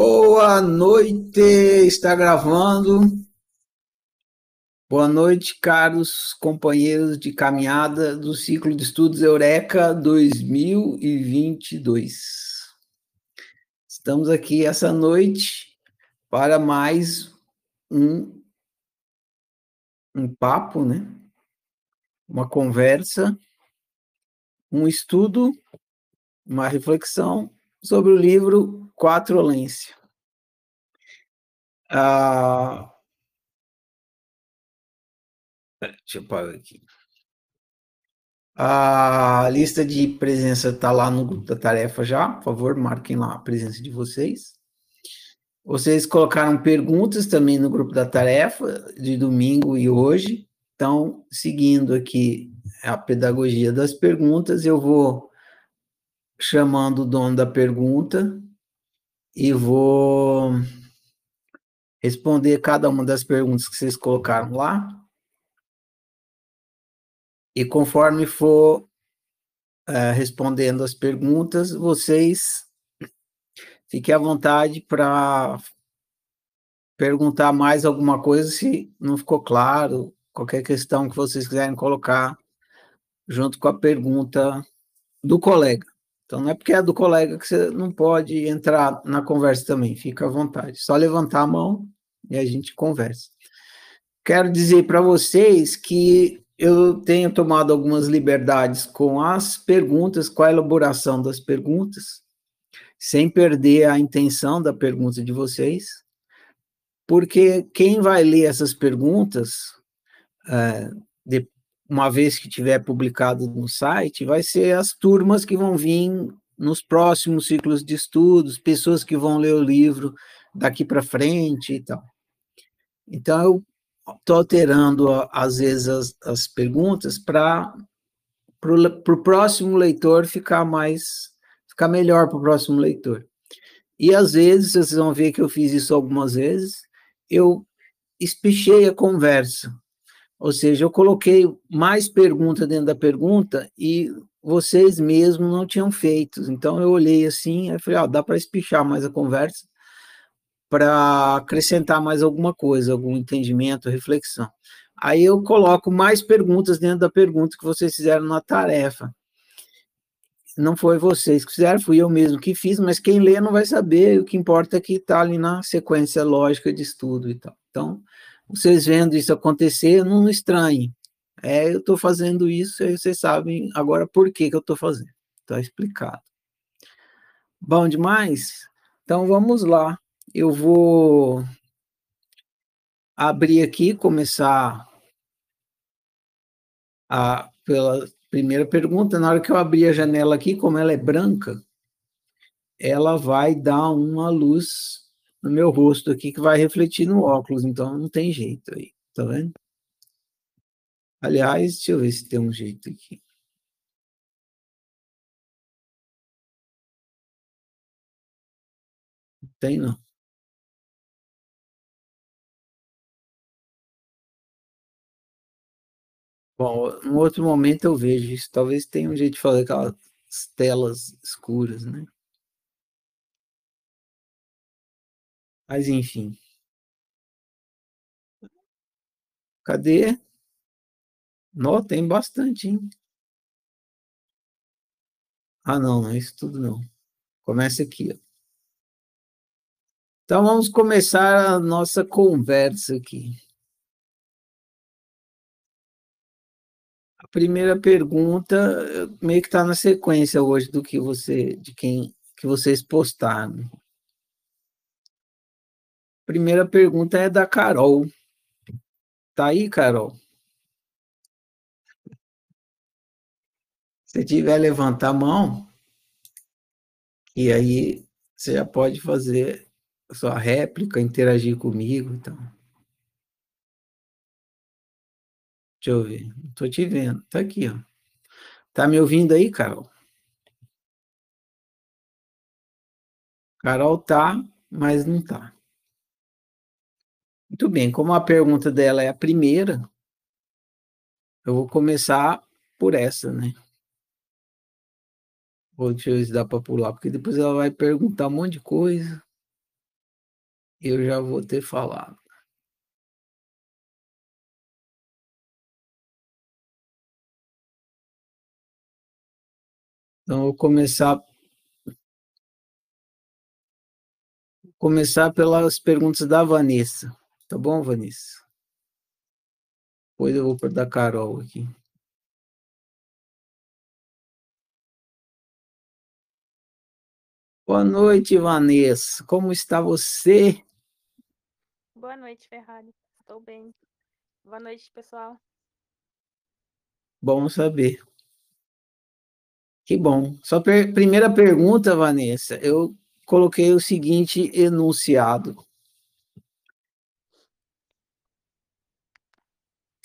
Boa noite, está gravando. Boa noite, caros companheiros de caminhada do ciclo de estudos Eureka 2022. Estamos aqui essa noite para mais um, um papo, né? Uma conversa, um estudo, uma reflexão sobre o livro Quatrolência. Ah, deixa eu parar aqui. A lista de presença está lá no grupo da tarefa já. Por favor, marquem lá a presença de vocês. Vocês colocaram perguntas também no grupo da tarefa de domingo e hoje. Então, seguindo aqui a pedagogia das perguntas, eu vou chamando o dono da pergunta e vou responder cada uma das perguntas que vocês colocaram lá. E conforme for uh, respondendo as perguntas, vocês fiquem à vontade para perguntar mais alguma coisa se não ficou claro, qualquer questão que vocês quiserem colocar junto com a pergunta do colega. Então, não é porque é do colega que você não pode entrar na conversa também, fica à vontade. Só levantar a mão e a gente conversa. Quero dizer para vocês que eu tenho tomado algumas liberdades com as perguntas, com a elaboração das perguntas, sem perder a intenção da pergunta de vocês, porque quem vai ler essas perguntas, é, uma vez que tiver publicado no site, vai ser as turmas que vão vir nos próximos ciclos de estudos, pessoas que vão ler o livro daqui para frente e tal. Então, eu estou alterando, às vezes, as, as perguntas para o próximo leitor ficar mais, ficar melhor para o próximo leitor. E, às vezes, vocês vão ver que eu fiz isso algumas vezes, eu espichei a conversa. Ou seja, eu coloquei mais pergunta dentro da pergunta e vocês mesmos não tinham feito. Então eu olhei assim e falei, ó, dá para espichar mais a conversa para acrescentar mais alguma coisa, algum entendimento, reflexão. Aí eu coloco mais perguntas dentro da pergunta que vocês fizeram na tarefa. Não foi vocês que fizeram, fui eu mesmo que fiz, mas quem lê não vai saber, o que importa é que está ali na sequência lógica de estudo e tal. Então, vocês vendo isso acontecer, não estranhem. É, eu estou fazendo isso, e vocês sabem agora por que, que eu estou fazendo. Está explicado. Bom demais? Então vamos lá. Eu vou abrir aqui, começar a, pela primeira pergunta. Na hora que eu abrir a janela aqui, como ela é branca, ela vai dar uma luz no meu rosto aqui que vai refletir no óculos, então não tem jeito aí, tá vendo? Aliás, deixa eu ver se tem um jeito aqui. Tem não. Bom, em outro momento eu vejo isso. Talvez tenha um jeito de fazer aquelas telas escuras, né? Mas enfim. Cadê? Não, tem bastante, hein? Ah, não, não é isso tudo não. Começa aqui, ó. Então vamos começar a nossa conversa aqui. A primeira pergunta meio que está na sequência hoje do que você, de quem que vocês postaram. Primeira pergunta é da Carol. Tá aí, Carol? Se tiver, levanta a mão. E aí você já pode fazer sua réplica, interagir comigo. Então. Deixa eu ver. Estou te vendo. Tá aqui, ó. Tá me ouvindo aí, Carol? Carol tá, mas não tá. Muito bem, como a pergunta dela é a primeira, eu vou começar por essa, né? Vou deixa eu dá para pular, porque depois ela vai perguntar um monte de coisa. eu já vou ter falado. Então, vou começar começar pelas perguntas da Vanessa. Tá bom, Vanessa? Depois eu vou para da Carol aqui. Boa noite, Vanessa. Como está você? Boa noite, Ferrari. Estou bem. Boa noite, pessoal. Bom saber. Que bom. Só per primeira pergunta, Vanessa. Eu coloquei o seguinte enunciado.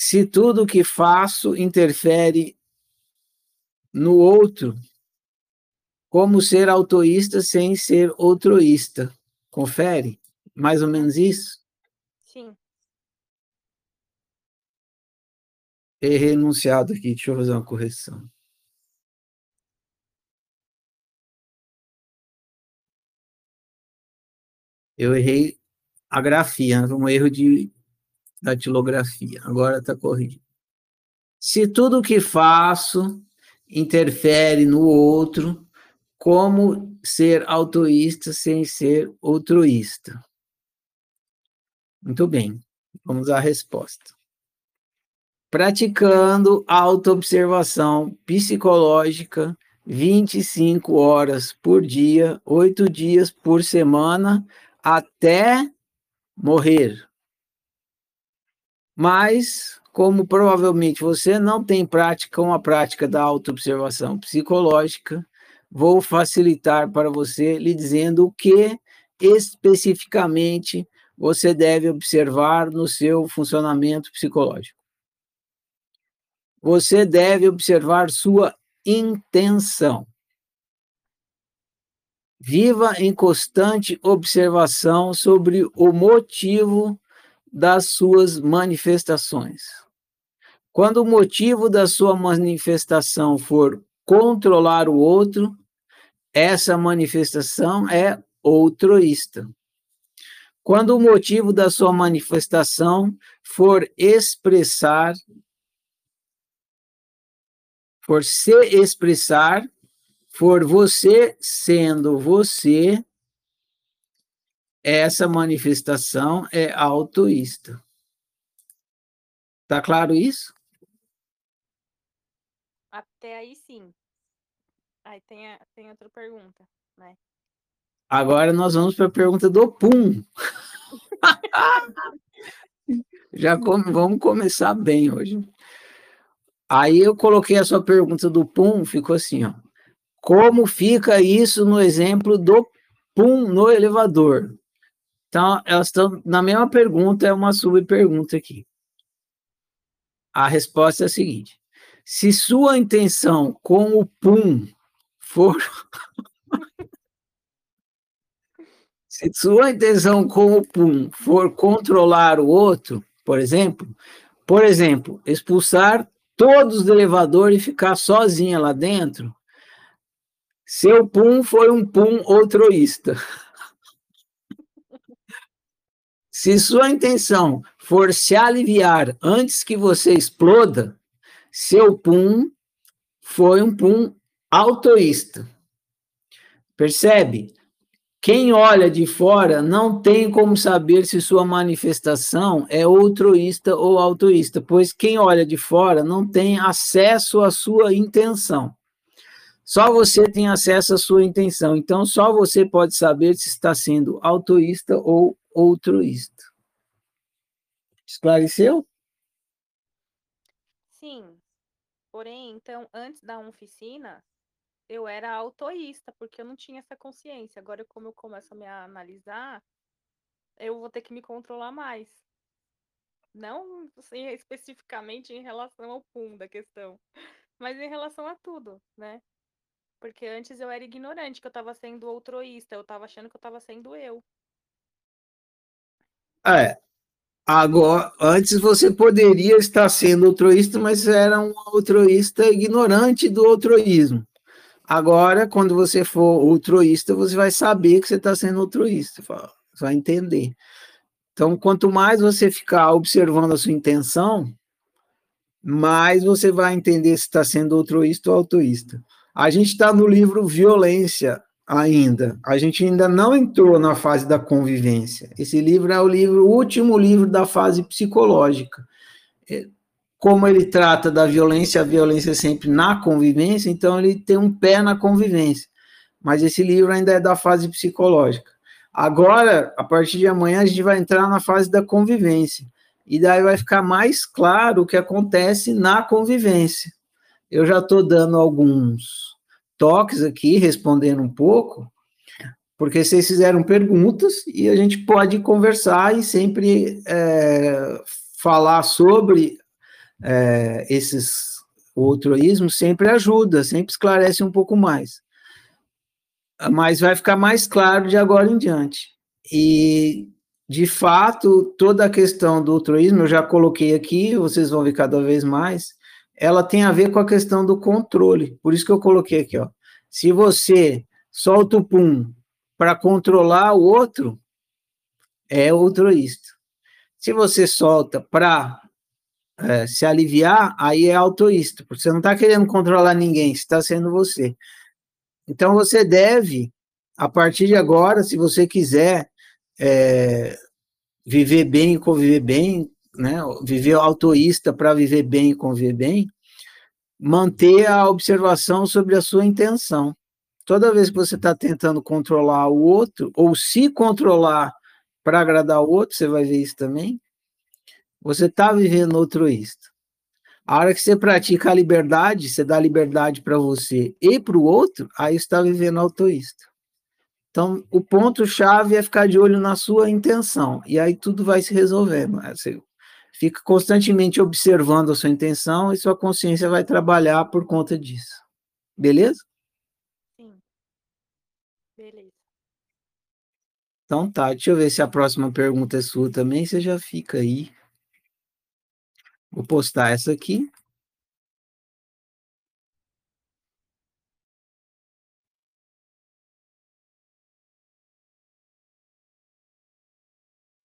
Se tudo que faço interfere no outro, como ser autoísta sem ser outroísta. Confere? Mais ou menos isso? Sim. Errei enunciado aqui, deixa eu fazer uma correção. Eu errei a grafia, um erro de datilografia. Agora está corrigido. Se tudo que faço interfere no outro, como ser autoísta sem ser altruísta? Muito bem, vamos à resposta. Praticando autoobservação psicológica 25 horas por dia, oito dias por semana, até morrer. Mas como provavelmente você não tem prática com a prática da autoobservação psicológica, vou facilitar para você, lhe dizendo o que especificamente você deve observar no seu funcionamento psicológico. Você deve observar sua intenção. Viva em constante observação sobre o motivo das suas manifestações. Quando o motivo da sua manifestação for controlar o outro, essa manifestação é outroísta. Quando o motivo da sua manifestação for expressar, for se expressar, for você sendo você, essa manifestação é autoísta. Tá claro isso? Até aí sim. Aí tem, a, tem outra pergunta, né? Agora nós vamos para a pergunta do Pum. Já come, vamos começar bem hoje. Aí eu coloquei a sua pergunta do Pum, ficou assim, ó. Como fica isso no exemplo do Pum no elevador? Então, elas estão na mesma pergunta, é uma subpergunta aqui. A resposta é a seguinte: se sua intenção com o Pum for. Se sua intenção com o PUM for controlar o outro, por exemplo, por exemplo, expulsar todos do elevador e ficar sozinha lá dentro, seu PUM foi um PUM outroísta. Se sua intenção for se aliviar antes que você exploda, seu PUM foi um PUM autoísta. Percebe? Quem olha de fora não tem como saber se sua manifestação é outroísta ou autoísta, pois quem olha de fora não tem acesso à sua intenção. Só você tem acesso à sua intenção. Então, só você pode saber se está sendo autoísta ou outroísta. Esclareceu? Sim. Porém, então, antes da oficina, eu era autoísta, porque eu não tinha essa consciência. Agora, como eu começo a me analisar, eu vou ter que me controlar mais. Não assim, especificamente em relação ao pum da questão, mas em relação a tudo, né? Porque antes eu era ignorante, que eu estava sendo outroísta, eu estava achando que eu estava sendo eu. É. Agora, antes você poderia estar sendo outroísta, mas era um outroísta ignorante do outroísmo. Agora, quando você for altruísta, você vai saber que você está sendo altruísta. você vai entender. Então, quanto mais você ficar observando a sua intenção, mais você vai entender se está sendo altruísta ou autoísta. A gente está no livro Violência ainda. A gente ainda não entrou na fase da convivência. Esse livro é o livro, o último livro da fase psicológica. É, como ele trata da violência, a violência é sempre na convivência, então ele tem um pé na convivência. Mas esse livro ainda é da fase psicológica. Agora, a partir de amanhã, a gente vai entrar na fase da convivência. E daí vai ficar mais claro o que acontece na convivência. Eu já estou dando alguns toques aqui, respondendo um pouco, porque vocês fizeram perguntas e a gente pode conversar e sempre é, falar sobre é, esses altruísmos, sempre ajuda, sempre esclarece um pouco mais mas vai ficar mais claro de agora em diante. E, de fato, toda a questão do altruísmo, eu já coloquei aqui, vocês vão ver cada vez mais, ela tem a ver com a questão do controle. Por isso que eu coloquei aqui, ó. Se você solta o pum para controlar o outro, é altruísta. Se você solta para é, se aliviar, aí é altruísta, porque você não está querendo controlar ninguém, está sendo você. Então, você deve, a partir de agora, se você quiser é, viver bem conviver bem, né, viver autoísta para viver bem e conviver bem, manter a observação sobre a sua intenção. Toda vez que você está tentando controlar o outro, ou se controlar para agradar o outro, você vai ver isso também, você está vivendo altruísta. A hora que você pratica a liberdade, você dá liberdade para você e para o outro, aí está vivendo autoísta. Então, o ponto-chave é ficar de olho na sua intenção, e aí tudo vai se resolver. Você fica constantemente observando a sua intenção e sua consciência vai trabalhar por conta disso. Beleza? Sim. Beleza. Então tá, deixa eu ver se a próxima pergunta é sua também, você já fica aí. Vou postar essa aqui.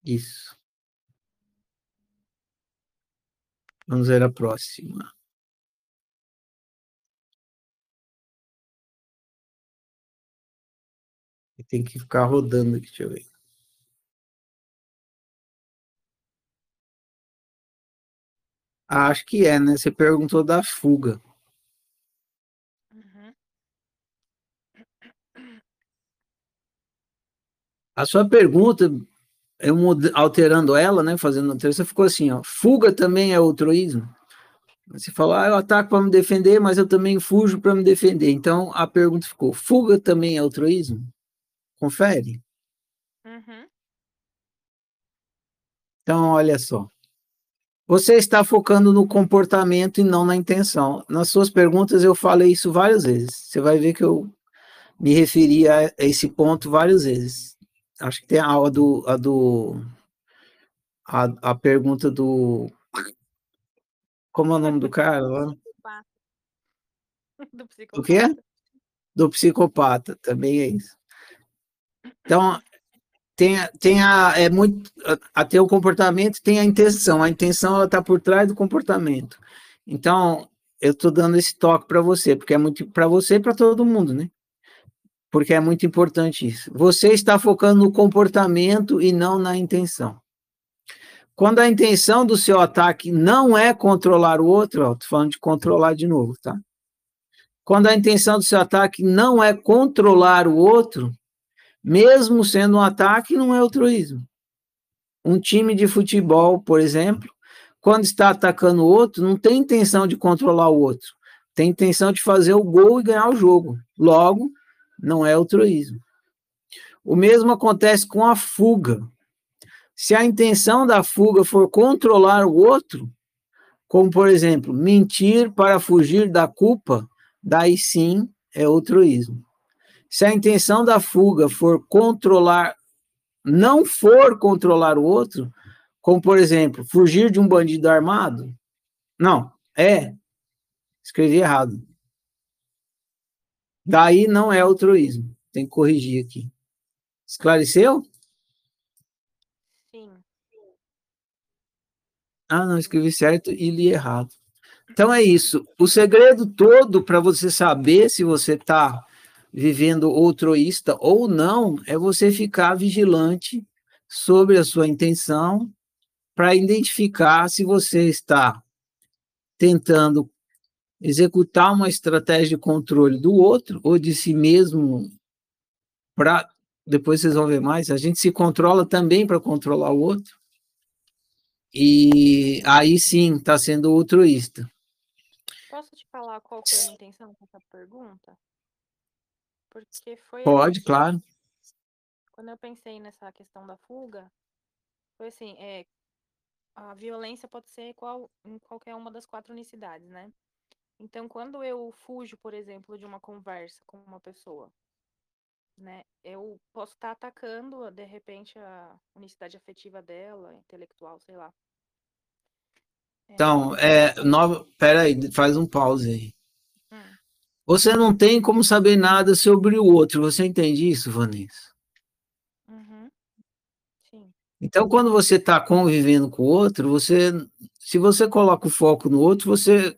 Isso. Vamos ver a próxima. Tem que ficar rodando aqui, deixa eu ver. Acho que é, né? Você perguntou da fuga. Uhum. A sua pergunta, eu alterando ela, né? Fazendo você ficou assim, ó. Fuga também é altruísmo? Você falou, ah, eu ataco para me defender, mas eu também fujo para me defender. Então a pergunta ficou: fuga também é altruísmo? Confere. Uhum. Então, olha só. Você está focando no comportamento e não na intenção. Nas suas perguntas eu falei isso várias vezes. Você vai ver que eu me referi a esse ponto várias vezes. Acho que tem a, a do a do a, a pergunta do como é o nome do cara lá? Do psicopata. O quê? Do psicopata, também é isso. Então, tem, tem a, é muito, até o comportamento tem a intenção, a intenção ela está por trás do comportamento. Então, eu estou dando esse toque para você, porque é muito para você e para todo mundo, né? Porque é muito importante isso. Você está focando no comportamento e não na intenção. Quando a intenção do seu ataque não é controlar o outro, estou falando de controlar de novo, tá? Quando a intenção do seu ataque não é controlar o outro, mesmo sendo um ataque, não é altruísmo. Um time de futebol, por exemplo, quando está atacando o outro, não tem intenção de controlar o outro, tem intenção de fazer o gol e ganhar o jogo. Logo, não é altruísmo. O mesmo acontece com a fuga. Se a intenção da fuga for controlar o outro, como por exemplo, mentir para fugir da culpa, daí sim é altruísmo. Se a intenção da fuga for controlar, não for controlar o outro, como por exemplo, fugir de um bandido armado, não, é, escrevi errado. Daí não é altruísmo. Tem que corrigir aqui. Esclareceu? Sim. Ah, não, escrevi certo e li errado. Então é isso. O segredo todo para você saber se você está vivendo altruísta ou não é você ficar vigilante sobre a sua intenção para identificar se você está tentando executar uma estratégia de controle do outro ou de si mesmo para depois vocês vão ver mais, a gente se controla também para controlar o outro. E aí sim está sendo altruísta. Posso te falar qual foi a intenção com essa pergunta? Porque foi. Pode, assim, claro. Quando eu pensei nessa questão da fuga, foi assim: é, a violência pode ser qual, em qualquer uma das quatro unicidades, né? Então, quando eu fujo, por exemplo, de uma conversa com uma pessoa, né, eu posso estar tá atacando, de repente, a unicidade afetiva dela, intelectual, sei lá. Então, é, nova, peraí, faz um pause aí. Hum. Você não tem como saber nada sobre o outro, você entende isso, Vanessa? Uhum. Sim. Então, quando você está convivendo com o outro, você, se você coloca o foco no outro, você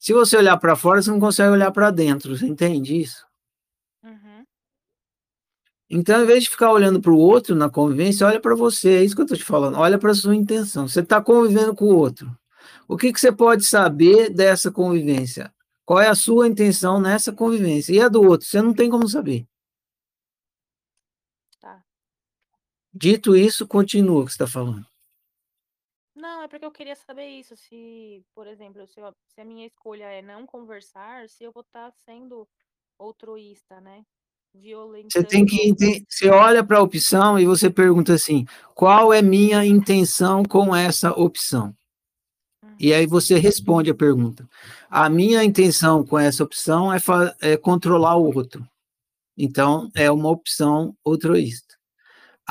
se você olhar para fora, você não consegue olhar para dentro, você entende isso? Uhum. Então, em vez de ficar olhando para o outro na convivência, olha para você, é isso que eu estou te falando, olha para a sua intenção. Você está convivendo com o outro. O que, que você pode saber dessa convivência? Qual é a sua intenção nessa convivência? E a do outro? Você não tem como saber. Tá. Dito isso, continua o que você está falando. Não, é porque eu queria saber isso. Se, por exemplo, se, eu, se a minha escolha é não conversar, se eu vou estar tá sendo altruísta, né? Violentando. Você tem que você olha para a opção e você pergunta assim: qual é minha intenção com essa opção? Uhum. E aí você responde a pergunta. A minha intenção com essa opção é, é controlar o outro. Então, é uma opção altruísta.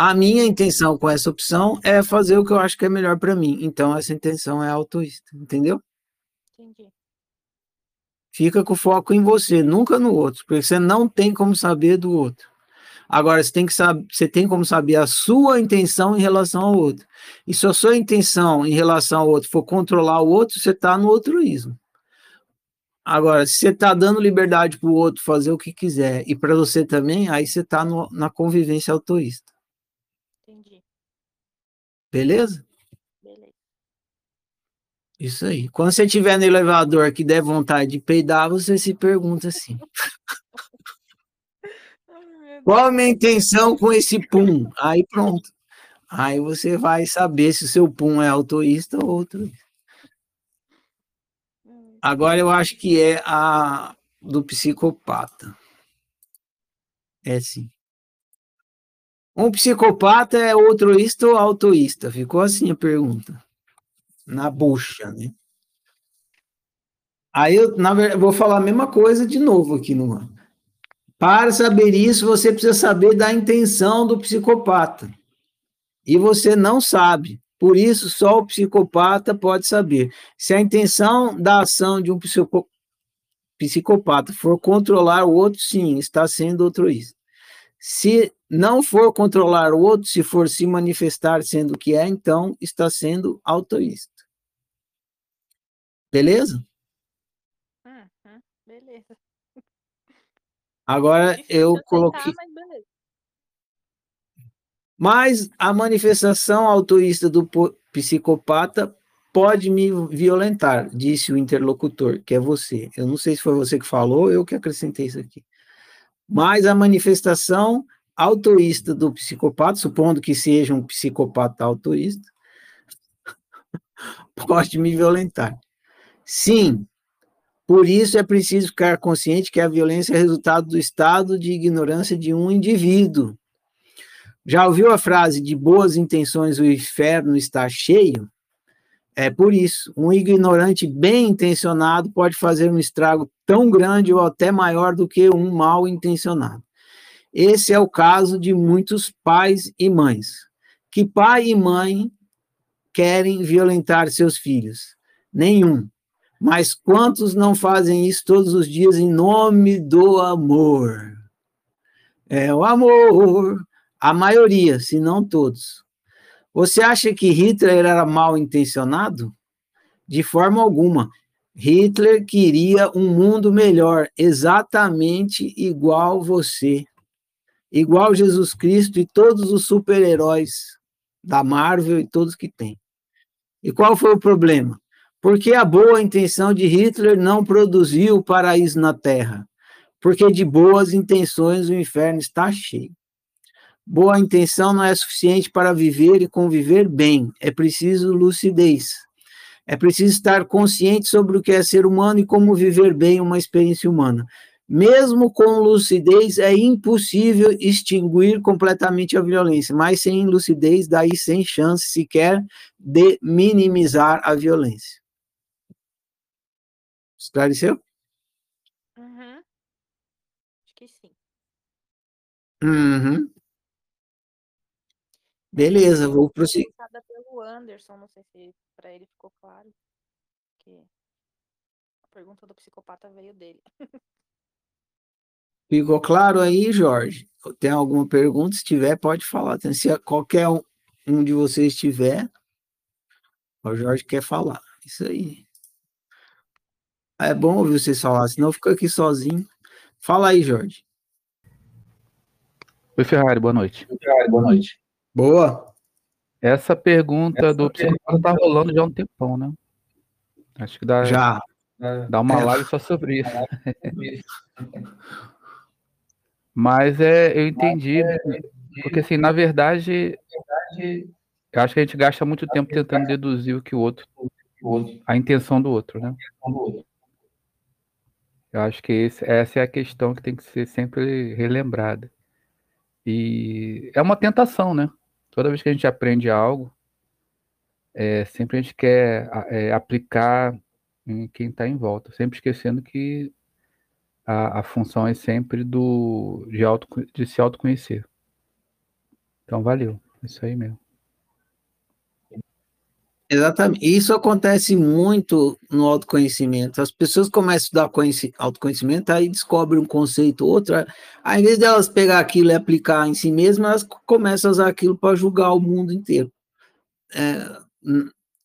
A minha intenção com essa opção é fazer o que eu acho que é melhor para mim. Então, essa intenção é altruísta, entendeu? Entendi. Fica com foco em você, nunca no outro, porque você não tem como saber do outro. Agora, você tem que saber, você tem como saber a sua intenção em relação ao outro. E se a sua intenção em relação ao outro for controlar o outro, você está no altruísmo. Agora, se você está dando liberdade para o outro fazer o que quiser e para você também, aí você está na convivência altruísta. Beleza? Beleza. Isso aí. Quando você estiver no elevador que der vontade de peidar, você se pergunta assim: qual a minha intenção com esse pum? Aí pronto. Aí você vai saber se o seu pum é autoísta ou outro. Agora eu acho que é a do psicopata. É sim. Um psicopata é altruísta ou autoísta? Ficou assim a pergunta. Na bucha, né? Aí eu, na verdade, vou falar a mesma coisa de novo aqui no Para saber isso, você precisa saber da intenção do psicopata. E você não sabe. Por isso, só o psicopata pode saber. Se a intenção da ação de um psicopata for controlar o outro, sim, está sendo altruísta. Se não for controlar o outro, se for se manifestar sendo o que é, então está sendo autoísta. Beleza? Uhum, beleza. Agora eu coloquei. Mas, mas a manifestação autoísta do psicopata pode me violentar, disse o interlocutor, que é você. Eu não sei se foi você que falou, ou eu que acrescentei isso aqui. Mas a manifestação autoísta do psicopata, supondo que seja um psicopata autoísta, pode me violentar. Sim, por isso é preciso ficar consciente que a violência é resultado do estado de ignorância de um indivíduo. Já ouviu a frase de boas intenções o inferno está cheio? É por isso, um ignorante bem intencionado pode fazer um estrago tão grande ou até maior do que um mal intencionado. Esse é o caso de muitos pais e mães. Que pai e mãe querem violentar seus filhos? Nenhum. Mas quantos não fazem isso todos os dias em nome do amor? É o amor. A maioria, se não todos. Você acha que Hitler era mal intencionado? De forma alguma. Hitler queria um mundo melhor, exatamente igual você. Igual Jesus Cristo e todos os super-heróis da Marvel e todos que tem. E qual foi o problema? Porque a boa intenção de Hitler não produziu o paraíso na Terra. Porque de boas intenções o inferno está cheio. Boa intenção não é suficiente para viver e conviver bem. É preciso lucidez. É preciso estar consciente sobre o que é ser humano e como viver bem uma experiência humana. Mesmo com lucidez, é impossível extinguir completamente a violência, mas sem lucidez, daí sem chance sequer de minimizar a violência. Esclareceu? Uhum. Acho que sim. Uhum. Beleza, vou prosseguir. pelo Anderson, não sei se para ele ficou claro que a pergunta do psicopata veio dele. Ficou claro aí, Jorge? Tem alguma pergunta? Se tiver, pode falar. Se qualquer um, de vocês tiver, o Jorge quer falar. Isso aí. É bom ouvir vocês falar, senão fica aqui sozinho. Fala aí, Jorge. Oi, Ferrari, boa noite. Oi, Ferrari, boa noite. Boa. Essa pergunta Essa do psicólogo tá rolando já há um tempão, né? Acho que dá, já. dá uma é. live só sobre isso. Mas é, eu entendi, porque assim, na verdade, eu acho que a gente gasta muito tempo tentando deduzir o que o outro, a intenção do outro, né? Eu acho que esse, essa é a questão que tem que ser sempre relembrada. E é uma tentação, né? Toda vez que a gente aprende algo, é, sempre a gente quer é, aplicar em quem está em volta, sempre esquecendo que a, a função é sempre do de, auto, de se autoconhecer. Então, valeu. É isso aí mesmo. Exatamente. Isso acontece muito no autoconhecimento. As pessoas começam a estudar autoconhecimento, aí descobrem um conceito, outro. Aí, em vez delas pegar aquilo e aplicar em si mesmas, elas começam a usar aquilo para julgar o mundo inteiro. É,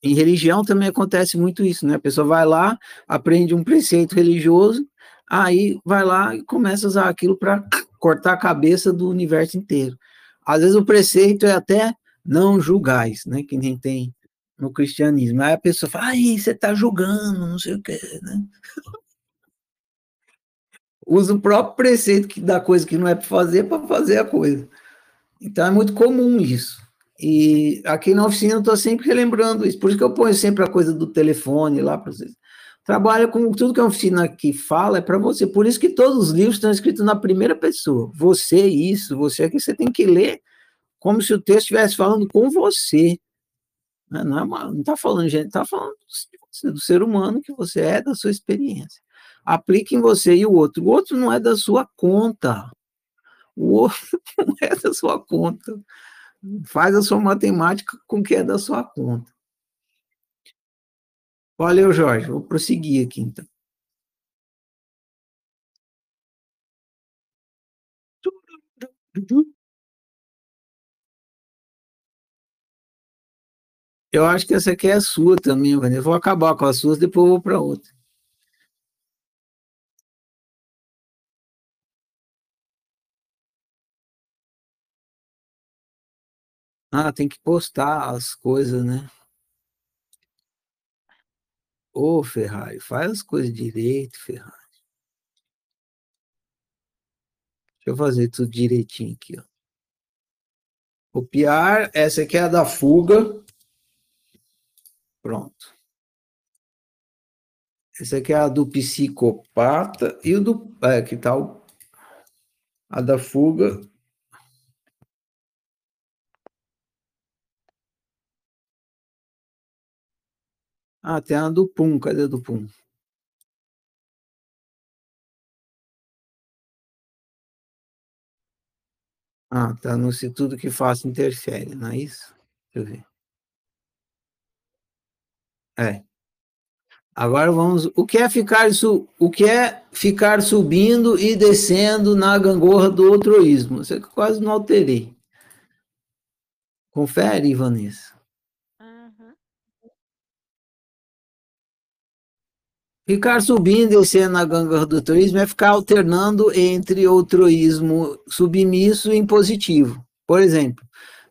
em religião também acontece muito isso, né? A pessoa vai lá, aprende um preceito religioso, aí vai lá e começa a usar aquilo para cortar a cabeça do universo inteiro. Às vezes o preceito é até não julgais, né? Que nem tem no cristianismo. Aí a pessoa fala, aí você está julgando, não sei o que, né? Usa o próprio preceito que dá coisa que não é para fazer para fazer a coisa. Então é muito comum isso. E aqui na oficina eu estou sempre relembrando isso. Por isso que eu ponho sempre a coisa do telefone lá para vocês. Trabalha com tudo que a oficina aqui fala, é para você. Por isso que todos os livros estão escritos na primeira pessoa. Você, isso, você aqui, você tem que ler como se o texto estivesse falando com você. Né? Não é não está falando gente, está falando do, do ser humano que você é, da sua experiência. Aplique em você e o outro. O outro não é da sua conta. O outro não é da sua conta. Faz a sua matemática com o que é da sua conta. Valeu, Jorge. Vou prosseguir aqui, então. Eu acho que essa aqui é a sua também, Vanessa. Vou acabar com as suas, depois vou para outra. Ah, tem que postar as coisas, né? Ô, Ferrari, faz as coisas direito, Ferrari. Deixa eu fazer tudo direitinho aqui, ó. Copiar, essa aqui é a da fuga. Pronto. Esse aqui é a do psicopata e o do. É, que tal? A da fuga. Ah, tem a do Pum. Cadê a do Pum? Ah, tá no se tudo que faço interfere, não é isso? Deixa eu ver. É. Agora vamos. O que é ficar su, o que é ficar subindo e descendo na gangorra do altruísmo? Isso que quase não alterei. Confere, Vanessa. Ficar subindo e descendo na gangorra do altruísmo é ficar alternando entre altruísmo submisso e impositivo. Por exemplo,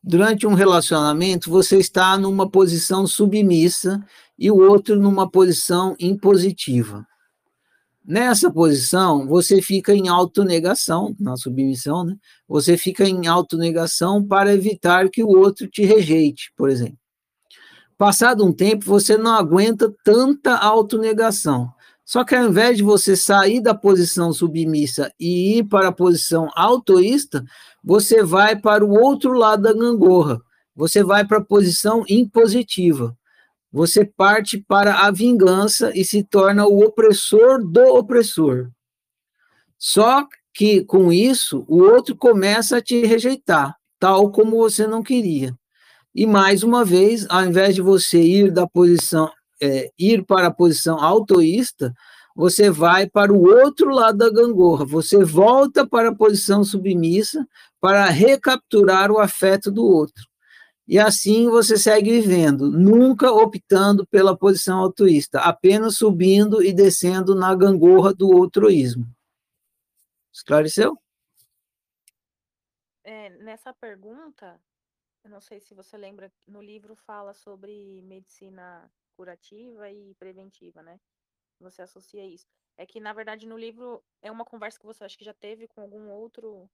durante um relacionamento, você está numa posição submissa e o outro numa posição impositiva. Nessa posição, você fica em autonegação, na submissão, né? Você fica em autonegação para evitar que o outro te rejeite, por exemplo. Passado um tempo, você não aguenta tanta autonegação. Só que ao invés de você sair da posição submissa e ir para a posição autoísta, você vai para o outro lado da gangorra. Você vai para a posição impositiva. Você parte para a vingança e se torna o opressor do opressor. Só que com isso, o outro começa a te rejeitar, tal como você não queria. E mais uma vez, ao invés de você ir da posição, é, ir para a posição autoísta, você vai para o outro lado da gangorra, você volta para a posição submissa para recapturar o afeto do outro. E assim você segue vivendo, nunca optando pela posição autoísta, apenas subindo e descendo na gangorra do outroísmo. Esclareceu? É, nessa pergunta, eu não sei se você lembra, no livro fala sobre medicina curativa e preventiva, né? Você associa isso. É que, na verdade, no livro é uma conversa que você acha que já teve com algum outro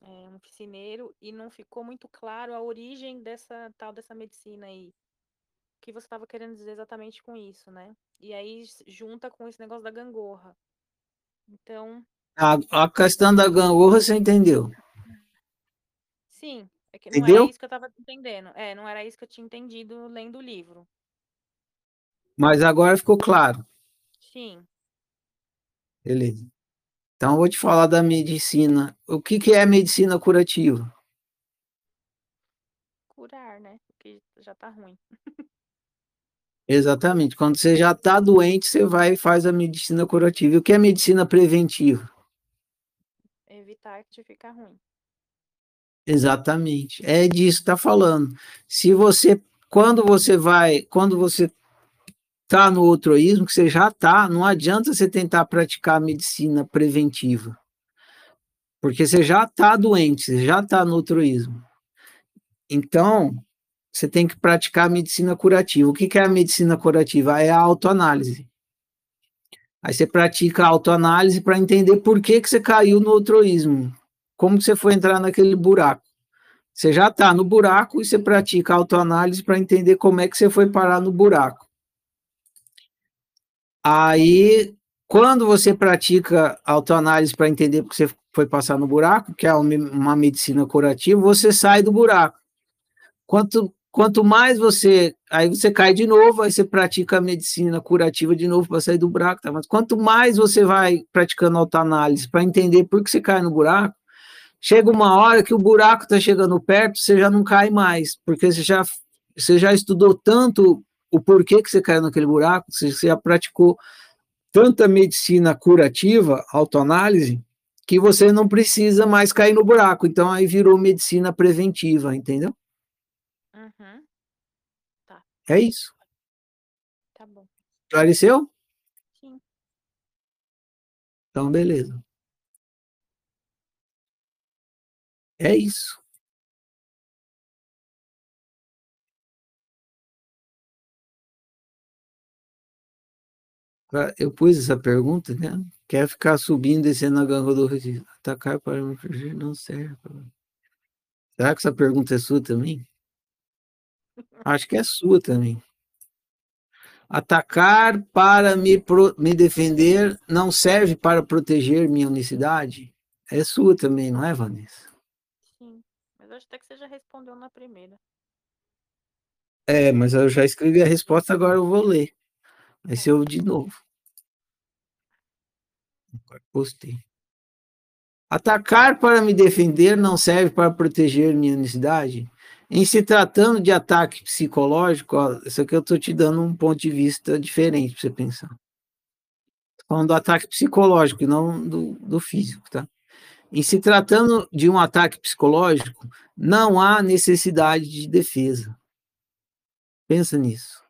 é, um oficineiro e não ficou muito claro a origem dessa tal dessa medicina aí. O que você estava querendo dizer exatamente com isso, né? E aí junta com esse negócio da gangorra. Então. A, a questão da gangorra você entendeu? Sim, é que não Entendeu? era isso que eu estava entendendo. É, não era isso que eu tinha entendido lendo o livro. Mas agora ficou claro. Sim. Beleza. Então, eu vou te falar da medicina. O que, que é medicina curativa? Curar, né? Porque já tá ruim. Exatamente. Quando você já está doente, você vai e faz a medicina curativa. E o que é medicina preventiva? Evitar de ficar ruim. Exatamente. É disso que está falando. Se você, quando você vai, quando você está no outroísmo, que você já está, não adianta você tentar praticar medicina preventiva. Porque você já está doente, você já está no outroísmo. Então, você tem que praticar a medicina curativa. O que, que é a medicina curativa? É a autoanálise. Aí você pratica a autoanálise para entender por que, que você caiu no outroísmo. Como você foi entrar naquele buraco. Você já está no buraco e você pratica autoanálise para entender como é que você foi parar no buraco. Aí, quando você pratica autoanálise para entender porque você foi passar no buraco, que é uma medicina curativa, você sai do buraco. Quanto, quanto mais você. Aí você cai de novo, aí você pratica a medicina curativa de novo para sair do buraco. Tá? Mas quanto mais você vai praticando autoanálise para entender por que você cai no buraco, chega uma hora que o buraco está chegando perto, você já não cai mais, porque você já, você já estudou tanto o porquê que você caiu naquele buraco, você já praticou tanta medicina curativa, autoanálise, que você não precisa mais cair no buraco. Então aí virou medicina preventiva, entendeu? Uhum. Tá. É isso. Tá bom. Esclareceu? Sim. Então, beleza. É isso. Eu pus essa pergunta, né? Quer ficar subindo e descendo na gangorra do Recife? Atacar para me fugir não serve. Será que essa pergunta é sua também? Acho que é sua também. Atacar para me, pro, me defender não serve para proteger minha unicidade? É sua também, não é, Vanessa? Mas acho até que você já respondeu na primeira. É, mas eu já escrevi a resposta, agora eu vou ler. Vai ser o de novo. Postei. Atacar para me defender não serve para proteger minha necessidade? Em se tratando de ataque psicológico, ó, isso aqui eu estou te dando um ponto de vista diferente para você pensar. Tô falando do ataque psicológico não do, do físico, tá? Em se tratando de um ataque psicológico, não há necessidade de defesa. Pensa nisso.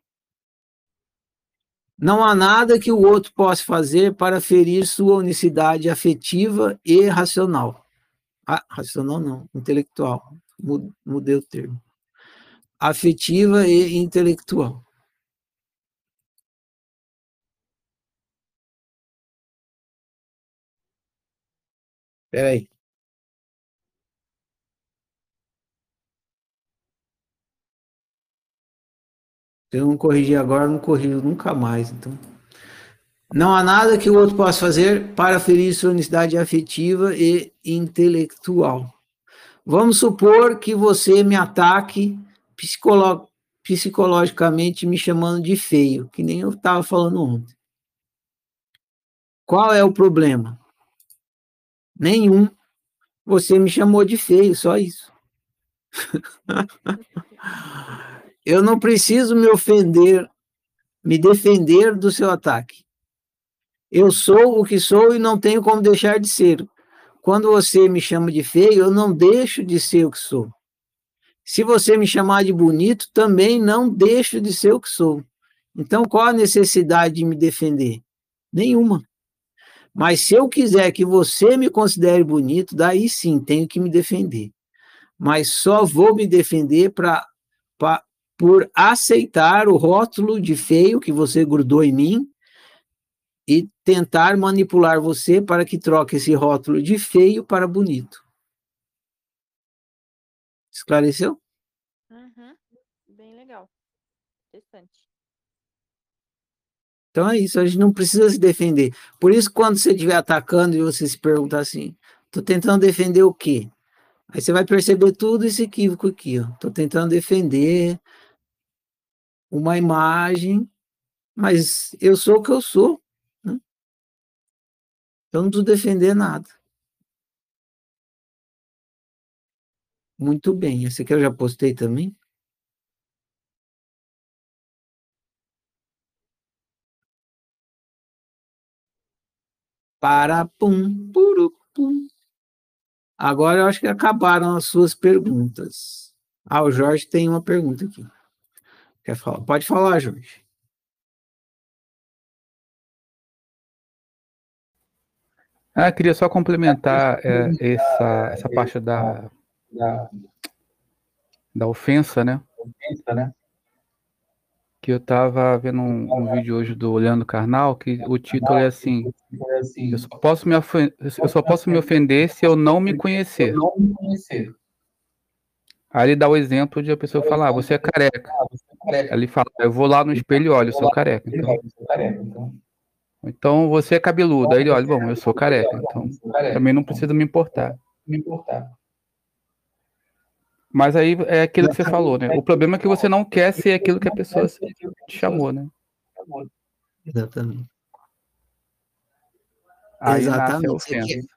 Não há nada que o outro possa fazer para ferir sua unicidade afetiva e racional. Ah, racional não, intelectual. Mudei o termo. Afetiva e intelectual. Espera aí. Se eu não corrigir agora, não corrijo nunca mais. Então, não há nada que o outro possa fazer para ferir sua unicidade afetiva e intelectual. Vamos supor que você me ataque psicolo psicologicamente me chamando de feio, que nem eu estava falando ontem. Qual é o problema? Nenhum. Você me chamou de feio, só isso. Eu não preciso me ofender, me defender do seu ataque. Eu sou o que sou e não tenho como deixar de ser. Quando você me chama de feio, eu não deixo de ser o que sou. Se você me chamar de bonito, também não deixo de ser o que sou. Então, qual a necessidade de me defender? Nenhuma. Mas se eu quiser que você me considere bonito, daí sim tenho que me defender. Mas só vou me defender para por aceitar o rótulo de feio que você grudou em mim e tentar manipular você para que troque esse rótulo de feio para bonito. Esclareceu? Uhum. Bem legal. Interessante. Então é isso, a gente não precisa se defender. Por isso, quando você estiver atacando e você se perguntar assim, estou tentando defender o quê? Aí você vai perceber tudo esse equívoco aqui, Estou tentando defender uma imagem, mas eu sou o que eu sou. Né? Eu não preciso defender nada. Muito bem. Esse aqui eu já postei também. Para pum, puru, pum. Agora eu acho que acabaram as suas perguntas. Ah, o Jorge tem uma pergunta aqui. Quer falar? Pode falar, Jorge. Ah, queria só complementar é, essa, essa parte da, da, da ofensa, né? Ofensa, né? Que eu estava vendo um, um, vídeo hoje do Leandro Carnal, que o título é assim: Eu só posso me, eu só posso me ofender se eu não me conhecer. Aí ele dá o exemplo de a pessoa falar: ah, você é careca. Ele fala, eu vou lá no espelho e olho, eu sou careca. Então. então você é cabeludo. Aí ele olha, bom, eu sou careca, então também não preciso me importar. Me importar. Mas aí é aquilo que você falou, né? O problema é que você não quer ser aquilo que a pessoa te chamou, né? Exatamente. Aí Exatamente.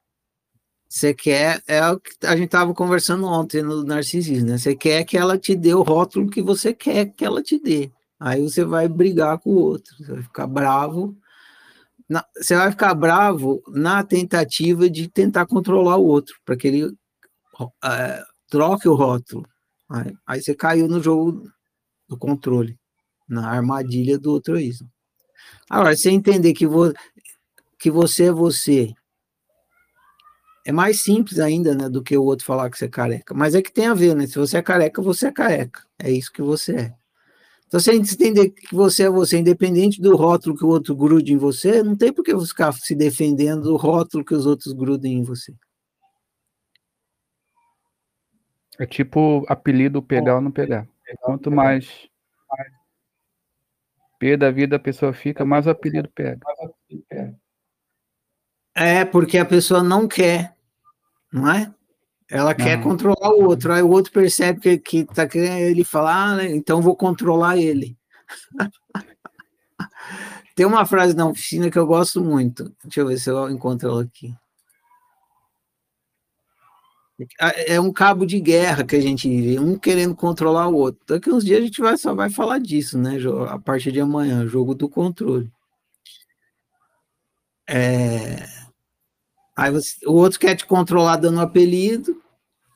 Você quer, é o que a gente estava conversando ontem no narcisismo, né? Você quer que ela te dê o rótulo que você quer que ela te dê. Aí você vai brigar com o outro, você vai ficar bravo. Na, você vai ficar bravo na tentativa de tentar controlar o outro, para que ele é, troque o rótulo. Aí, aí, você caiu no jogo do controle, na armadilha do altruísmo. Agora, você entender que, vo, que você é você é mais simples ainda, né, do que o outro falar que você é careca. Mas é que tem a ver, né? Se você é careca, você é careca. É isso que você é. Então, se a gente entender que você é você, independente do rótulo que o outro grude em você, não tem por que ficar se defendendo do rótulo que os outros grudem em você. É tipo apelido pegar ou não pegar. Quanto mais P da vida a pessoa fica, mais o apelido pega. É, porque a pessoa não quer, não é? Ela quer controlar o outro, aí o outro percebe que, que tá querendo ele falar, ah, né, então vou controlar ele. Tem uma frase na oficina que eu gosto muito. Deixa eu ver se eu encontro ela aqui. É um cabo de guerra que a gente vive, um querendo controlar o outro. Daqui uns dias a gente vai, só vai falar disso, né? A partir de amanhã, jogo do controle. É, Aí você, o outro quer te controlar dando um apelido.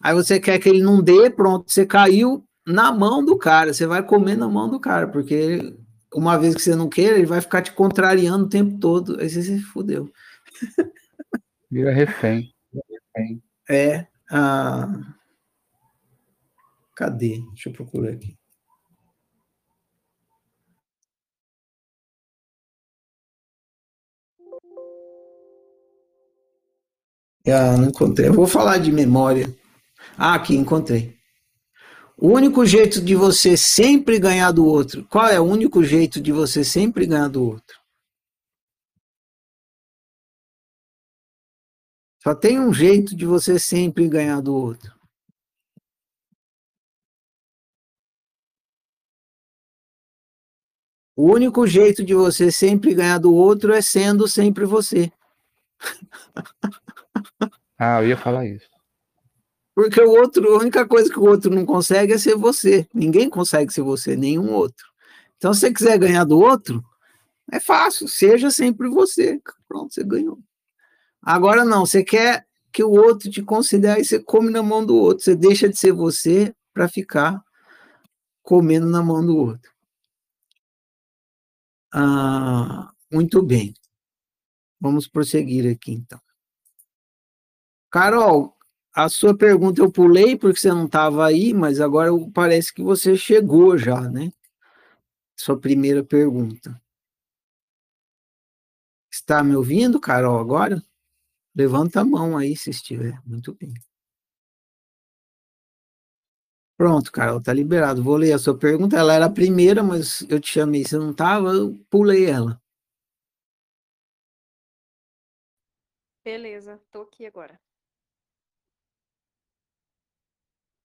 Aí você quer que ele não dê, pronto, você caiu na mão do cara, você vai comer na mão do cara, porque uma vez que você não queira, ele vai ficar te contrariando o tempo todo. Aí você se fudeu. Vira refém. É. Ah, cadê? Deixa eu procurar aqui. Ah, não encontrei. Eu vou falar de memória. Ah, aqui, encontrei. O único jeito de você sempre ganhar do outro. Qual é o único jeito de você sempre ganhar do outro? Só tem um jeito de você sempre ganhar do outro. O único jeito de você sempre ganhar do outro é sendo sempre você. Ah, eu ia falar isso. Porque o outro, a única coisa que o outro não consegue é ser você. Ninguém consegue ser você, nenhum outro. Então, se você quiser ganhar do outro, é fácil, seja sempre você. Pronto, você ganhou. Agora não, você quer que o outro te considere, e você come na mão do outro. Você deixa de ser você para ficar comendo na mão do outro. Ah, muito bem. Vamos prosseguir aqui, então. Carol, a sua pergunta eu pulei porque você não estava aí, mas agora parece que você chegou já, né? Sua primeira pergunta. Está me ouvindo, Carol, agora? Levanta a mão aí se estiver. Muito bem. Pronto, Carol, tá liberado. Vou ler a sua pergunta. Ela era a primeira, mas eu te chamei, você não estava, eu pulei ela. Beleza, tô aqui agora.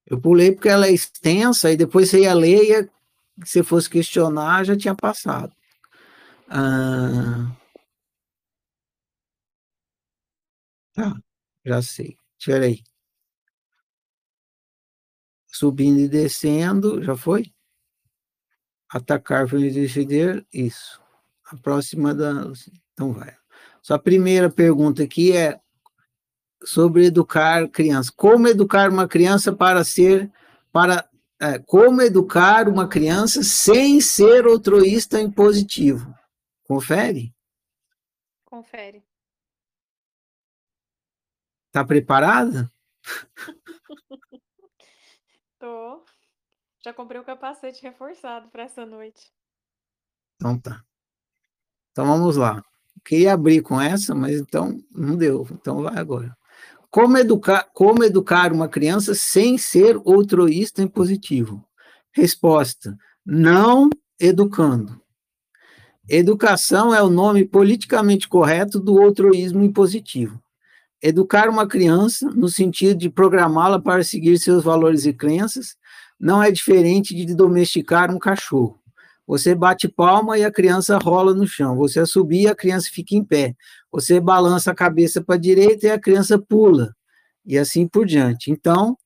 Eu pulei porque ela é extensa e depois você ia ler e ia, se fosse questionar, já tinha passado. Ah, tá, já sei. Tirei. Subindo e descendo, já foi? Atacar, defender, isso. A próxima da. Então vai. Sua primeira pergunta aqui é sobre educar criança. Como educar uma criança para ser, para é, como educar uma criança sem ser altruísta em positivo. Confere? Confere. Tá preparada? Tô. Já comprei o capacete reforçado para essa noite. Então tá. Então vamos lá. Queria abrir com essa, mas então não deu. Então vai agora. Como educar, como educar uma criança sem ser altruísta e positivo? Resposta: não educando. Educação é o nome politicamente correto do altruísmo impositivo. Educar uma criança, no sentido de programá-la para seguir seus valores e crenças, não é diferente de domesticar um cachorro. Você bate palma e a criança rola no chão. Você subir e a criança fica em pé. Você balança a cabeça para a direita e a criança pula. E assim por diante. Então,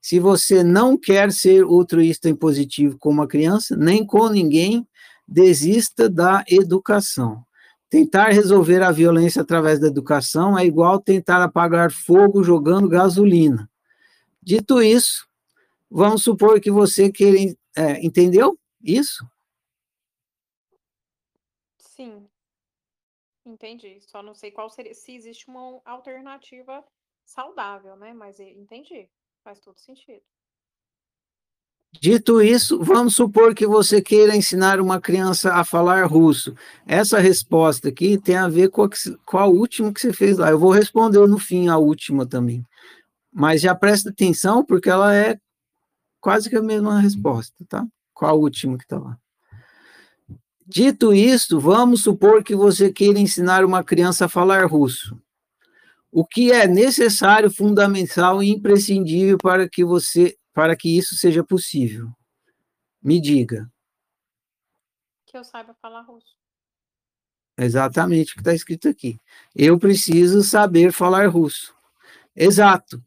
se você não quer ser altruísta e positivo com uma criança, nem com ninguém, desista da educação. Tentar resolver a violência através da educação é igual tentar apagar fogo jogando gasolina. Dito isso, vamos supor que você queira. É, entendeu isso? Sim. Entendi. Só não sei qual seria, se existe uma alternativa saudável, né? Mas entendi. Faz todo sentido. Dito isso, vamos supor que você queira ensinar uma criança a falar russo. Essa resposta aqui tem a ver com a, com a última que você fez lá. Eu vou responder no fim a última também. Mas já presta atenção, porque ela é quase que a mesma resposta, tá? Qual a última que está lá? Dito isto, vamos supor que você queira ensinar uma criança a falar russo. O que é necessário, fundamental e imprescindível para que você, para que isso seja possível? Me diga. Que eu saiba falar russo. Exatamente o que está escrito aqui. Eu preciso saber falar russo. Exato.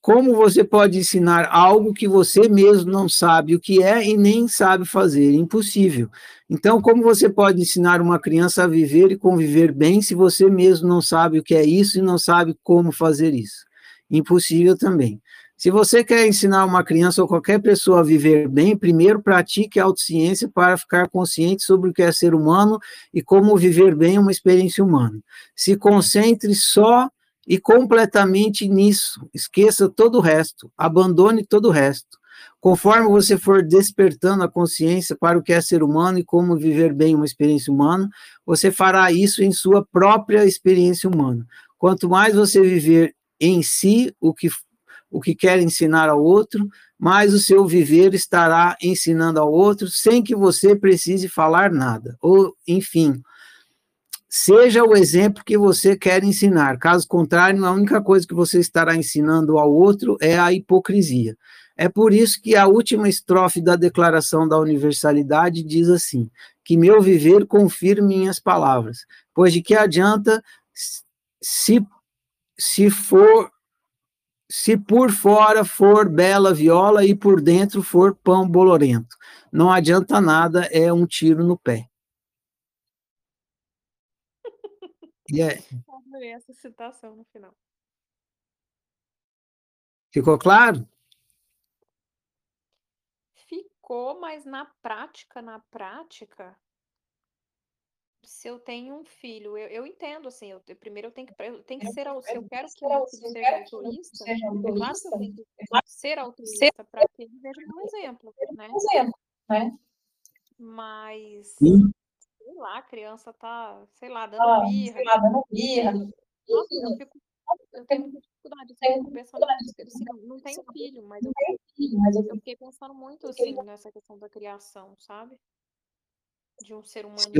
Como você pode ensinar algo que você mesmo não sabe o que é e nem sabe fazer? Impossível. Então, como você pode ensinar uma criança a viver e conviver bem se você mesmo não sabe o que é isso e não sabe como fazer isso? Impossível também. Se você quer ensinar uma criança ou qualquer pessoa a viver bem, primeiro pratique a autociência para ficar consciente sobre o que é ser humano e como viver bem uma experiência humana. Se concentre só e completamente nisso. Esqueça todo o resto, abandone todo o resto. Conforme você for despertando a consciência para o que é ser humano e como viver bem uma experiência humana, você fará isso em sua própria experiência humana. Quanto mais você viver em si o que, o que quer ensinar ao outro, mais o seu viver estará ensinando ao outro sem que você precise falar nada. Ou, enfim, seja o exemplo que você quer ensinar. Caso contrário, a única coisa que você estará ensinando ao outro é a hipocrisia. É por isso que a última estrofe da Declaração da Universalidade diz assim: que meu viver confirme minhas palavras, pois de que adianta se, se for se por fora for bela viola e por dentro for pão bolorento. Não adianta nada, é um tiro no pé. Yeah. Adorei essa citação no final. Ficou claro? Ficou, mas na prática, na prática, se eu tenho um filho, eu, eu entendo, assim, eu, primeiro eu tenho que, eu tenho que ser, se eu quero que meu filho seja altruísta, claro que eu tenho que ser altruísta para que ele veja um exemplo, né? né? Mas, sei lá, a criança tá, sei lá, dando ah, birra. Sei lá, dando birra. Nossa, eu, fico, eu tenho muita dificuldade, eu pensando, assim, não tenho filho, mas eu, eu fiquei pensando muito, assim, nessa questão da criação, sabe? De um ser humano.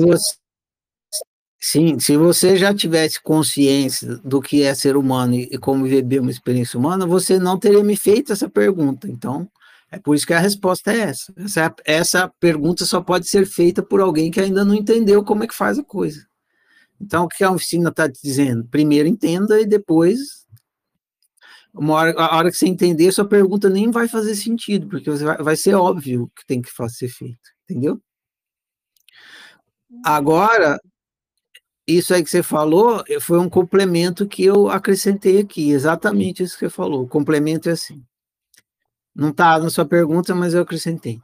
Sim, se você já tivesse consciência do que é ser humano e, como viver uma experiência humana, você não teria me feito essa pergunta. Então, é por isso que a resposta é essa. Essa, essa pergunta só pode ser feita por alguém que ainda não entendeu como é que faz a coisa. Então, o que a oficina está dizendo? Primeiro entenda e depois, uma hora, a hora que você entender, sua pergunta nem vai fazer sentido, porque vai, vai ser óbvio que tem que ser feito, entendeu? Agora, isso aí que você falou eh, foi um complemento que eu acrescentei aqui, exatamente isso que você falou. O complemento é assim. Não está na sua pergunta, mas eu acrescentei.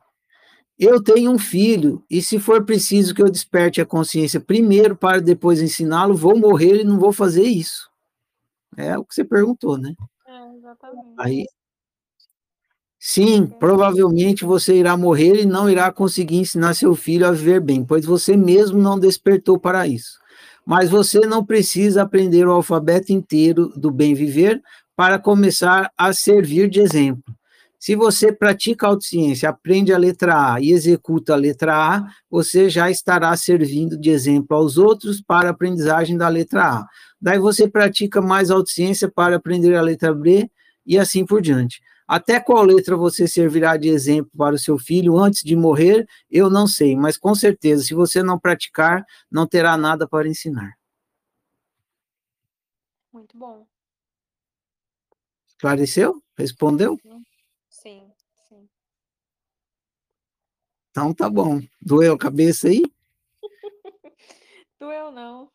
Eu tenho um filho, e se for preciso que eu desperte a consciência primeiro para depois ensiná-lo, vou morrer e não vou fazer isso. É o que você perguntou, né? É, exatamente. Aí, sim, provavelmente você irá morrer e não irá conseguir ensinar seu filho a viver bem, pois você mesmo não despertou para isso mas você não precisa aprender o alfabeto inteiro do bem viver para começar a servir de exemplo. Se você pratica autociência, aprende a letra A e executa a letra A, você já estará servindo de exemplo aos outros para a aprendizagem da letra A. Daí você pratica mais autociência para aprender a letra B e assim por diante. Até qual letra você servirá de exemplo para o seu filho antes de morrer, eu não sei, mas com certeza, se você não praticar, não terá nada para ensinar. Muito bom. Esclareceu? Respondeu? Sim, sim. Então tá bom. Doeu a cabeça aí? Doeu não.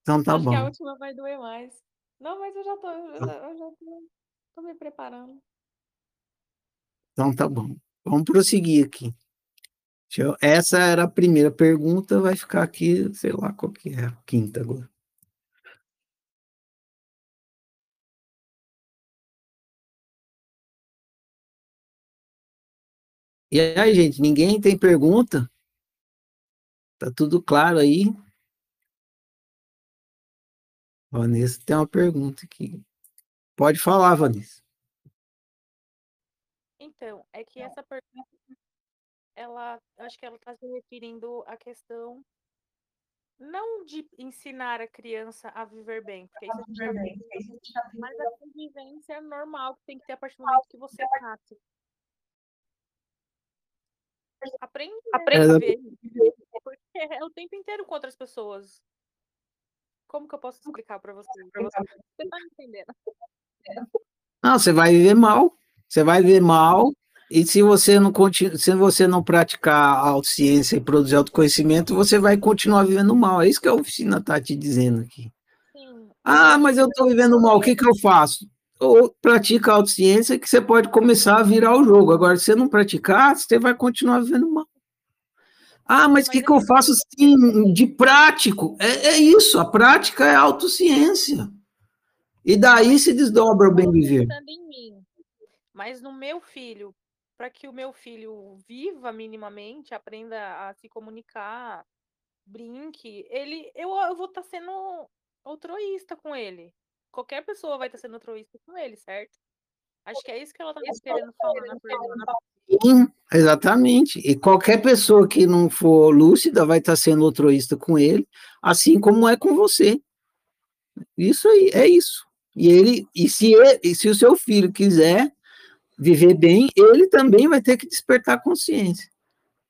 Então tá Acho bom. que a última vai doer mais. Não, mas eu já tô, eu já, eu já tô Tô me preparando. Então tá bom. Vamos prosseguir aqui. Eu, essa era a primeira pergunta, vai ficar aqui, sei lá qual que é a quinta agora. E aí, gente, ninguém tem pergunta? Tá tudo claro aí? Vanessa tem uma pergunta aqui. Pode falar, Vanessa. Então, é que essa pergunta, ela, acho que ela está se referindo à questão não de ensinar a criança a viver bem, porque isso a gente tá mas a convivência normal que tem que ter a partir do momento que você nasce. Aprende, Aprende a ver, porque é o tempo inteiro com outras pessoas. Como que eu posso explicar para você? Você tá entendendo? Não, você vai viver mal. Você vai viver mal. E se você não continu... se você não praticar a autociência e produzir autoconhecimento, você vai continuar vivendo mal. É isso que a oficina está te dizendo aqui. Sim. Ah, mas eu estou vivendo mal, o que, que eu faço? ou pratica autociência que você pode começar a virar o jogo. Agora, se você não praticar, você vai continuar vivendo mal. Ah, mas o que, que eu faço assim, de prático? É, é, isso, a prática é autociência. E daí se desdobra o bem viver. Mas no meu filho, para que o meu filho viva minimamente, aprenda a se comunicar, brinque, ele, eu, eu vou estar tá sendo altruísta com ele. Qualquer pessoa vai estar tá sendo altruísta com ele, certo? Acho que é isso que ela está querendo falar na pergunta. Sim, exatamente. E qualquer pessoa que não for lúcida vai estar tá sendo altruísta com ele, assim como é com você. Isso aí, é isso. E ele, e se, ele, e se o seu filho quiser viver bem, ele também vai ter que despertar consciência.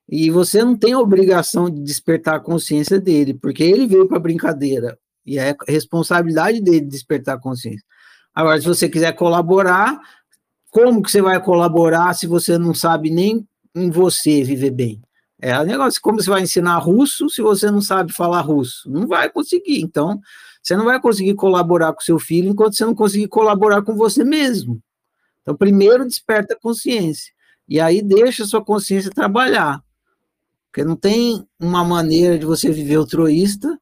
E você não tem a obrigação de despertar a consciência dele, porque ele veio para a brincadeira. E é responsabilidade dele despertar a consciência. Agora, se você quiser colaborar, como que você vai colaborar se você não sabe nem em você viver bem? É o negócio, como você vai ensinar russo se você não sabe falar russo? Não vai conseguir. Então, você não vai conseguir colaborar com seu filho enquanto você não conseguir colaborar com você mesmo. Então, primeiro desperta a consciência. E aí deixa a sua consciência trabalhar. Porque não tem uma maneira de você viver altruísta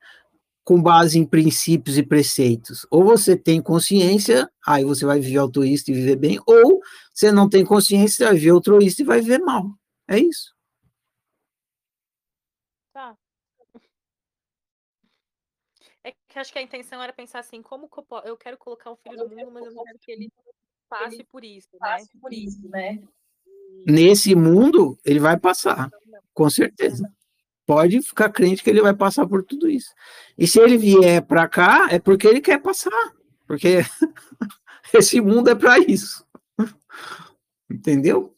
com base em princípios e preceitos. Ou você tem consciência, aí você vai viver altruísta e viver bem, ou você não tem consciência, vai viver altruísta e vai viver mal. É isso. Tá. É que acho que a intenção era pensar assim, como que eu, eu quero colocar um filho no mundo, mas eu não quero que ele passe por isso, né? Passe por isso, né? Nesse mundo, ele vai passar, com certeza. Pode ficar crente que ele vai passar por tudo isso. E se ele vier para cá, é porque ele quer passar, porque esse mundo é para isso. Entendeu?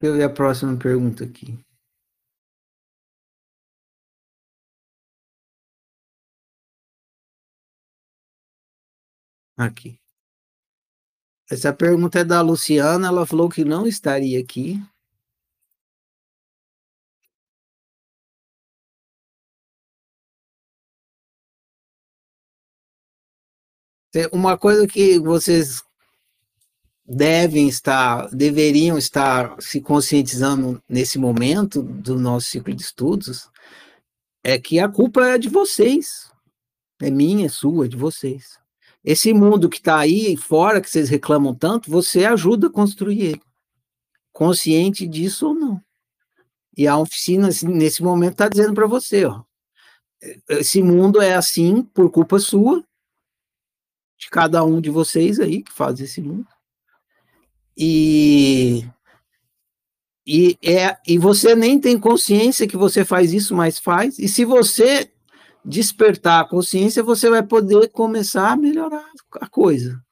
Deixa eu ver a próxima pergunta aqui. Aqui. Essa pergunta é da Luciana, ela falou que não estaria aqui. Uma coisa que vocês devem estar, deveriam estar se conscientizando nesse momento do nosso ciclo de estudos é que a culpa é de vocês. É minha, é sua, é de vocês. Esse mundo que está aí fora, que vocês reclamam tanto, você ajuda a construir ele. Consciente disso ou não. E a oficina, assim, nesse momento, está dizendo para você, ó, esse mundo é assim por culpa sua, de cada um de vocês aí que faz esse mundo. E, e, é, e você nem tem consciência que você faz isso, mas faz. E se você despertar a consciência, você vai poder começar a melhorar a coisa.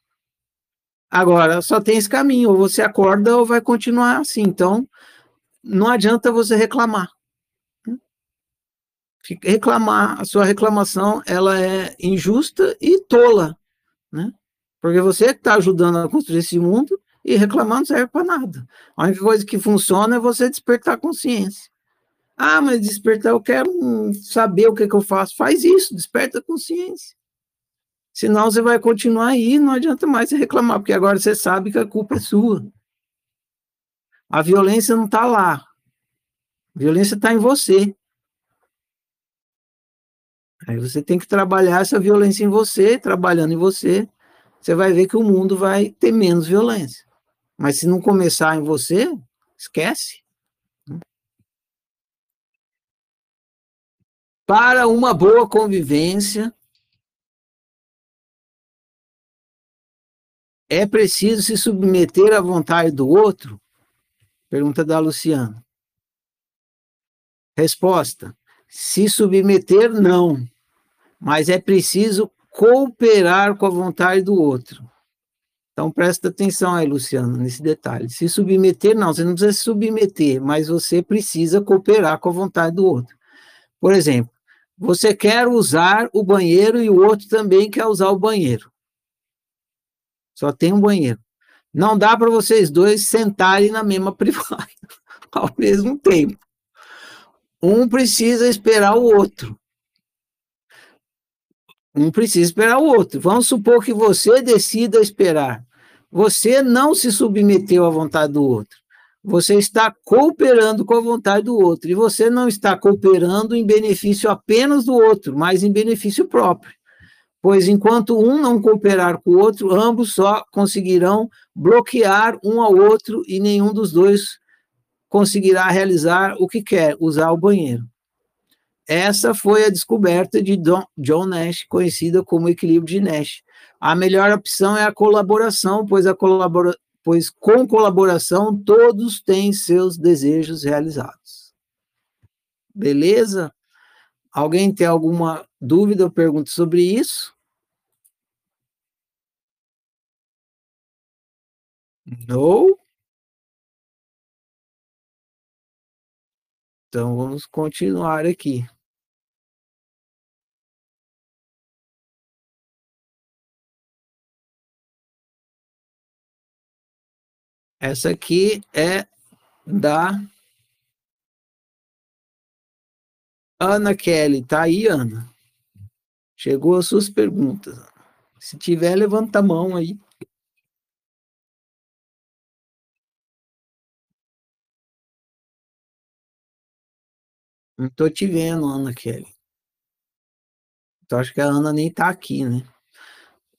Agora, só tem esse caminho, ou você acorda ou vai continuar assim. Então, não adianta você reclamar. Reclamar, a sua reclamação, ela é injusta e tola, né? Porque você está ajudando a construir esse mundo e reclamar não serve para nada. A única coisa que funciona é você despertar a consciência. Ah, mas despertar, eu quero saber o que, que eu faço. Faz isso, desperta a consciência. Senão você vai continuar aí, não adianta mais você reclamar, porque agora você sabe que a culpa é sua. A violência não está lá. A violência está em você. Aí você tem que trabalhar essa violência em você, trabalhando em você, você vai ver que o mundo vai ter menos violência. Mas se não começar em você, esquece. Para uma boa convivência, é preciso se submeter à vontade do outro? Pergunta da Luciana. Resposta: se submeter, não. Mas é preciso cooperar com a vontade do outro. Então presta atenção aí, Luciano, nesse detalhe. Se submeter, não, você não precisa se submeter, mas você precisa cooperar com a vontade do outro. Por exemplo, você quer usar o banheiro e o outro também quer usar o banheiro. Só tem um banheiro. Não dá para vocês dois sentarem na mesma privada ao mesmo tempo. Um precisa esperar o outro. Um precisa esperar o outro. Vamos supor que você decida esperar. Você não se submeteu à vontade do outro. Você está cooperando com a vontade do outro. E você não está cooperando em benefício apenas do outro, mas em benefício próprio. Pois enquanto um não cooperar com o outro, ambos só conseguirão bloquear um ao outro e nenhum dos dois conseguirá realizar o que quer, usar o banheiro. Essa foi a descoberta de John Nash, conhecida como equilíbrio de Nash. A melhor opção é a colaboração, pois, a colabora... pois com colaboração todos têm seus desejos realizados. Beleza? Alguém tem alguma dúvida ou pergunta sobre isso? Não? Então vamos continuar aqui. Essa aqui é da Ana Kelly. Tá aí, Ana? Chegou as suas perguntas. Se tiver, levanta a mão aí. Não tô te vendo, Ana Kelly. Então, acho que a Ana nem tá aqui, né?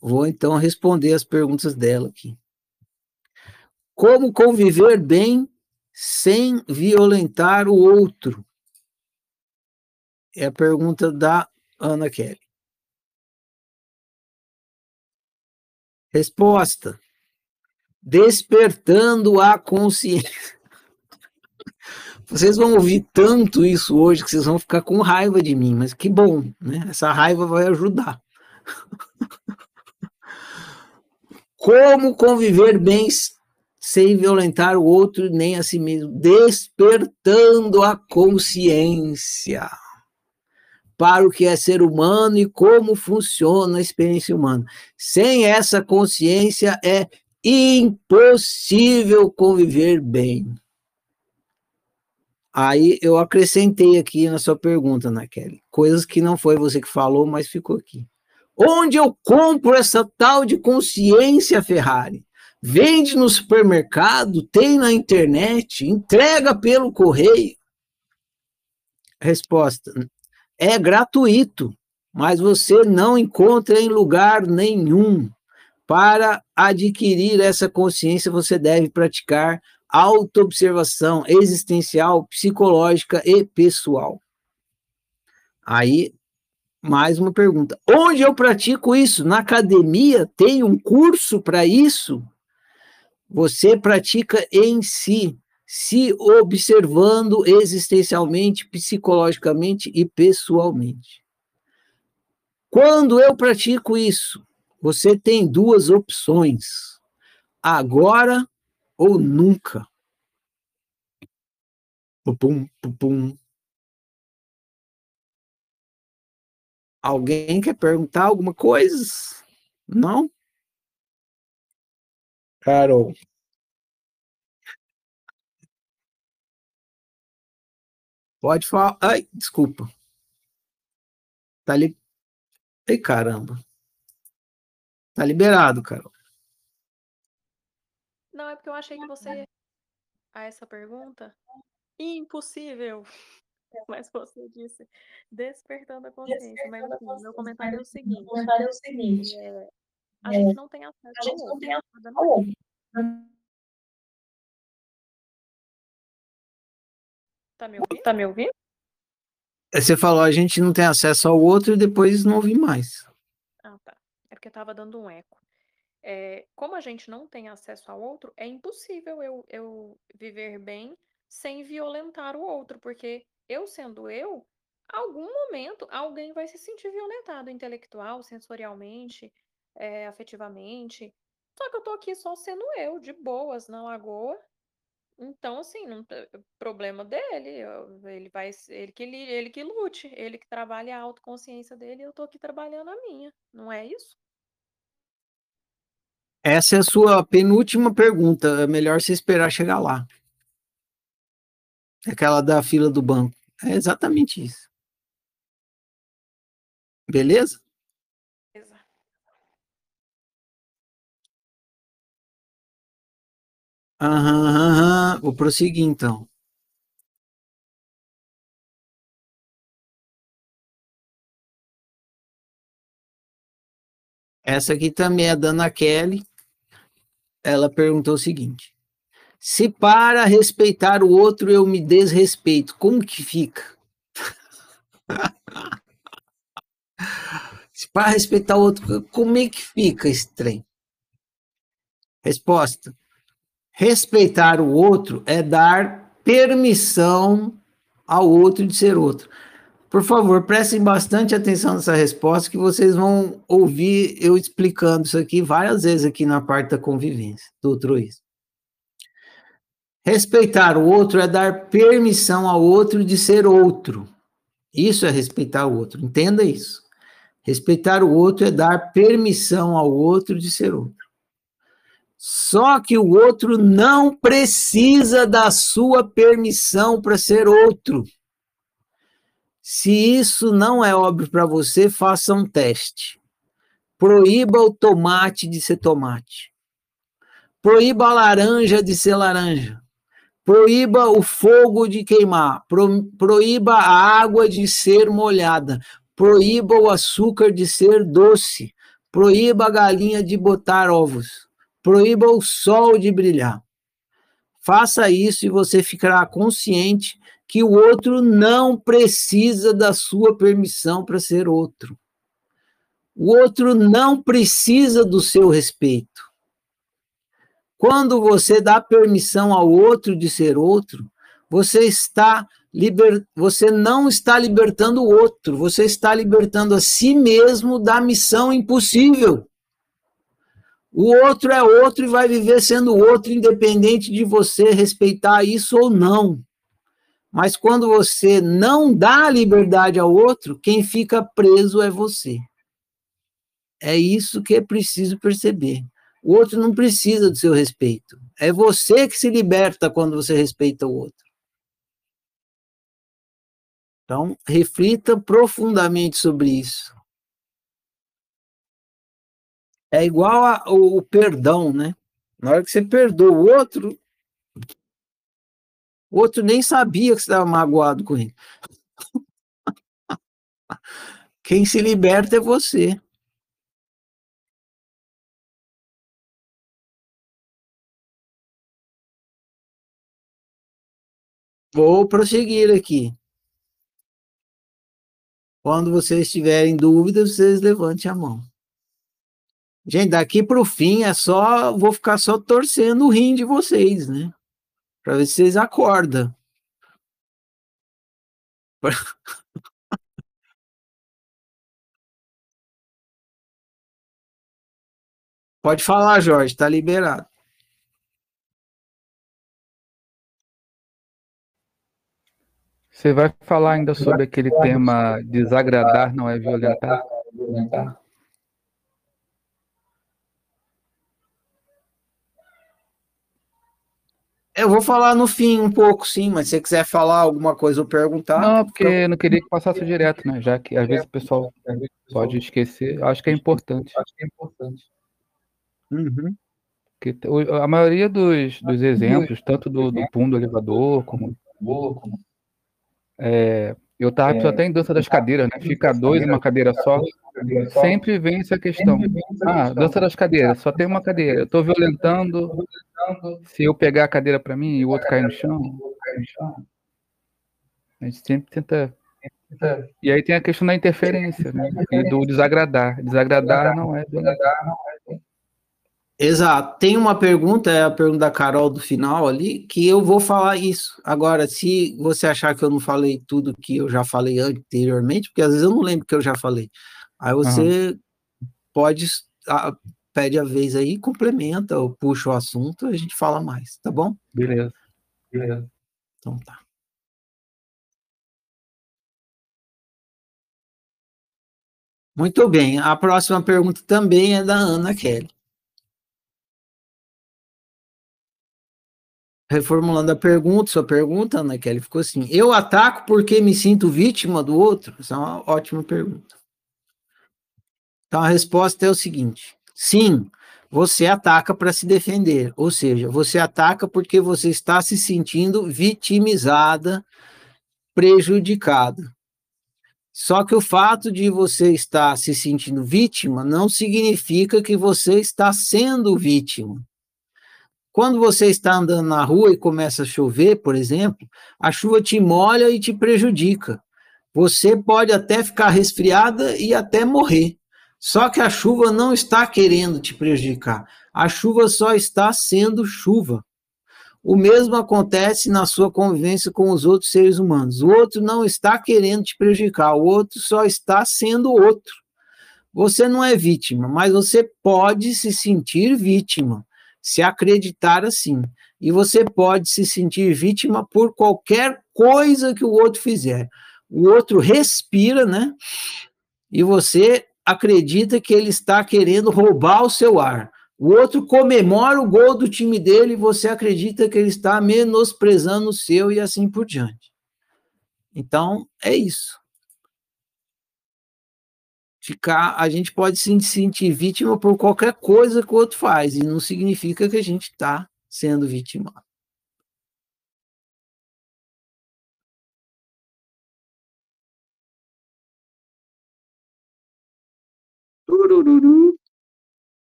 Vou então responder as perguntas dela aqui. Como conviver bem sem violentar o outro? É a pergunta da Ana Kelly. Resposta: Despertando a consciência. Vocês vão ouvir tanto isso hoje que vocês vão ficar com raiva de mim, mas que bom, né? Essa raiva vai ajudar. Como conviver bem sem violentar o outro nem a si mesmo, despertando a consciência para o que é ser humano e como funciona a experiência humana. Sem essa consciência é impossível conviver bem. Aí eu acrescentei aqui na sua pergunta, Kelly? Coisas que não foi você que falou, mas ficou aqui. Onde eu compro essa tal de consciência Ferrari? Vende no supermercado, tem na internet, entrega pelo correio. Resposta: é gratuito, mas você não encontra em lugar nenhum. Para adquirir essa consciência, você deve praticar autoobservação existencial, psicológica e pessoal. Aí, mais uma pergunta. Onde eu pratico isso? Na academia? Tem um curso para isso? Você pratica em si, se observando existencialmente, psicologicamente e pessoalmente. Quando eu pratico isso, você tem duas opções: agora ou nunca. Alguém quer perguntar alguma coisa? Não? Carol. Pode falar. Ai, desculpa. Tá li... Ei, caramba. Tá liberado, Carol. Não, é porque eu achei que você. A essa pergunta. Impossível. Mas você disse despertando a consciência. Mas assim, meu comentário é o seguinte. comentário é o seguinte. É, a gente não tem acesso a gente não tem acesso ao outro. Tá me ouvindo? Tá me ouvindo? Você falou, a gente não tem acesso ao outro e depois não ouvi mais. Ah, tá. É porque tava dando um eco. É, como a gente não tem acesso ao outro, é impossível eu, eu viver bem sem violentar o outro, porque eu sendo eu, algum momento alguém vai se sentir violentado intelectual, sensorialmente, é, afetivamente. Só que eu tô aqui só sendo eu, de boas, na lagoa. Então, assim, não tem- problema dele. Ele vai, ele que, ele que lute, ele que trabalhe a autoconsciência dele, eu tô aqui trabalhando a minha. Não é isso? Essa é a sua penúltima pergunta. É melhor você esperar chegar lá. Aquela da fila do banco. É exatamente isso. Beleza. Aham, aham. Vou prosseguir então. Essa aqui também é a Dana Kelly. Ela perguntou o seguinte: Se para respeitar o outro eu me desrespeito, como que fica? Se para respeitar o outro, como é que fica esse trem? Resposta: Respeitar o outro é dar permissão ao outro de ser outro. Por favor, prestem bastante atenção nessa resposta, que vocês vão ouvir eu explicando isso aqui várias vezes aqui na parte da convivência, do altruísmo. Respeitar o outro é dar permissão ao outro de ser outro. Isso é respeitar o outro, entenda isso. Respeitar o outro é dar permissão ao outro de ser outro. Só que o outro não precisa da sua permissão para ser outro. Se isso não é óbvio para você, faça um teste. Proíba o tomate de ser tomate. Proíba a laranja de ser laranja. Proíba o fogo de queimar. Pro, proíba a água de ser molhada. Proíba o açúcar de ser doce. Proíba a galinha de botar ovos. Proíba o sol de brilhar. Faça isso e você ficará consciente que o outro não precisa da sua permissão para ser outro. O outro não precisa do seu respeito. Quando você dá permissão ao outro de ser outro, você está liber... você não está libertando o outro, você está libertando a si mesmo da missão impossível. O outro é outro e vai viver sendo outro, independente de você respeitar isso ou não. Mas quando você não dá liberdade ao outro, quem fica preso é você. É isso que é preciso perceber. O outro não precisa do seu respeito. É você que se liberta quando você respeita o outro. Então, reflita profundamente sobre isso. É igual ao perdão, né? Na hora que você perdoa o outro, o outro nem sabia que você estava magoado com ele. Quem se liberta é você. Vou prosseguir aqui. Quando vocês tiverem dúvidas, vocês levantem a mão. Gente, daqui para o fim é só, vou ficar só torcendo o rim de vocês, né? para ver se vocês acordam. Pode falar, Jorge, está liberado. Você vai falar ainda sobre aquele tema desagradar não é violentar? Eu vou falar no fim um pouco, sim, mas se você quiser falar alguma coisa ou perguntar. Não, porque eu não queria que passasse direto, né? Já que às vezes o pessoal pode esquecer. Acho que é importante. Acho que é importante. Uhum. Porque a maioria dos, dos exemplos, tanto do, do pum do elevador, como. É, eu estava é, até em dança das cadeiras, né? Fica dois uma cadeira só. Sempre vem essa questão. Ah, dança das cadeiras, só tem uma cadeira. Eu estou violentando. Se eu pegar a cadeira para mim e o outro cair no chão. A gente sempre tenta. E aí tem a questão da interferência, né? E do desagradar. Desagradar não é violentar. Exato. Tem uma pergunta, é a pergunta da Carol do final ali, que eu vou falar isso. Agora, se você achar que eu não falei tudo que eu já falei anteriormente, porque às vezes eu não lembro que eu já falei, aí você uhum. pode, a, pede a vez aí, complementa, ou puxa o assunto, a gente fala mais, tá bom? Beleza. Beleza. Então tá. Muito bem. A próxima pergunta também é da Ana Kelly. Reformulando a pergunta, sua pergunta, Ana Kelly, ficou assim: eu ataco porque me sinto vítima do outro? Essa é uma ótima pergunta. Então a resposta é o seguinte: sim, você ataca para se defender, ou seja, você ataca porque você está se sentindo vitimizada, prejudicada. Só que o fato de você estar se sentindo vítima não significa que você está sendo vítima. Quando você está andando na rua e começa a chover, por exemplo, a chuva te molha e te prejudica. Você pode até ficar resfriada e até morrer. Só que a chuva não está querendo te prejudicar. A chuva só está sendo chuva. O mesmo acontece na sua convivência com os outros seres humanos. O outro não está querendo te prejudicar, o outro só está sendo outro. Você não é vítima, mas você pode se sentir vítima se acreditar assim. E você pode se sentir vítima por qualquer coisa que o outro fizer. O outro respira, né? E você acredita que ele está querendo roubar o seu ar. O outro comemora o gol do time dele e você acredita que ele está menosprezando o seu e assim por diante. Então, é isso ficar, a gente pode se sentir vítima por qualquer coisa que o outro faz, e não significa que a gente está sendo vítima.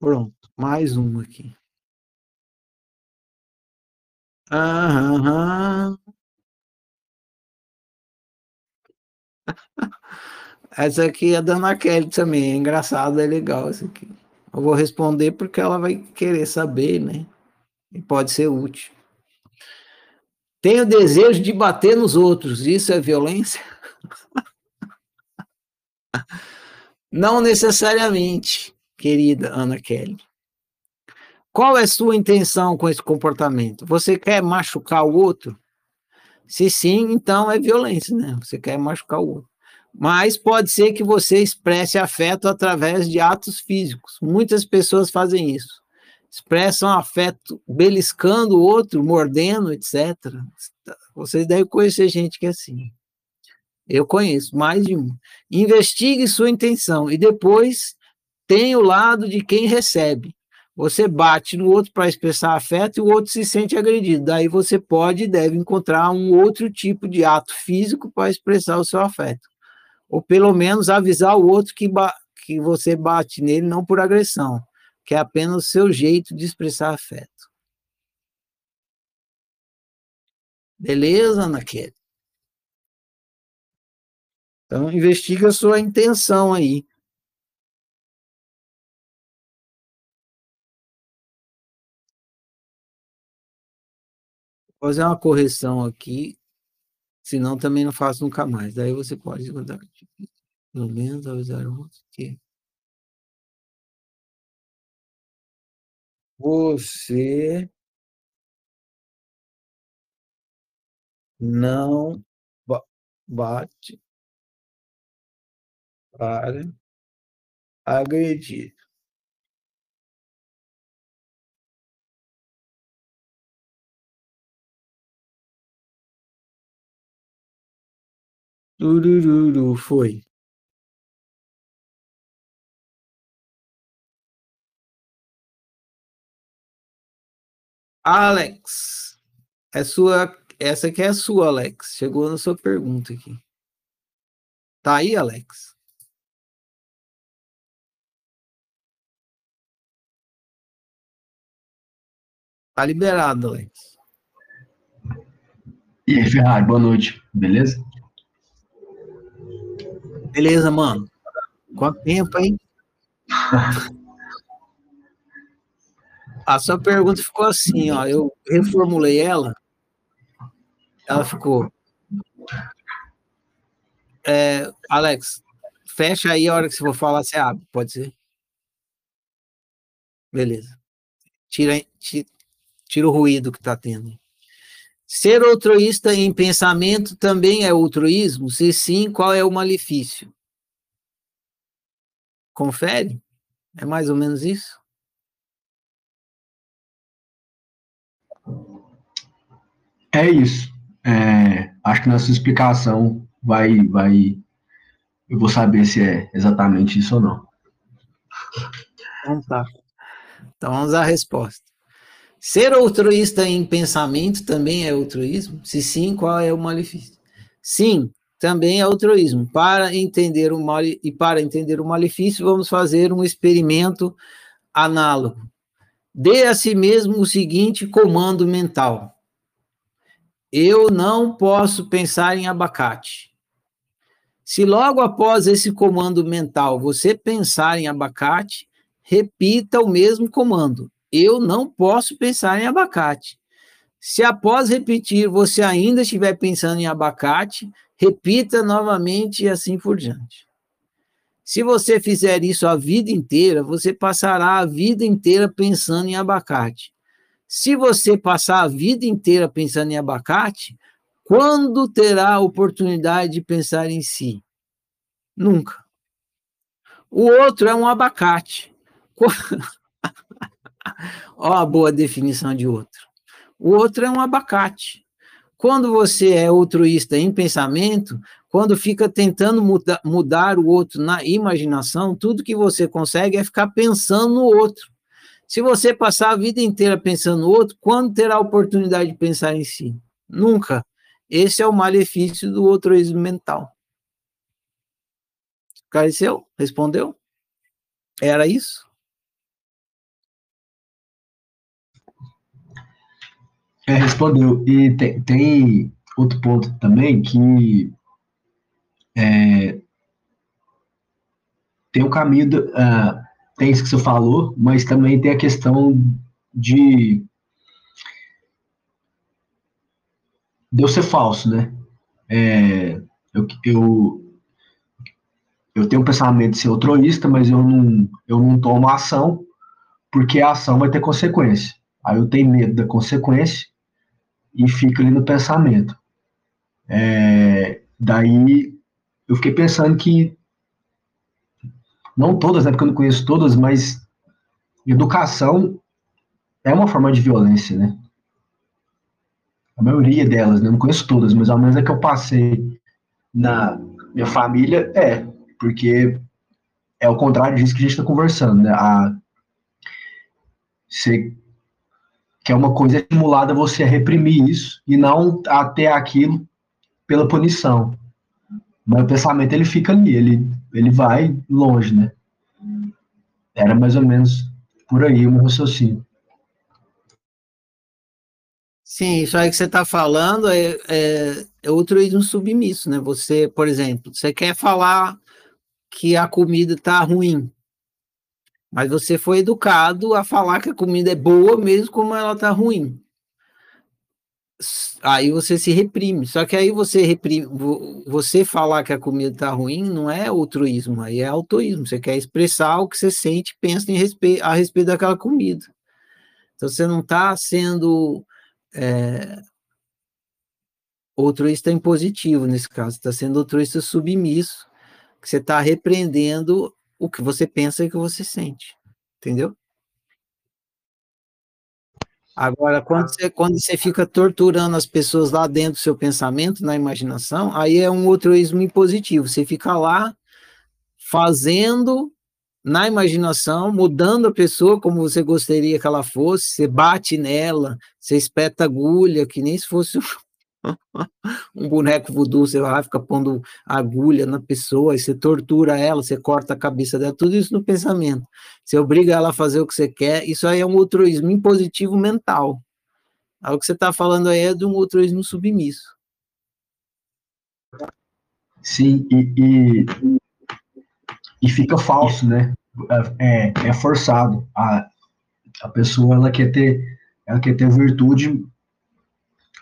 Pronto, mais um aqui. Aham. Essa aqui é da Ana Kelly também, é engraçado, é legal essa aqui. Eu vou responder porque ela vai querer saber, né? E pode ser útil. Tenho desejo de bater nos outros, isso é violência? Não necessariamente, querida Ana Kelly. Qual é a sua intenção com esse comportamento? Você quer machucar o outro? Se sim, então é violência, né? Você quer machucar o outro mas pode ser que você expresse afeto através de atos físicos. Muitas pessoas fazem isso. Expressam afeto beliscando o outro, mordendo, etc. Vocês devem conhecer gente que é assim. Eu conheço mais de um. Investigue sua intenção e depois tem o lado de quem recebe. Você bate no outro para expressar afeto e o outro se sente agredido. Daí você pode e deve encontrar um outro tipo de ato físico para expressar o seu afeto ou pelo menos avisar o outro que, que você bate nele não por agressão, que é apenas o seu jeito de expressar afeto. Beleza, Ana? Então, investiga a sua intenção aí. Vou fazer uma correção aqui. Senão também não faço nunca mais. Daí você pode mandar pelo menos avisar outros que você não bate para agredir. Turururu, foi. Alex, é sua, essa aqui é a sua, Alex. Chegou na sua pergunta aqui. Tá aí, Alex? Tá liberado, Alex. E aí, Ferrari, boa noite, beleza? Beleza, mano. Quanto tempo, hein? A sua pergunta ficou assim, ó. Eu reformulei ela. Ela ficou. É, Alex, fecha aí a hora que você for falar, você abre, pode ser? Beleza. Tira, tira, tira o ruído que está tendo. Ser altruísta em pensamento também é altruísmo? Se sim, qual é o malefício? Confere? É mais ou menos isso? É isso. É, acho que nessa explicação vai, vai. Eu vou saber se é exatamente isso ou não. Então tá. Então vamos à resposta. Ser altruísta em pensamento também é altruísmo? Se sim, qual é o malefício? Sim, também é altruísmo. Para entender o mal e para entender o malefício, vamos fazer um experimento análogo. Dê a si mesmo o seguinte comando mental: Eu não posso pensar em abacate. Se logo após esse comando mental você pensar em abacate, repita o mesmo comando eu não posso pensar em abacate. Se após repetir você ainda estiver pensando em abacate, repita novamente e assim por diante. Se você fizer isso a vida inteira, você passará a vida inteira pensando em abacate. Se você passar a vida inteira pensando em abacate, quando terá a oportunidade de pensar em si? Nunca. O outro é um abacate. Ó, a boa definição de outro. O outro é um abacate. Quando você é altruísta em pensamento, quando fica tentando muda, mudar o outro na imaginação, tudo que você consegue é ficar pensando no outro. Se você passar a vida inteira pensando no outro, quando terá a oportunidade de pensar em si? Nunca. Esse é o malefício do altruísmo mental. Careceu? Respondeu? Era isso? É, respondeu. E tem, tem, outro ponto também que é, tem o caminho, do, uh, tem isso que você falou, mas também tem a questão de de eu ser falso, né? É, eu, eu, eu tenho um pensamento de ser altruísta, mas eu não, eu não tomo ação, porque a ação vai ter consequência. Aí eu tenho medo da consequência, e fica ali no pensamento. É, daí eu fiquei pensando que, não todas, né, porque eu não conheço todas, mas educação é uma forma de violência, né? A maioria delas, né? Não conheço todas, mas ao menos é que eu passei na minha família, é, porque é o contrário disso que a gente está conversando, né? A, você que é uma coisa estimulada você a reprimir isso e não até aquilo pela punição. Mas o pensamento ele fica ali, ele, ele vai longe, né? Era mais ou menos por aí o meu raciocínio. Sim, isso aí que você está falando é, é, é altruísmo submisso, né? Você, por exemplo, você quer falar que a comida está ruim, mas você foi educado a falar que a comida é boa mesmo como ela tá ruim. Aí você se reprime. Só que aí você reprime, você falar que a comida tá ruim não é altruísmo, aí é autoísmo. Você quer expressar o que você sente, pensa em respeito, a respeito daquela comida. Então você não está sendo é, altruísta impositivo nesse caso, está sendo altruísta submisso, que você está repreendendo o que você pensa e o que você sente. Entendeu? Agora, quando você, quando você fica torturando as pessoas lá dentro do seu pensamento, na imaginação, aí é um altruísmo impositivo. Você fica lá fazendo na imaginação, mudando a pessoa como você gostaria que ela fosse, você bate nela, você espeta agulha, que nem se fosse um boneco voodoo, você vai ficar pondo agulha na pessoa, e você tortura ela, você corta a cabeça dela, tudo isso no pensamento. Você obriga ela a fazer o que você quer, isso aí é um altruísmo impositivo mental. O que você está falando aí é de um altruísmo submisso. Sim, e, e, e fica falso, né? É, é, forçado. A, a pessoa ela quer ter ela quer ter virtude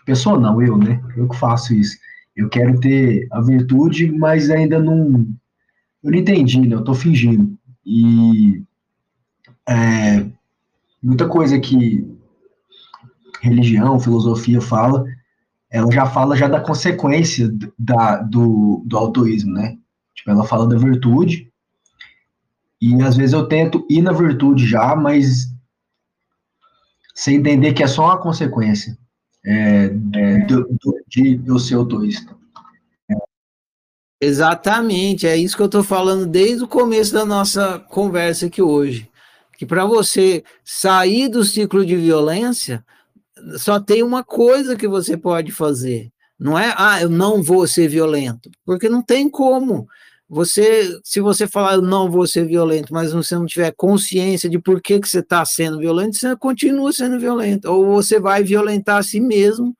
Pessoa não, eu, né? Eu que faço isso. Eu quero ter a virtude, mas ainda não. Eu não entendi, né? Eu tô fingindo. E. É, muita coisa que religião, filosofia fala, ela já fala já da consequência da, do, do autoísmo, né? Tipo, ela fala da virtude, e às vezes eu tento ir na virtude já, mas sem entender que é só uma consequência. É, é, de, de eu ser autorista. Exatamente, é isso que eu estou falando desde o começo da nossa conversa aqui hoje. Que para você sair do ciclo de violência, só tem uma coisa que você pode fazer. Não é, ah, eu não vou ser violento, porque não tem como. Você, se você falar eu não vou ser violento, mas você não tiver consciência de por que, que você está sendo violento, você continua sendo violento. Ou você vai violentar a si mesmo,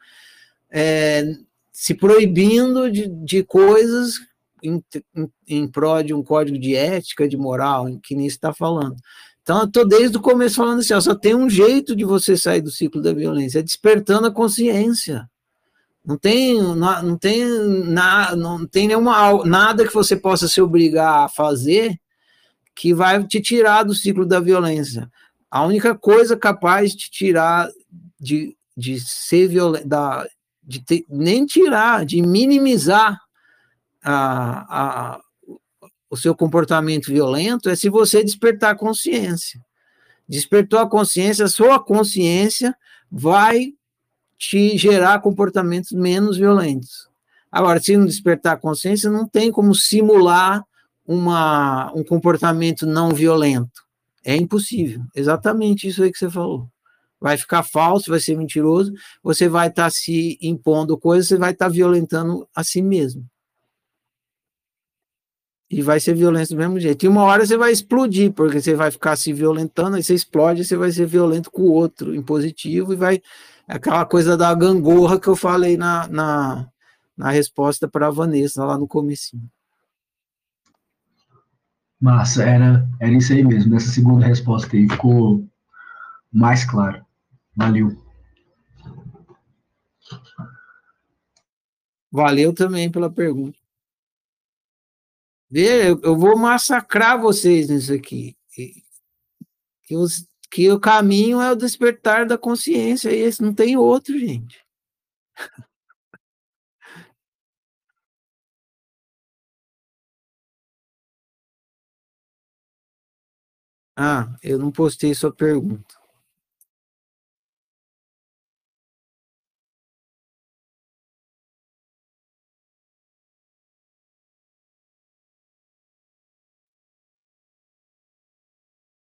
é, se proibindo de, de coisas em, em, em prol de um código de ética, de moral, que nem está falando. Então, eu estou desde o começo falando assim, ó, só tem um jeito de você sair do ciclo da violência, é despertando a consciência. Não tem, não, tem, na, não tem nenhuma, nada que você possa se obrigar a fazer que vai te tirar do ciclo da violência. A única coisa capaz de te tirar de, de ser violento, de ter, nem tirar, de minimizar a, a, o seu comportamento violento é se você despertar a consciência. Despertou a consciência, a sua consciência vai te gerar comportamentos menos violentos. Agora, se não despertar a consciência, não tem como simular uma, um comportamento não violento. É impossível. Exatamente isso aí que você falou. Vai ficar falso, vai ser mentiroso, você vai estar tá se impondo coisas, você vai estar tá violentando a si mesmo e vai ser violento do mesmo jeito. E uma hora você vai explodir, porque você vai ficar se violentando, aí você explode, você vai ser violento com o outro, em positivo, e vai. Aquela coisa da gangorra que eu falei na, na, na resposta para a Vanessa lá no comecinho. Massa, era, era isso aí mesmo. Nessa segunda resposta aí ficou mais claro. Valeu. Valeu também pela pergunta. Vê, eu vou massacrar vocês nisso aqui. Que, os, que o caminho é o despertar da consciência, e esse não tem outro, gente. Ah, eu não postei sua pergunta.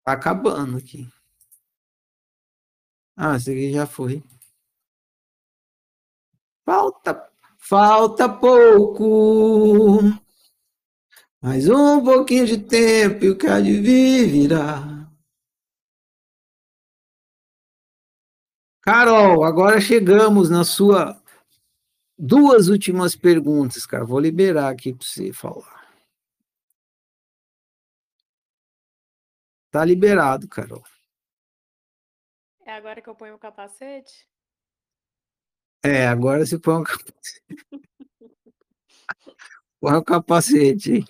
Tá acabando aqui. Ah, esse aqui já foi. Falta, falta pouco. Mais um pouquinho de tempo e o que há de vir virá. Carol, agora chegamos na sua duas últimas perguntas, cara. Vou liberar aqui para você falar. Tá liberado, Carol. É agora que eu ponho o capacete? É, agora você põe o capacete. põe o capacete.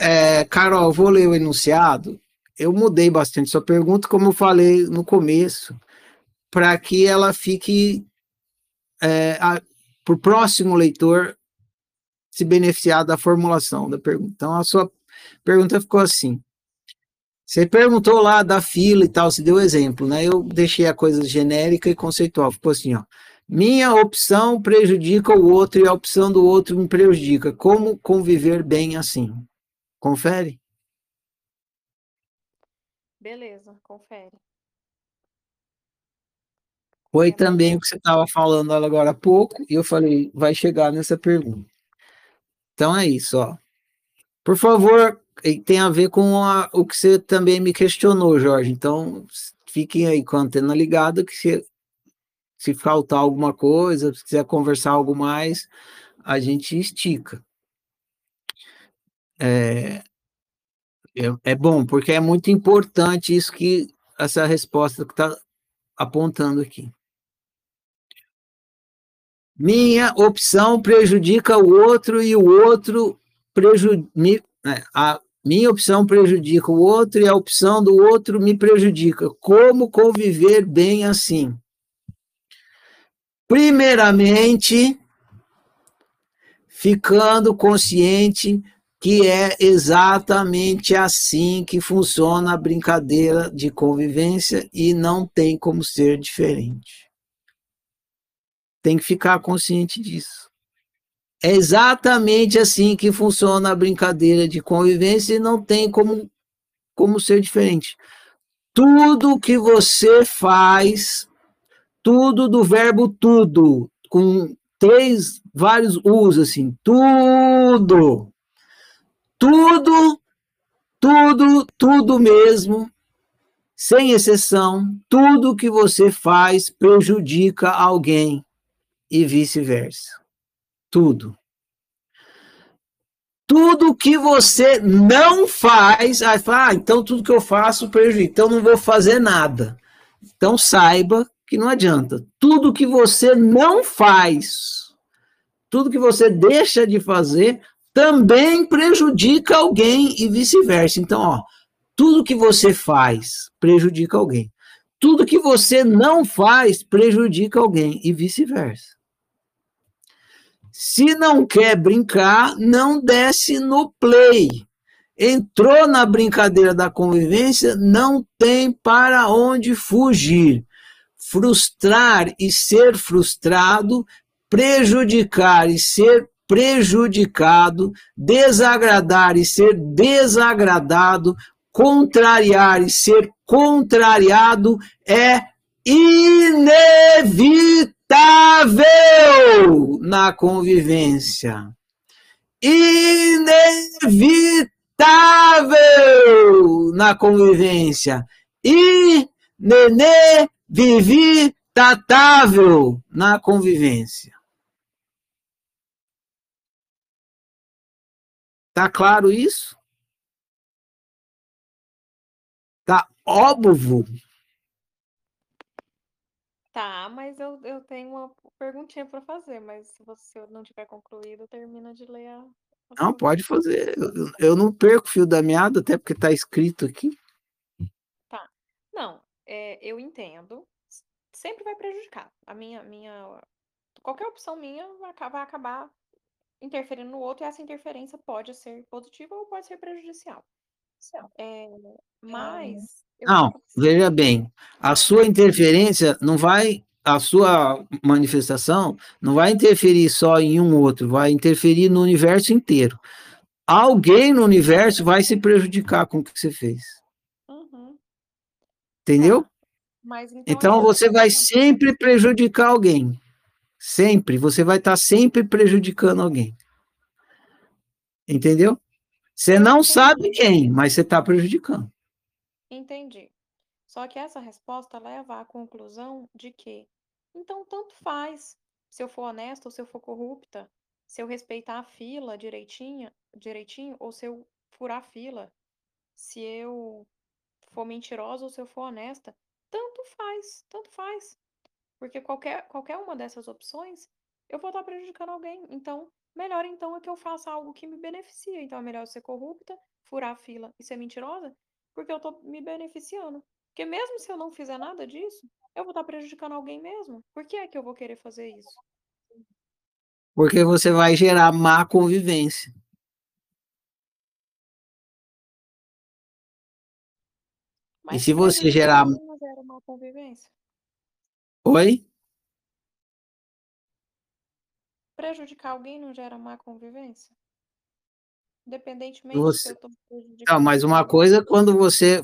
É, Carol, vou ler o enunciado. Eu mudei bastante sua pergunta, como eu falei no começo, para que ela fique é, para o próximo leitor se beneficiar da formulação da pergunta. Então, a sua pergunta ficou assim. Você perguntou lá da fila e tal, se deu exemplo, né? Eu deixei a coisa genérica e conceitual. Ficou assim, ó. Minha opção prejudica o outro e a opção do outro me prejudica. Como conviver bem assim? Confere? Beleza, confere. Foi também o que você estava falando agora há pouco, e eu falei, vai chegar nessa pergunta. Então é isso, ó. Por favor, tem a ver com a, o que você também me questionou, Jorge. Então, fiquem aí com a antena ligada, que se, se faltar alguma coisa, se quiser conversar algo mais, a gente estica. É, é, é bom, porque é muito importante isso que essa resposta que está apontando aqui. Minha opção prejudica o outro e o outro prejudica. É, a minha opção prejudica o outro e a opção do outro me prejudica. Como conviver bem assim? Primeiramente, ficando consciente que é exatamente assim que funciona a brincadeira de convivência e não tem como ser diferente. Tem que ficar consciente disso. É exatamente assim que funciona a brincadeira de convivência e não tem como, como ser diferente. Tudo que você faz, tudo do verbo tudo, com três, vários U's assim, tudo tudo, tudo, tudo mesmo, sem exceção, tudo que você faz prejudica alguém e vice-versa. Tudo. Tudo que você não faz, aí fala, ah, então tudo que eu faço prejudica, então não vou fazer nada. Então saiba que não adianta. Tudo que você não faz, tudo que você deixa de fazer, também prejudica alguém e vice-versa. Então, ó, tudo que você faz prejudica alguém. Tudo que você não faz prejudica alguém e vice-versa. Se não quer brincar, não desce no play. Entrou na brincadeira da convivência, não tem para onde fugir. Frustrar e ser frustrado, prejudicar e ser prejudicado, desagradar e ser desagradado, contrariar e ser contrariado é inevitável na convivência. Inevitável na convivência. Inevitável na convivência. Tá claro isso? Tá óbvio? Tá, mas eu, eu tenho uma perguntinha para fazer, mas se você não tiver concluído, termina de ler a. Não, pode fazer. Eu, eu não perco o fio da meada, até porque está escrito aqui. Tá. Não, é, eu entendo. Sempre vai prejudicar. A minha, minha. Qualquer opção minha vai acabar interferindo no outro, e essa interferência pode ser positiva ou pode ser prejudicial. É, mas. Não, veja bem, a sua interferência não vai, a sua manifestação não vai interferir só em um outro, vai interferir no universo inteiro. Alguém no universo vai se prejudicar com o que você fez. Uhum. Entendeu? Tá. então, então você vai sempre prejudicar alguém. Sempre, você vai estar sempre prejudicando alguém. Entendeu? Você não sabe quem, mas você está prejudicando. Entendi. Só que essa resposta leva à conclusão de que, então, tanto faz se eu for honesta ou se eu for corrupta, se eu respeitar a fila direitinho, direitinho ou se eu furar a fila, se eu for mentirosa ou se eu for honesta, tanto faz, tanto faz. Porque qualquer, qualquer uma dessas opções, eu vou estar prejudicando alguém. Então, melhor então é que eu faça algo que me beneficia. Então, é melhor eu ser corrupta, furar a fila e ser mentirosa, porque eu estou me beneficiando. Porque mesmo se eu não fizer nada disso, eu vou estar prejudicando alguém mesmo. Por que é que eu vou querer fazer isso? Porque você vai gerar má convivência. Mas e se você gerar. Má convivência? Oi? Prejudicar alguém não gera má convivência? Independentemente você... eu. Não, mas uma coisa é quando você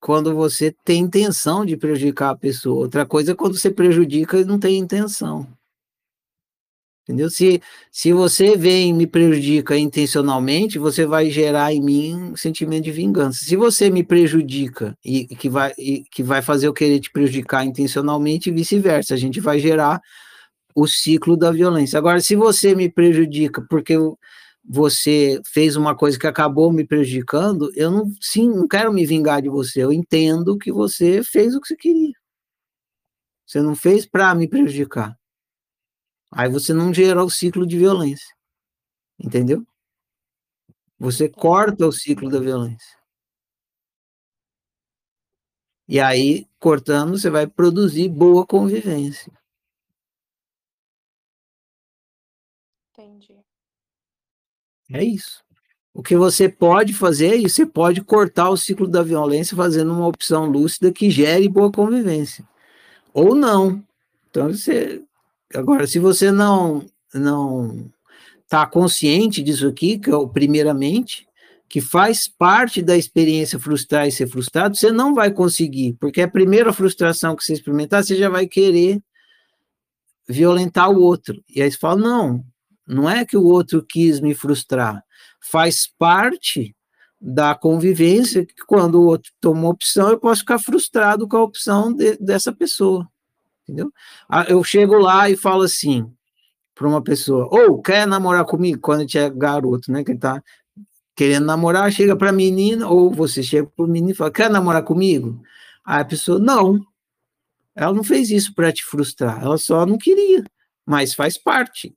quando você tem intenção de prejudicar a pessoa. Outra coisa é quando você prejudica e não tem intenção. Entendeu? Se, se você vem e me prejudica intencionalmente, você vai gerar em mim um sentimento de vingança. Se você me prejudica e, e que, vai, e, que vai fazer eu querer te prejudicar intencionalmente e vice-versa, a gente vai gerar o ciclo da violência. Agora, se você me prejudica porque você fez uma coisa que acabou me prejudicando, eu não, sim, não quero me vingar de você. Eu entendo que você fez o que você queria. Você não fez para me prejudicar. Aí você não gerou o ciclo de violência. Entendeu? Você corta o ciclo da violência. E aí, cortando, você vai produzir boa convivência. É isso. O que você pode fazer é você pode cortar o ciclo da violência fazendo uma opção lúcida que gere boa convivência. Ou não. Então, você. Agora, se você não não está consciente disso aqui, que é o primeiramente, que faz parte da experiência frustrar e ser frustrado, você não vai conseguir, porque a primeira frustração que você experimentar, você já vai querer violentar o outro. E aí você fala: não, não é que o outro quis me frustrar, faz parte da convivência que quando o outro toma opção, eu posso ficar frustrado com a opção de, dessa pessoa. Entendeu? Ah, eu chego lá e falo assim para uma pessoa, ou oh, quer namorar comigo quando a gente é garoto, né? Que tá querendo namorar, chega para a menina, ou você chega para o menino e fala, quer namorar comigo? Aí a pessoa, não. Ela não fez isso para te frustrar, ela só não queria, mas faz parte.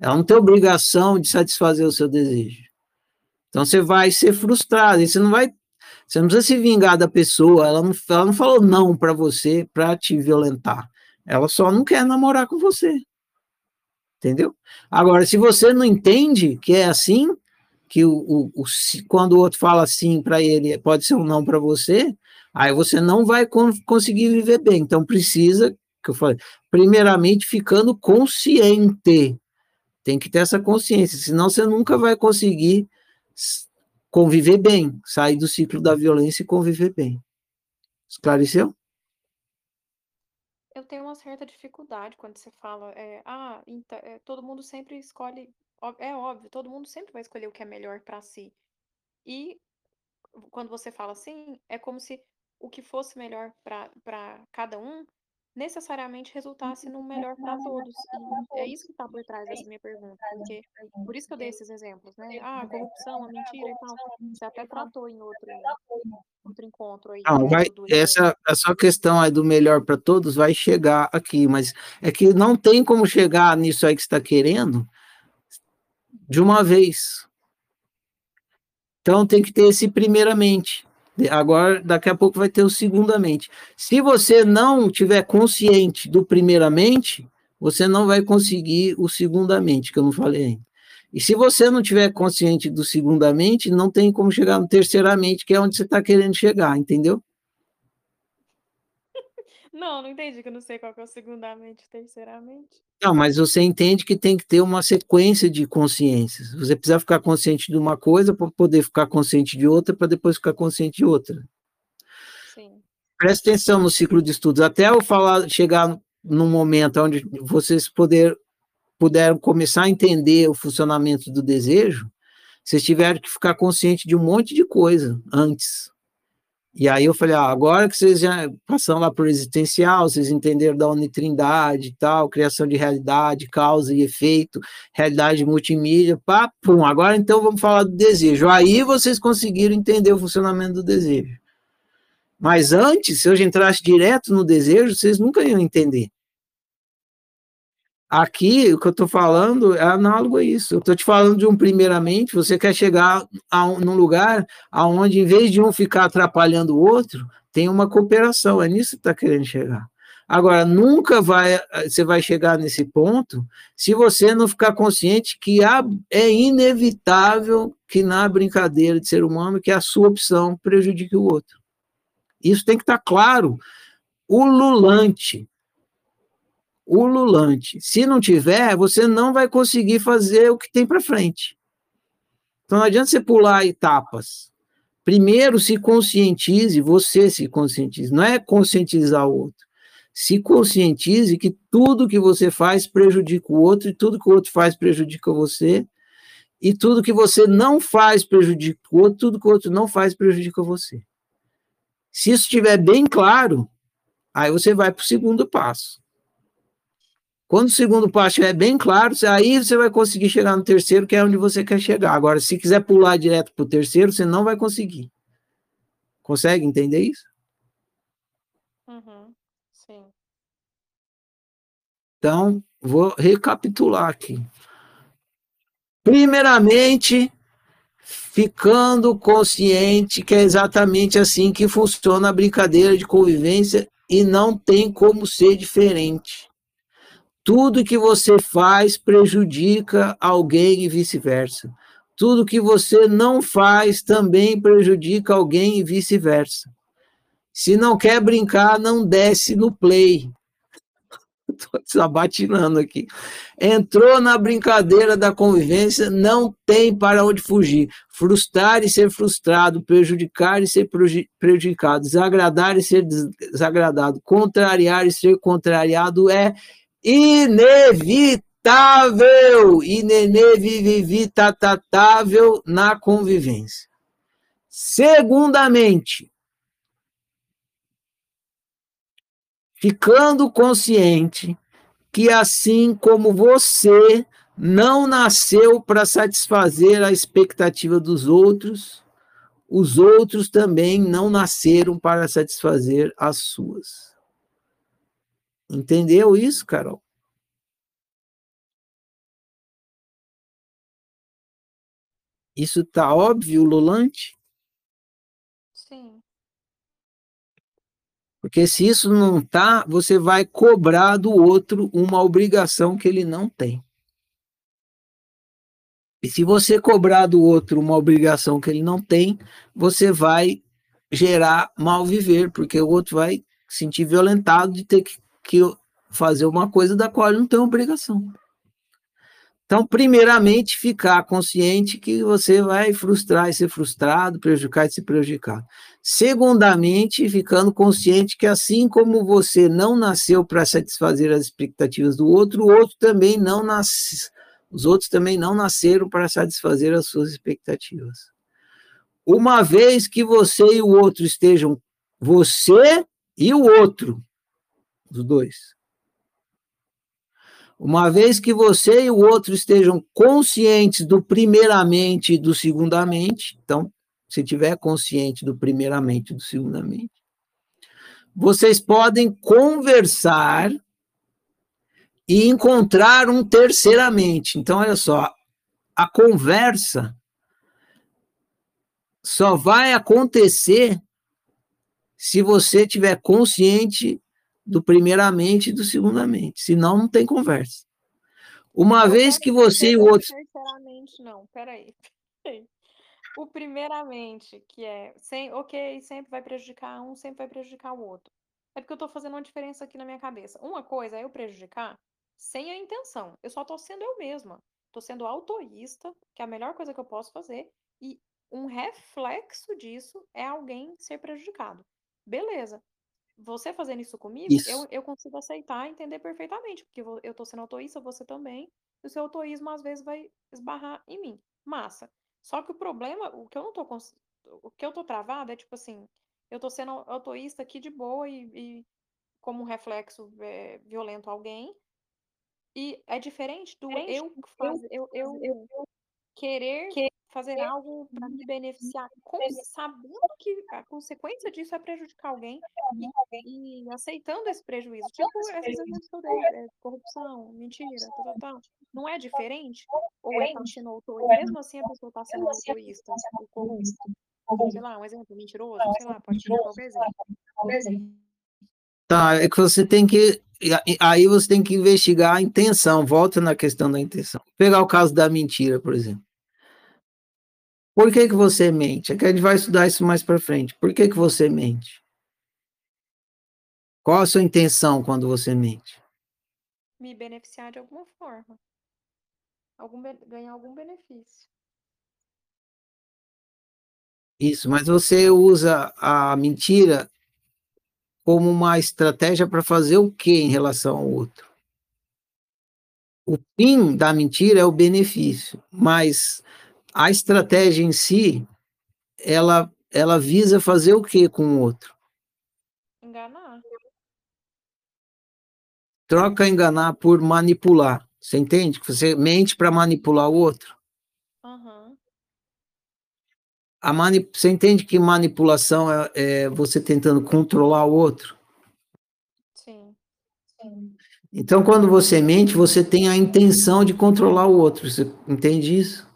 Ela não tem obrigação de satisfazer o seu desejo. Então você vai ser frustrado, e você não vai, você não precisa se vingar da pessoa, ela não, ela não falou não para você para te violentar. Ela só não quer namorar com você. Entendeu? Agora, se você não entende que é assim, que o, o, o quando o outro fala sim para ele, pode ser um não para você, aí você não vai conseguir viver bem. Então precisa, que eu falei, primeiramente ficando consciente tem que ter essa consciência, senão você nunca vai conseguir conviver bem, sair do ciclo da violência e conviver bem. Esclareceu? Eu tenho uma certa dificuldade quando você fala, é, ah, então, é, todo mundo sempre escolhe, é óbvio, todo mundo sempre vai escolher o que é melhor para si. E quando você fala assim, é como se o que fosse melhor para cada um necessariamente resultasse no melhor para todos. E é isso que está por trás dessa minha pergunta, porque por isso que eu dei esses exemplos, né? Ah, a corrupção, a mentira e tal. Você até tratou em outro, outro encontro aí. Não, vai, essa, essa questão aí do melhor para todos vai chegar aqui, mas é que não tem como chegar nisso aí que está querendo de uma vez. Então tem que ter esse primeiramente. Agora, daqui a pouco vai ter o segundamente. Se você não tiver consciente do primeiramente, você não vai conseguir o segundamente, que eu não falei ainda. E se você não tiver consciente do segundamente, não tem como chegar no terceiramente, que é onde você está querendo chegar, entendeu? Não, não entendi, que eu não sei qual é o segundamente e terceiramente. Não, mas você entende que tem que ter uma sequência de consciências. Você precisa ficar consciente de uma coisa para poder ficar consciente de outra, para depois ficar consciente de outra. Sim. Presta atenção no ciclo de estudos. Até eu falar, chegar num momento onde vocês poder, puderam começar a entender o funcionamento do desejo, vocês tiveram que ficar consciente de um monte de coisa antes. E aí eu falei, ah, agora que vocês já passam lá por existencial, vocês entenderam da unitrindade e tal, criação de realidade, causa e efeito, realidade multimídia, pá, pum, agora então vamos falar do desejo. Aí vocês conseguiram entender o funcionamento do desejo. Mas antes, se eu entrasse direto no desejo, vocês nunca iam entender. Aqui, o que eu estou falando é análogo a isso. Eu estou te falando de um, primeiramente, você quer chegar a um, num lugar onde, em vez de um ficar atrapalhando o outro, tem uma cooperação. É nisso que está querendo chegar. Agora, nunca vai, você vai chegar nesse ponto se você não ficar consciente que há, é inevitável que na brincadeira de ser humano que a sua opção prejudique o outro. Isso tem que estar tá claro. O lulante, ululante. Se não tiver, você não vai conseguir fazer o que tem para frente. Então não adianta você pular etapas. Primeiro se conscientize, você se conscientize, não é conscientizar o outro. Se conscientize que tudo que você faz prejudica o outro e tudo que o outro faz prejudica você. E tudo que você não faz prejudica o outro, tudo que o outro não faz prejudica você. Se isso estiver bem claro, aí você vai para o segundo passo. Quando o segundo passo estiver bem claro, aí você vai conseguir chegar no terceiro, que é onde você quer chegar. Agora, se quiser pular direto para o terceiro, você não vai conseguir. Consegue entender isso? Uhum, sim. Então, vou recapitular aqui. Primeiramente, ficando consciente que é exatamente assim que funciona a brincadeira de convivência e não tem como ser diferente. Tudo que você faz prejudica alguém e vice-versa. Tudo que você não faz também prejudica alguém e vice-versa. Se não quer brincar, não desce no play. Estou desabatinando aqui. Entrou na brincadeira da convivência, não tem para onde fugir. Frustrar e ser frustrado, prejudicar e ser prejudicado, desagradar e ser desagradado, contrariar e ser contrariado é inevitável, inevitável na convivência. Segundamente, ficando consciente que assim como você não nasceu para satisfazer a expectativa dos outros, os outros também não nasceram para satisfazer as suas. Entendeu isso, Carol? Isso tá óbvio, Lulante? Sim. Porque se isso não tá, você vai cobrar do outro uma obrigação que ele não tem. E se você cobrar do outro uma obrigação que ele não tem, você vai gerar mal viver, porque o outro vai se sentir violentado de ter que, que fazer uma coisa da qual ele não tem obrigação. Então, primeiramente, ficar consciente que você vai frustrar e ser frustrado, prejudicar e ser prejudicado. Segundamente, ficando consciente que assim como você não nasceu para satisfazer as expectativas do outro, o outro também não nasce, os outros também não nasceram para satisfazer as suas expectativas. Uma vez que você e o outro estejam, você e o outro, os dois, uma vez que você e o outro estejam conscientes do primeiramente e do segundamente, então, se tiver consciente do primeiramente e do segundamente, vocês podem conversar e encontrar um terceiramente. Então, olha só, a conversa só vai acontecer se você tiver consciente do primeiramente e do segundamente. Senão, não tem conversa. Uma vez que você e o outro. Terceiramente, não, peraí. O primeiramente, que é, sem, ok, sempre vai prejudicar um, sempre vai prejudicar o outro. É porque eu tô fazendo uma diferença aqui na minha cabeça. Uma coisa é eu prejudicar sem a intenção. Eu só tô sendo eu mesma. Tô sendo autoísta, que é a melhor coisa que eu posso fazer. E um reflexo disso é alguém ser prejudicado. Beleza você fazendo isso comigo, Isso. eu, eu consigo aceitar e entender perfeitamente, porque eu tô sendo autoísta, você também, e o seu autoísmo às vezes vai esbarrar em mim. Massa. Só que o problema, o que eu não tô o que eu tô travada é tipo assim, eu tô sendo autoísta aqui de boa e, e como um reflexo é, violento a alguém, e é diferente do eu fazer, eu, eu querer fazer algo para me beneficiar, com- sabendo que a consequência disso é prejudicar alguém e, e aceitando esse prejuízo. Tipo esses exemplos que eu dei, é, corrupção, mentira, tal, tal, tal. Não é diferente? Ou é autor? E mesmo assim a pessoa está sendo autoísta, ou corrupto, sei lá, um exemplo mentiroso, sei lá, pode ser qualquer exemplo. Tá, é que você tem que. Aí você tem que investigar a intenção. Volta na questão da intenção. Vou pegar o caso da mentira, por exemplo. Por que, que você mente? É que a gente vai estudar isso mais para frente. Por que, que você mente? Qual a sua intenção quando você mente? Me beneficiar de alguma forma. Algum, ganhar algum benefício. Isso, mas você usa a mentira como uma estratégia para fazer o que em relação ao outro? O fim da mentira é o benefício, mas a estratégia em si, ela, ela visa fazer o que com o outro? Enganar. Troca enganar por manipular. Você entende? Que você mente para manipular o outro. Aham. A mani... Você entende que manipulação é, é você tentando controlar o outro? Sim. Então, quando você mente, você tem a intenção de controlar o outro. Você entende isso?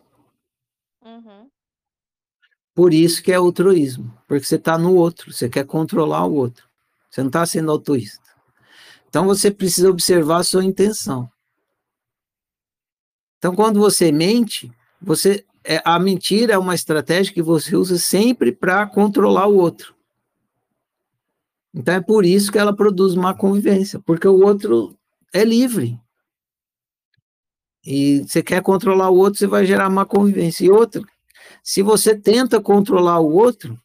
Por isso que é altruísmo, porque você está no outro, você quer controlar o outro. Você não está sendo altruísta. Então você precisa observar a sua intenção. Então, quando você mente, você é, a mentira é uma estratégia que você usa sempre para controlar o outro. Então é por isso que ela produz má convivência, porque o outro é livre. E você quer controlar o outro, você vai gerar má convivência. E outra, se você tenta controlar o outro,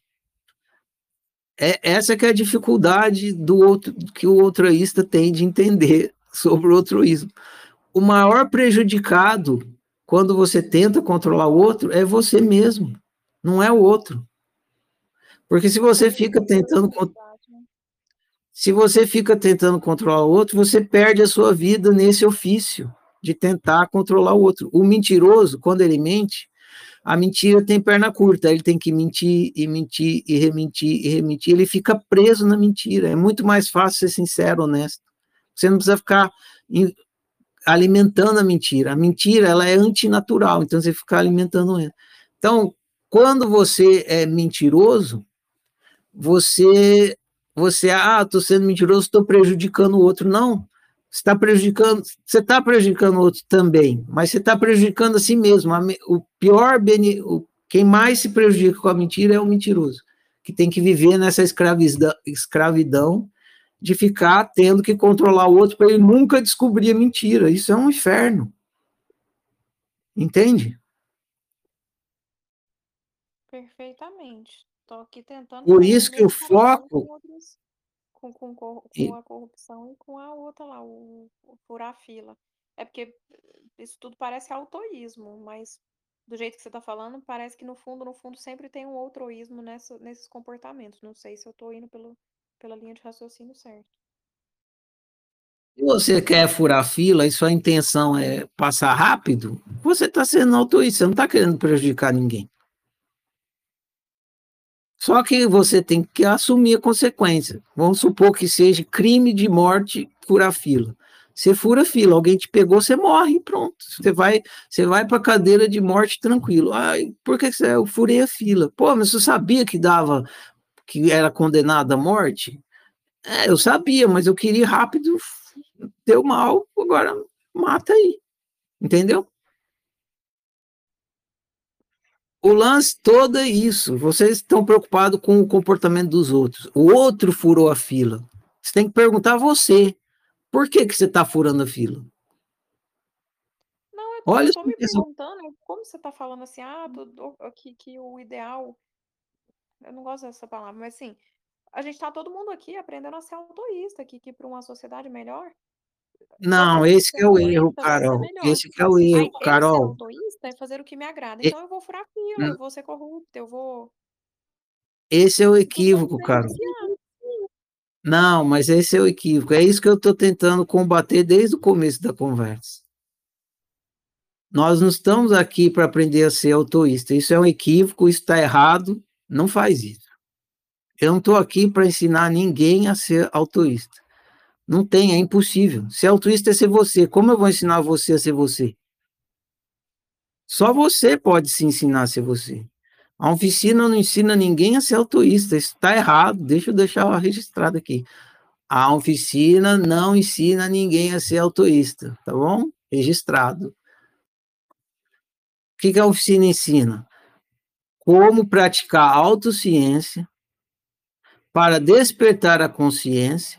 é essa que é a dificuldade do outro que o outroísta tem de entender sobre o outroísmo. O maior prejudicado quando você tenta controlar o outro é você mesmo, não é o outro. Porque se você fica tentando se você fica tentando controlar o outro, você perde a sua vida nesse ofício de tentar controlar o outro. O mentiroso, quando ele mente, a mentira tem perna curta, ele tem que mentir e mentir e rementir e rementir, ele fica preso na mentira. É muito mais fácil ser sincero, honesto. Você não precisa ficar alimentando a mentira. A mentira, ela é antinatural, então você fica alimentando ela. Então, quando você é mentiroso, você você, ah, estou sendo mentiroso, estou prejudicando o outro. Não, está prejudicando, você está prejudicando o outro também, mas você está prejudicando a si mesmo. O pior, o, quem mais se prejudica com a mentira é o mentiroso, que tem que viver nessa escravidão, escravidão de ficar tendo que controlar o outro para ele nunca descobrir a mentira. Isso é um inferno. Entende? Perfeitamente. Estou aqui tentando. Por isso que o foco. Com, com, com, com, a corrupção e com a outra lá, o, o furar fila. É porque isso tudo parece autoísmo, mas do jeito que você está falando, parece que no fundo, no fundo, sempre tem um outroísmo nessa, nesses comportamentos. Não sei se eu estou indo pelo, pela linha de raciocínio certo. Se você quer furar fila e sua intenção é passar rápido, você está sendo autoísta, você não está querendo prejudicar ninguém. Só que você tem que assumir a consequência. Vamos supor que seja crime de morte furar fila. Você fura fila, alguém te pegou, você morre, pronto. Você vai, você vai para cadeira de morte tranquilo. Ai, por que você, eu furei a fila? Pô, mas você sabia que dava, que era condenado à morte? É, eu sabia, mas eu queria rápido, deu mal, agora mata aí. Entendeu? O lance todo é isso. Vocês estão preocupados com o comportamento dos outros. O outro furou a fila. Você tem que perguntar a você. Por que, que você está furando a fila? Não, eu tô, Olha, eu tô me perguntando como você está falando assim, ah, do, que, que o ideal. Eu não gosto dessa palavra, mas assim, a gente está todo mundo aqui aprendendo a ser autoísta, que, que para uma sociedade melhor, não, esse é o erro, Carol. Esse é o erro, Carol. é fazer o que me agrada. Então eu vou furar fila, eu vou ser corrupto, eu vou. Esse é o equívoco, Carol. Não, mas esse é o equívoco. É isso que eu estou tentando combater desde o começo da conversa. Nós não estamos aqui para aprender a ser autoísta. Isso é um equívoco, isso está errado. Não faz isso. Eu não estou aqui para ensinar ninguém a ser autoísta. Não tem, é impossível. Ser altruísta é ser você. Como eu vou ensinar você a ser você? Só você pode se ensinar a ser você. A oficina não ensina ninguém a ser altruísta. Isso está errado. Deixa eu deixar registrado aqui. A oficina não ensina ninguém a ser altruísta, tá bom? Registrado. O que, que a oficina ensina? Como praticar autociência para despertar a consciência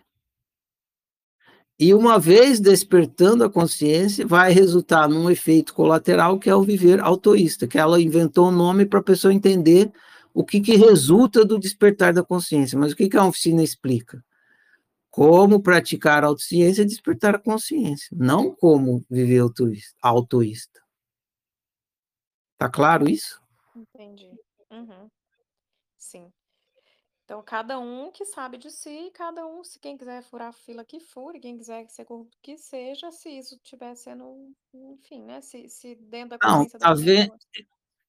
e uma vez despertando a consciência, vai resultar num efeito colateral que é o viver autoísta, que ela inventou um nome para a pessoa entender o que, que resulta do despertar da consciência. Mas o que, que a oficina explica? Como praticar a autociência e despertar a consciência, não como viver autoísta. Tá claro isso? Entendi. Uhum. Sim. Então, cada um que sabe de si, cada um, se quem quiser furar fila, que fure, quem quiser ser corrupto, que seja, se isso estiver sendo, enfim, né? Se, se dentro da consciência Não, tá vendo?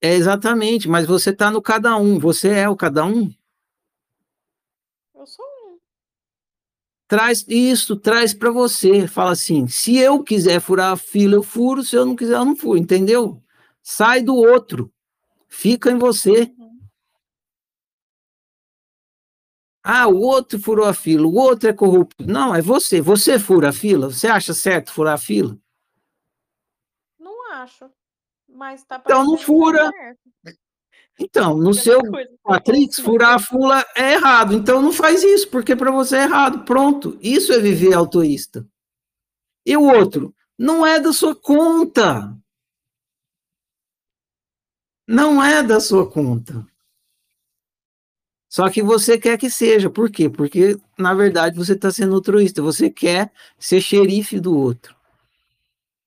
É exatamente, mas você está no cada um, você é o cada um? Eu sou um. Traz isso, traz para você. Fala assim: se eu quiser furar a fila, eu furo, se eu não quiser, eu não furo, entendeu? Sai do outro, fica em você. Ah, o outro furou a fila, o outro é corrupto. Não, é você. Você fura a fila? Você acha certo furar a fila? Não acho. Mas tá Então não tá fura. Então, no seu eu Matrix, furar a fula é errado. Então não faz isso, porque para você é errado. Pronto. Isso é viver autoísta. E o outro, não é da sua conta. Não é da sua conta. Só que você quer que seja. Por quê? Porque, na verdade, você está sendo altruísta. Você quer ser xerife do outro.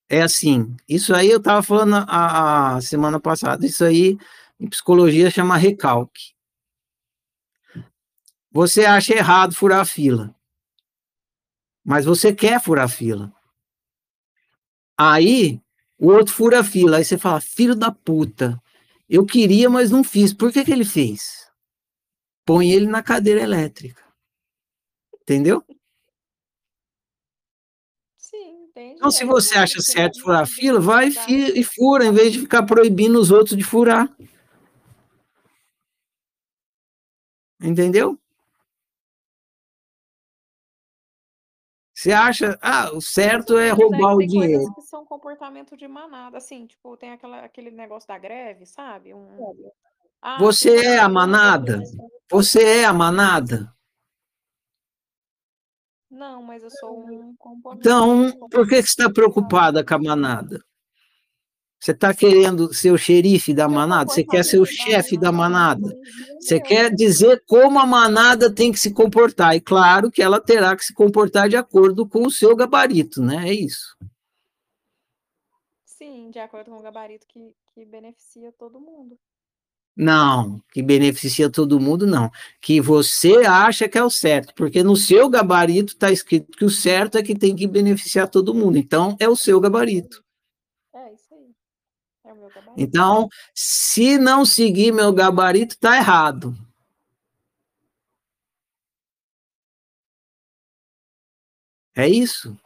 É assim. Isso aí eu estava falando a, a semana passada. Isso aí, em psicologia, chama recalque. Você acha errado furar a fila. Mas você quer furar a fila. Aí, o outro fura a fila. Aí você fala, filho da puta. Eu queria, mas não fiz. Por que, que ele fez? Põe ele na cadeira elétrica. Entendeu? Sim, entendi. Então, se você acha certo furar fila, vai e fura, em vez de ficar proibindo os outros de furar. Entendeu? Você acha, ah, o certo é roubar o dinheiro. que são comportamento de manada, assim, tipo, tem aquela, aquele negócio da greve, sabe? Um, Você tem é a manada? Você é a manada? Não, mas eu sou um componente. Então, por que, que você está preocupada com a manada? Você está querendo ser o xerife da manada? Você quer ser o chefe da manada? Você quer dizer como a manada tem que se comportar. E claro que ela terá que se comportar de acordo com o seu gabarito, né? É isso. Sim, de acordo com o gabarito que, que beneficia todo mundo. Não, que beneficia todo mundo, não. Que você acha que é o certo, porque no seu gabarito está escrito que o certo é que tem que beneficiar todo mundo. Então, é o seu gabarito. É isso aí. É o meu gabarito. Então, se não seguir meu gabarito, tá errado. É isso.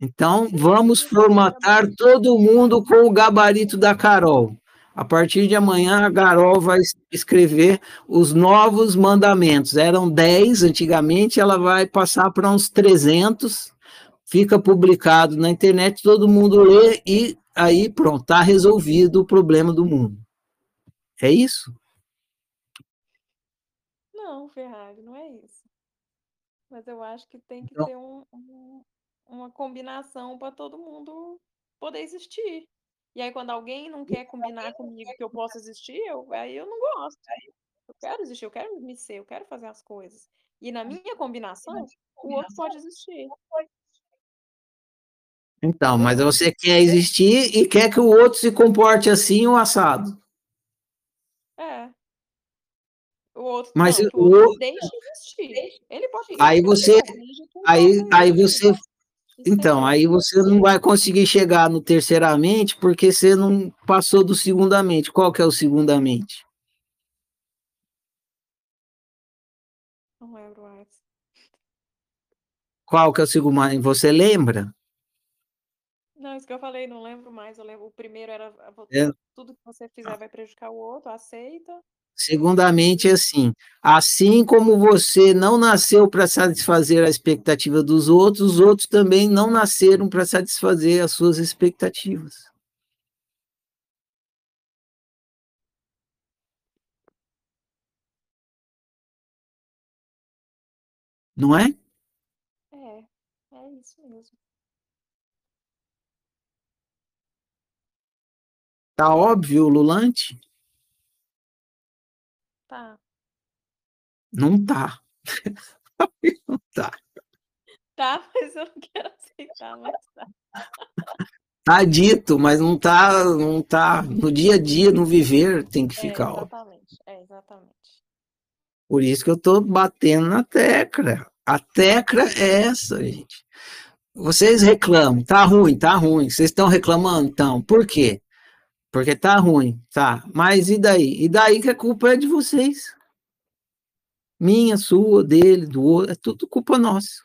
Então, vamos formatar todo mundo com o gabarito da Carol. A partir de amanhã, a Carol vai es- escrever os novos mandamentos. Eram 10 antigamente, ela vai passar para uns 300. Fica publicado na internet, todo mundo lê e aí pronto, está resolvido o problema do mundo. É isso? Não, Ferrari, não é isso. Mas eu acho que tem que Então- ter um, um- uma combinação para todo mundo poder existir. E aí, quando alguém não quer combinar comigo que eu possa existir, eu, aí eu não gosto. Eu quero existir, eu quero me ser, eu quero fazer as coisas. E na minha combinação, o outro pode existir. Então, mas você quer existir e quer que o outro se comporte assim ou assado. É. O outro, Mas não, o o outro deixe existir. Ele pode Aí existir, você- Aí, aí você, então, aí você não vai conseguir chegar no terceiramente porque você não passou do segundamente. Qual que é o segundamente? Não lembro mais. Qual que é o segundamente? Você lembra? Não, isso que eu falei, não lembro mais. Eu lembro, o primeiro era É. tudo que você fizer vai prejudicar o outro, aceita. Segundamente é assim, assim como você não nasceu para satisfazer a expectativa dos outros, os outros também não nasceram para satisfazer as suas expectativas. Não é? É, é isso mesmo. Tá óbvio, Lulante? Tá. Não tá. Não tá. Tá, mas eu não quero aceitar, mas tá. Tá dito, mas não tá, não tá no dia a dia, no viver, tem que É, ficar exatamente. É, exatamente. Por isso que eu tô batendo na tecla. A tecla é essa, gente. Vocês reclamam, tá ruim, tá ruim. Vocês estão reclamando, então, por quê? Porque tá ruim, tá. Mas e daí? E daí que a culpa é de vocês. Minha, sua, dele, do outro, é tudo culpa nossa.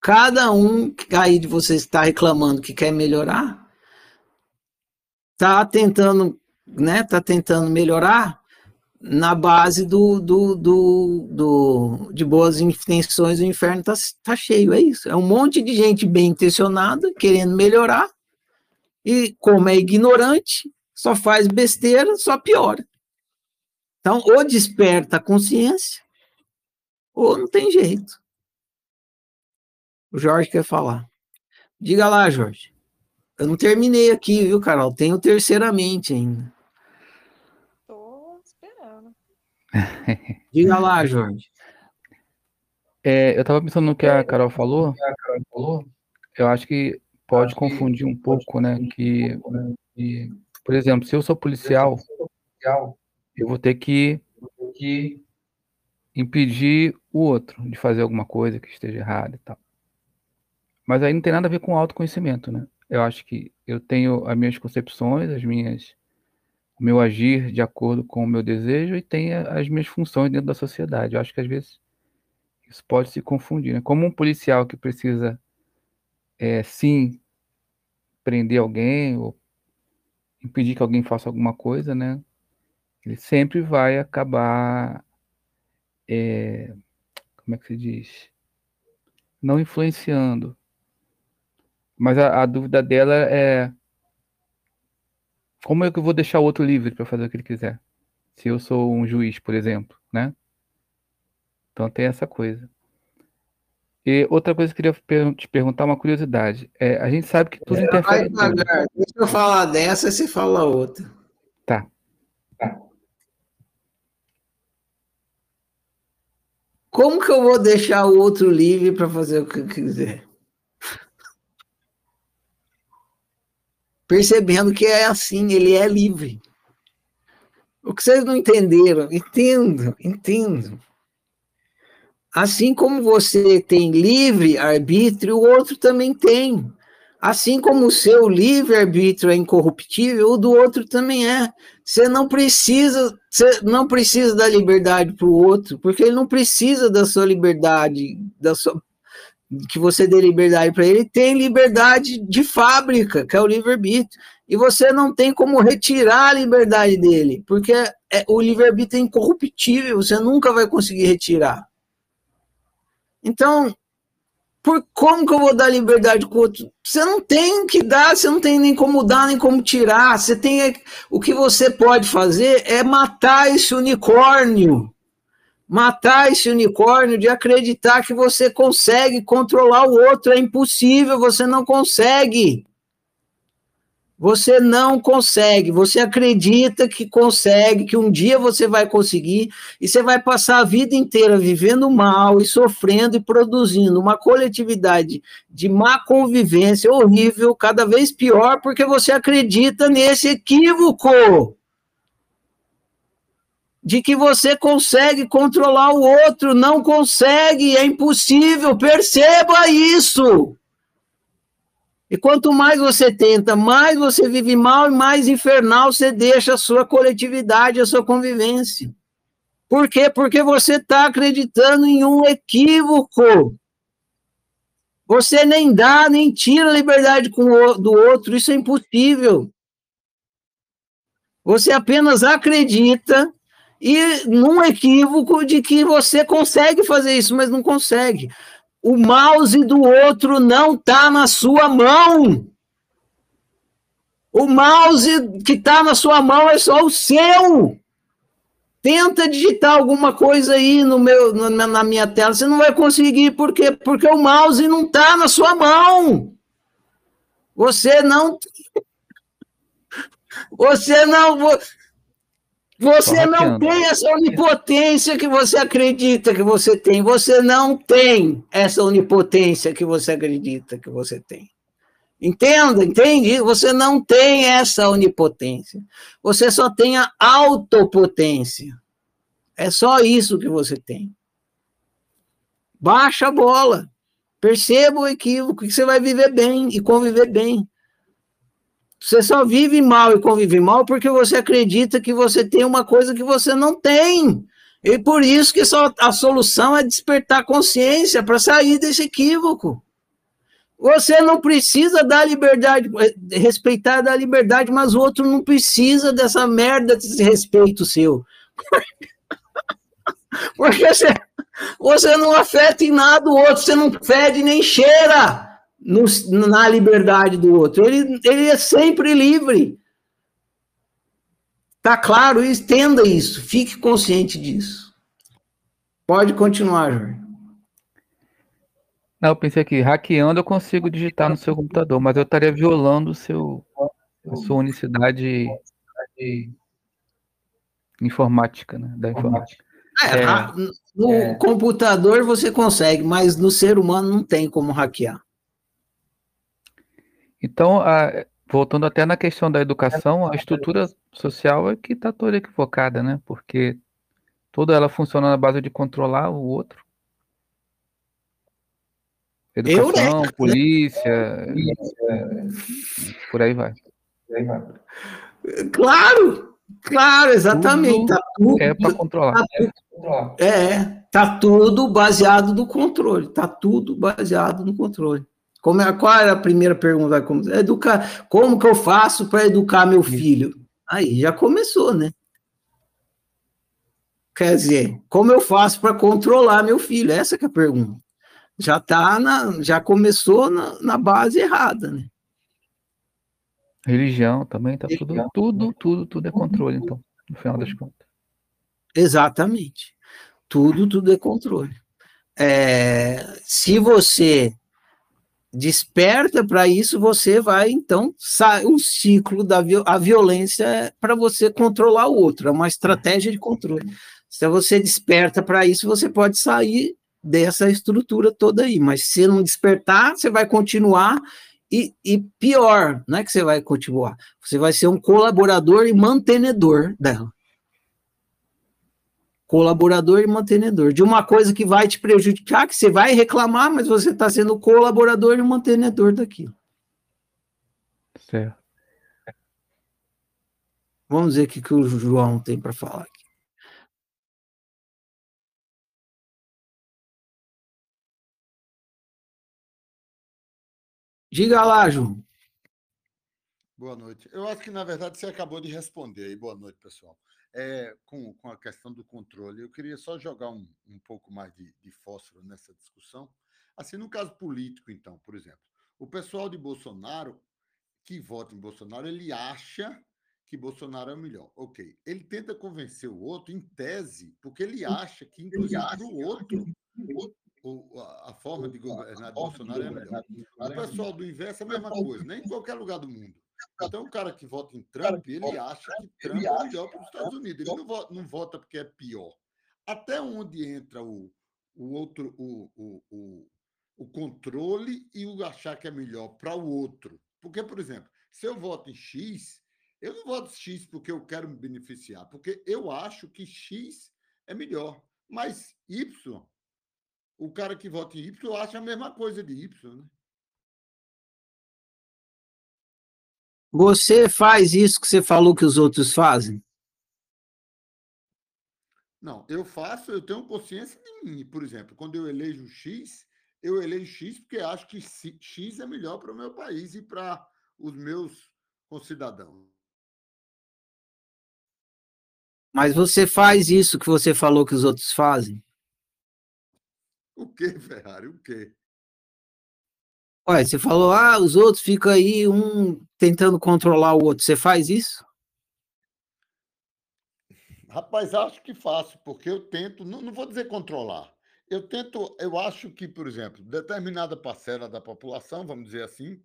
Cada um aí de vocês está reclamando que quer melhorar, tá tentando, né? Tá tentando melhorar na base do, do, do, do de boas intenções, o inferno tá, tá cheio, é isso. É um monte de gente bem intencionada querendo melhorar E como é ignorante, só faz besteira, só piora. Então, ou desperta a consciência, ou não tem jeito. O Jorge quer falar. Diga lá, Jorge. Eu não terminei aqui, viu, Carol? Tenho terceiramente ainda. Tô esperando. Diga lá, Jorge. É, eu estava pensando no que a Carol falou. Eu acho que pode confundir um pouco, né? Que, por exemplo, se eu sou policial, eu vou ter que impedir o outro de fazer alguma coisa que esteja errada e tal. Mas aí não tem nada a ver com autoconhecimento, né? Eu acho que eu tenho as minhas concepções, as minhas o meu agir de acordo com o meu desejo e tenho as minhas funções dentro da sociedade. Eu acho que às vezes isso pode se confundir, né? Como um policial que precisa é, sim prender alguém ou impedir que alguém faça alguma coisa, né? Ele sempre vai acabar, é, como é que se diz? Não influenciando. Mas a, a dúvida dela é como é que eu vou deixar o outro livre para fazer o que ele quiser? Se eu sou um juiz, por exemplo, né? Então tem essa coisa. E outra coisa que eu queria te perguntar, uma curiosidade. É, a gente sabe que tudo é, interfere. Vai Deixa eu falar dessa e você fala outra. Tá. tá. Como que eu vou deixar o outro livre para fazer o que quiser? Percebendo que é assim, ele é livre. O que vocês não entenderam, entendo, entendo. Assim como você tem livre arbítrio, o outro também tem. Assim como o seu livre arbítrio é incorruptível, o do outro também é. Você não precisa, você não precisa da liberdade para o outro, porque ele não precisa da sua liberdade, da sua que você dê liberdade para ele, tem liberdade de fábrica, que é o livre-arbítrio. E você não tem como retirar a liberdade dele, porque é, o livre-arbítrio é incorruptível, você nunca vai conseguir retirar. Então, por como que eu vou dar liberdade com o outro? Você não tem que dar, você não tem nem como dar, nem como tirar. Você tem o que você pode fazer é matar esse unicórnio. Matar esse unicórnio de acreditar que você consegue controlar o outro é impossível, você não consegue. Você não consegue, você acredita que consegue, que um dia você vai conseguir, e você vai passar a vida inteira vivendo mal e sofrendo e produzindo uma coletividade de má convivência horrível, cada vez pior, porque você acredita nesse equívoco de que você consegue controlar o outro, não consegue, é impossível, perceba isso. E quanto mais você tenta, mais você vive mal e mais infernal você deixa a sua coletividade, a sua convivência. Por quê? Porque você está acreditando em um equívoco. Você nem dá, nem tira a liberdade do outro, isso é impossível. Você apenas acredita e num equívoco de que você consegue fazer isso, mas não consegue o mouse do outro não está na sua mão. O mouse que está na sua mão é só o seu. Tenta digitar alguma coisa aí no meu, na minha tela. Você não vai conseguir, por quê? Porque o mouse não está na sua mão. Você não. Você não. Você não tem essa onipotência que você acredita que você tem. Você não tem essa onipotência que você acredita que você tem. Entenda, entende? Você não tem essa onipotência. Você só tem a autopotência. É só isso que você tem. Baixa a bola. Perceba o equívoco que você vai viver bem e conviver bem. Você só vive mal e convive mal porque você acredita que você tem uma coisa que você não tem. E por isso que só a solução é despertar consciência para sair desse equívoco. Você não precisa dar liberdade, respeitar da liberdade, mas o outro não precisa dessa merda desse respeito seu. Porque você, você não afeta em nada o outro, você não fede nem cheira. No, na liberdade do outro. Ele, ele é sempre livre. Tá claro? Entenda isso. Fique consciente disso. Pode continuar, Jorge. Não, eu pensei que hackeando eu consigo digitar no seu computador, mas eu estaria violando o seu, a sua unicidade informática, né? Da informática. É, é, no é... computador você consegue, mas no ser humano não tem como hackear. Então, a, voltando até na questão da educação, a estrutura social é que está toda equivocada, né? Porque toda ela funciona na base de controlar o outro. Educação, Eu, polícia, né? por aí vai. Claro, claro, exatamente. Tudo tá tudo, é para controlar. Tá tudo, é, tá tudo baseado no controle. Tá tudo baseado no controle. Como é, qual era a primeira pergunta? Como, educar, como que eu faço para educar meu filho? Aí já começou, né? Quer dizer, como eu faço para controlar meu filho? Essa é a pergunta. Já tá na, já começou na, na base errada, né? Religião também tá tudo, tudo, tudo, tudo é controle, então, no final das contas. Exatamente. Tudo, tudo é controle. É, se você desperta para isso, você vai então sai um ciclo da a violência é para você controlar o outro, é uma estratégia de controle. Se você desperta para isso, você pode sair dessa estrutura toda aí, mas se não despertar, você vai continuar e, e pior, não é que você vai continuar, você vai ser um colaborador e mantenedor dela colaborador e mantenedor, de uma coisa que vai te prejudicar, que você vai reclamar, mas você está sendo colaborador e mantenedor daquilo. Certo. Vamos ver o que, que o João tem para falar aqui. Diga lá, João. Boa noite. Eu acho que, na verdade, você acabou de responder aí. Boa noite, pessoal é, com, com a questão do controle. Eu queria só jogar um, um pouco mais de, de fósforo nessa discussão. Assim, no caso político, então, por exemplo, o pessoal de Bolsonaro que vota em Bolsonaro, ele acha que Bolsonaro é o melhor. Ok. Ele tenta convencer o outro, em tese, porque ele acha que, inclusive, o outro, a forma de governar Bolsonaro é melhor. O pessoal do inverso é a mesma coisa, nem em qualquer lugar do mundo. Então, o cara que vota em Trump, ele acha que Trump é melhor para os Estados Unidos. Ele não vota, não vota porque é pior. Até onde entra o, o outro, o, o, o, o controle e o achar que é melhor para o outro. Porque, por exemplo, se eu voto em X, eu não voto X porque eu quero me beneficiar, porque eu acho que X é melhor. Mas Y, o cara que vota em Y acha a mesma coisa de Y, né? Você faz isso que você falou que os outros fazem? Não, eu faço, eu tenho consciência de mim. Por exemplo, quando eu elejo X, eu elejo X porque acho que X é melhor para o meu país e para os meus concidadãos. Mas você faz isso que você falou que os outros fazem? O que, Ferrari? O quê? Olha, você falou, ah, os outros ficam aí um tentando controlar o outro. Você faz isso? Rapaz, acho que faço, porque eu tento, não, não vou dizer controlar. Eu tento, eu acho que, por exemplo, determinada parcela da população, vamos dizer assim,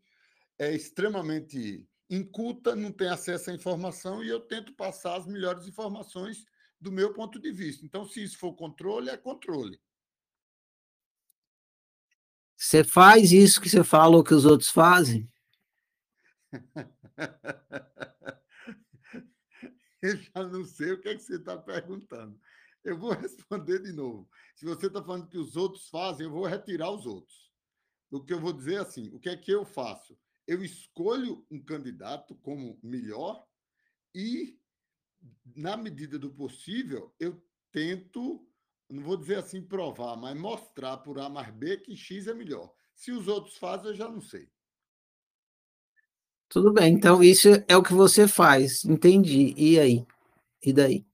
é extremamente inculta, não tem acesso à informação e eu tento passar as melhores informações do meu ponto de vista. Então, se isso for controle, é controle. Você faz isso que você falou que os outros fazem? Eu já não sei o que, é que você está perguntando. Eu vou responder de novo. Se você está falando que os outros fazem, eu vou retirar os outros. O que eu vou dizer é assim: o que é que eu faço? Eu escolho um candidato como melhor e, na medida do possível, eu tento não vou dizer assim provar, mas mostrar por A mais B que X é melhor. Se os outros fazem, eu já não sei. Tudo bem, então isso é o que você faz, entendi. E aí? E daí?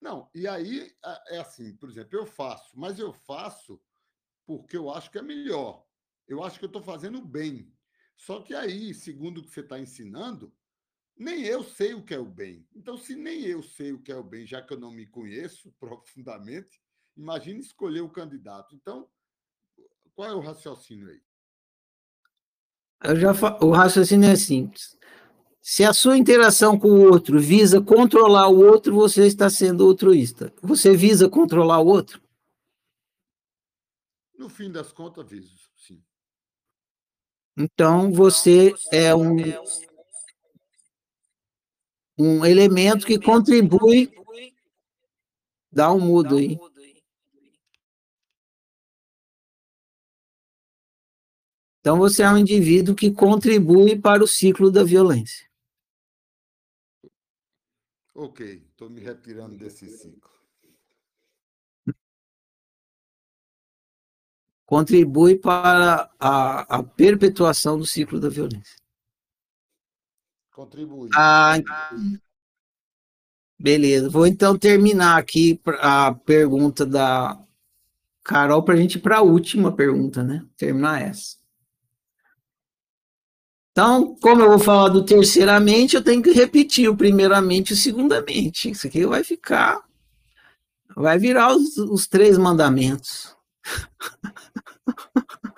Não, e aí é assim, por exemplo, eu faço, mas eu faço porque eu acho que é melhor. Eu acho que eu estou fazendo bem. Só que aí, segundo o que você está ensinando, nem eu sei o que é o bem. Então, se nem eu sei o que é o bem, já que eu não me conheço profundamente, imagine escolher o candidato. Então, qual é o raciocínio aí? Eu já fa... O raciocínio é simples. Se a sua interação com o outro visa controlar o outro, você está sendo altruísta. Você visa controlar o outro? No fim das contas, viso, sim. Então, você é um, um elemento que contribui. Dá um mudo aí. Então, você é um indivíduo que contribui para o ciclo da violência. Ok, estou me retirando desse ciclo. Contribui para a, a perpetuação do ciclo da violência. Contribui. Ah, beleza. Vou então terminar aqui a pergunta da Carol para a gente ir para a última pergunta, né? Terminar essa. Então, como eu vou falar do terceiramente, eu tenho que repetir o primeiramente e o segundamente. Isso aqui vai ficar. Vai virar os, os três mandamentos.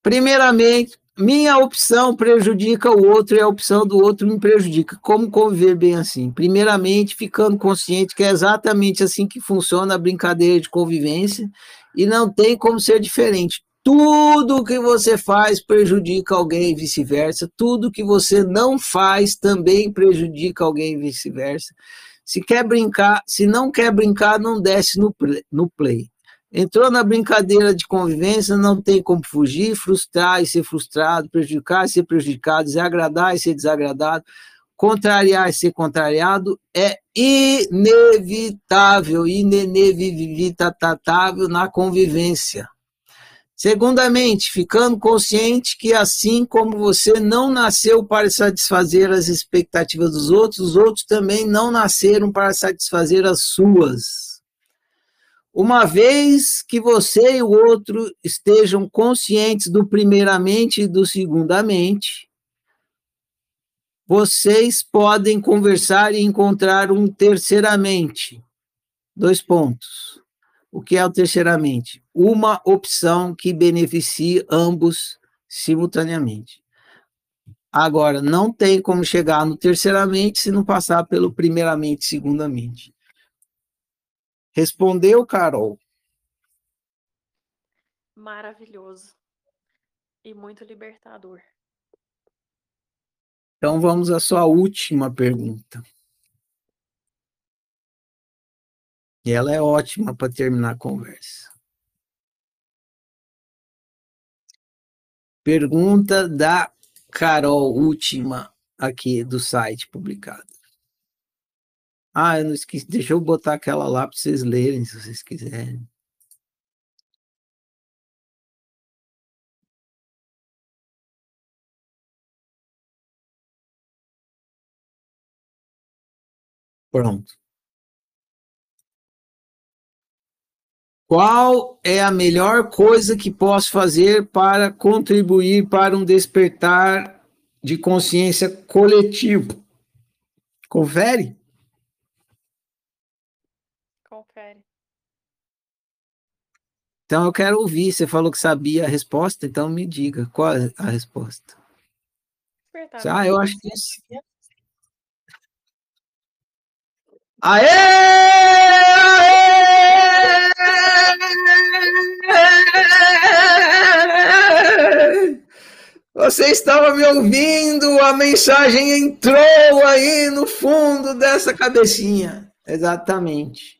Primeiramente, minha opção prejudica o outro e a opção do outro me prejudica. Como conviver bem assim? Primeiramente, ficando consciente que é exatamente assim que funciona a brincadeira de convivência e não tem como ser diferente. Tudo que você faz prejudica alguém e vice-versa. Tudo que você não faz também prejudica alguém e vice-versa. Se quer brincar, se não quer brincar, não desce no play, no play. Entrou na brincadeira de convivência, não tem como fugir, frustrar e ser frustrado, prejudicar e ser prejudicado, desagradar e ser desagradado, contrariar e ser contrariado é inevitável, inevitável na convivência. Segundamente, ficando consciente que assim como você não nasceu para satisfazer as expectativas dos outros, os outros também não nasceram para satisfazer as suas. Uma vez que você e o outro estejam conscientes do primeiramente e do segundamente, vocês podem conversar e encontrar um terceiramente. Dois pontos. O que é o terceiramente? Uma opção que beneficie ambos simultaneamente. Agora, não tem como chegar no terceiramente se não passar pelo primeiramente, segundamente. Respondeu, Carol? Maravilhoso. E muito libertador. Então vamos à sua última pergunta. E ela é ótima para terminar a conversa. Pergunta da Carol, última aqui do site publicada. Ah, eu não esqueci. Deixa eu botar aquela lá para vocês lerem, se vocês quiserem. Pronto. Qual é a melhor coisa que posso fazer para contribuir para um despertar de consciência coletivo? Confere? Então eu quero ouvir. Você falou que sabia a resposta, então me diga qual é a resposta. Despertar Ah, eu acho que consciência. Aê! Aê! Você estava me ouvindo, a mensagem entrou aí no fundo dessa cabecinha. Exatamente.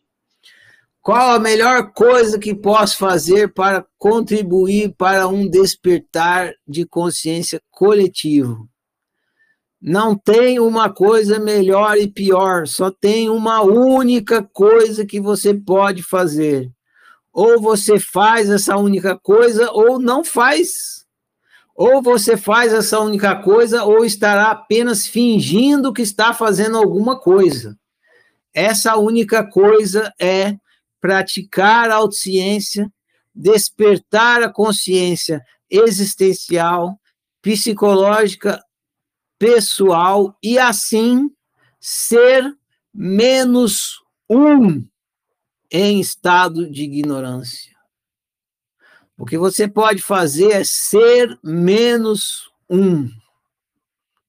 Qual a melhor coisa que posso fazer para contribuir para um despertar de consciência coletivo? Não tem uma coisa melhor e pior, só tem uma única coisa que você pode fazer. Ou você faz essa única coisa, ou não faz. Ou você faz essa única coisa, ou estará apenas fingindo que está fazendo alguma coisa. Essa única coisa é praticar a autociência, despertar a consciência existencial, psicológica, pessoal e assim ser menos um em estado de ignorância. O que você pode fazer é ser menos um.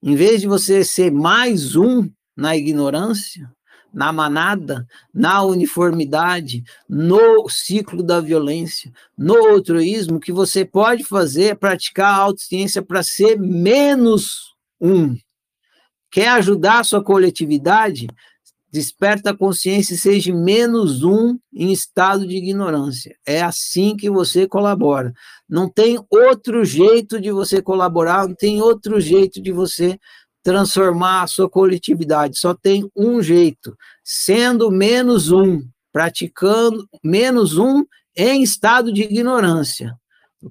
Em vez de você ser mais um na ignorância, na manada, na uniformidade, no ciclo da violência, no altruísmo, o que você pode fazer é praticar a autociência para ser menos um. Quer ajudar a sua coletividade? Desperta a consciência e seja menos um em estado de ignorância. É assim que você colabora. Não tem outro jeito de você colaborar, não tem outro jeito de você transformar a sua coletividade. Só tem um jeito, sendo menos um, praticando menos um em estado de ignorância.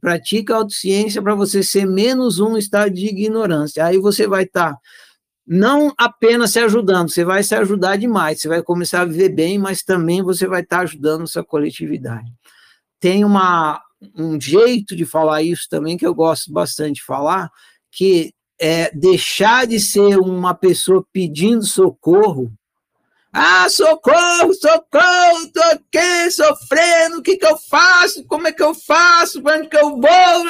Pratica a autociência para você ser menos um estado de ignorância. Aí você vai estar tá não apenas se ajudando, você vai se ajudar demais, você vai começar a viver bem, mas também você vai estar tá ajudando sua coletividade. Tem uma, um jeito de falar isso também que eu gosto bastante de falar, que é deixar de ser uma pessoa pedindo socorro. Ah, socorro, socorro, tô aqui sofrendo, o que que eu faço? Como é que eu faço? Para onde que eu vou?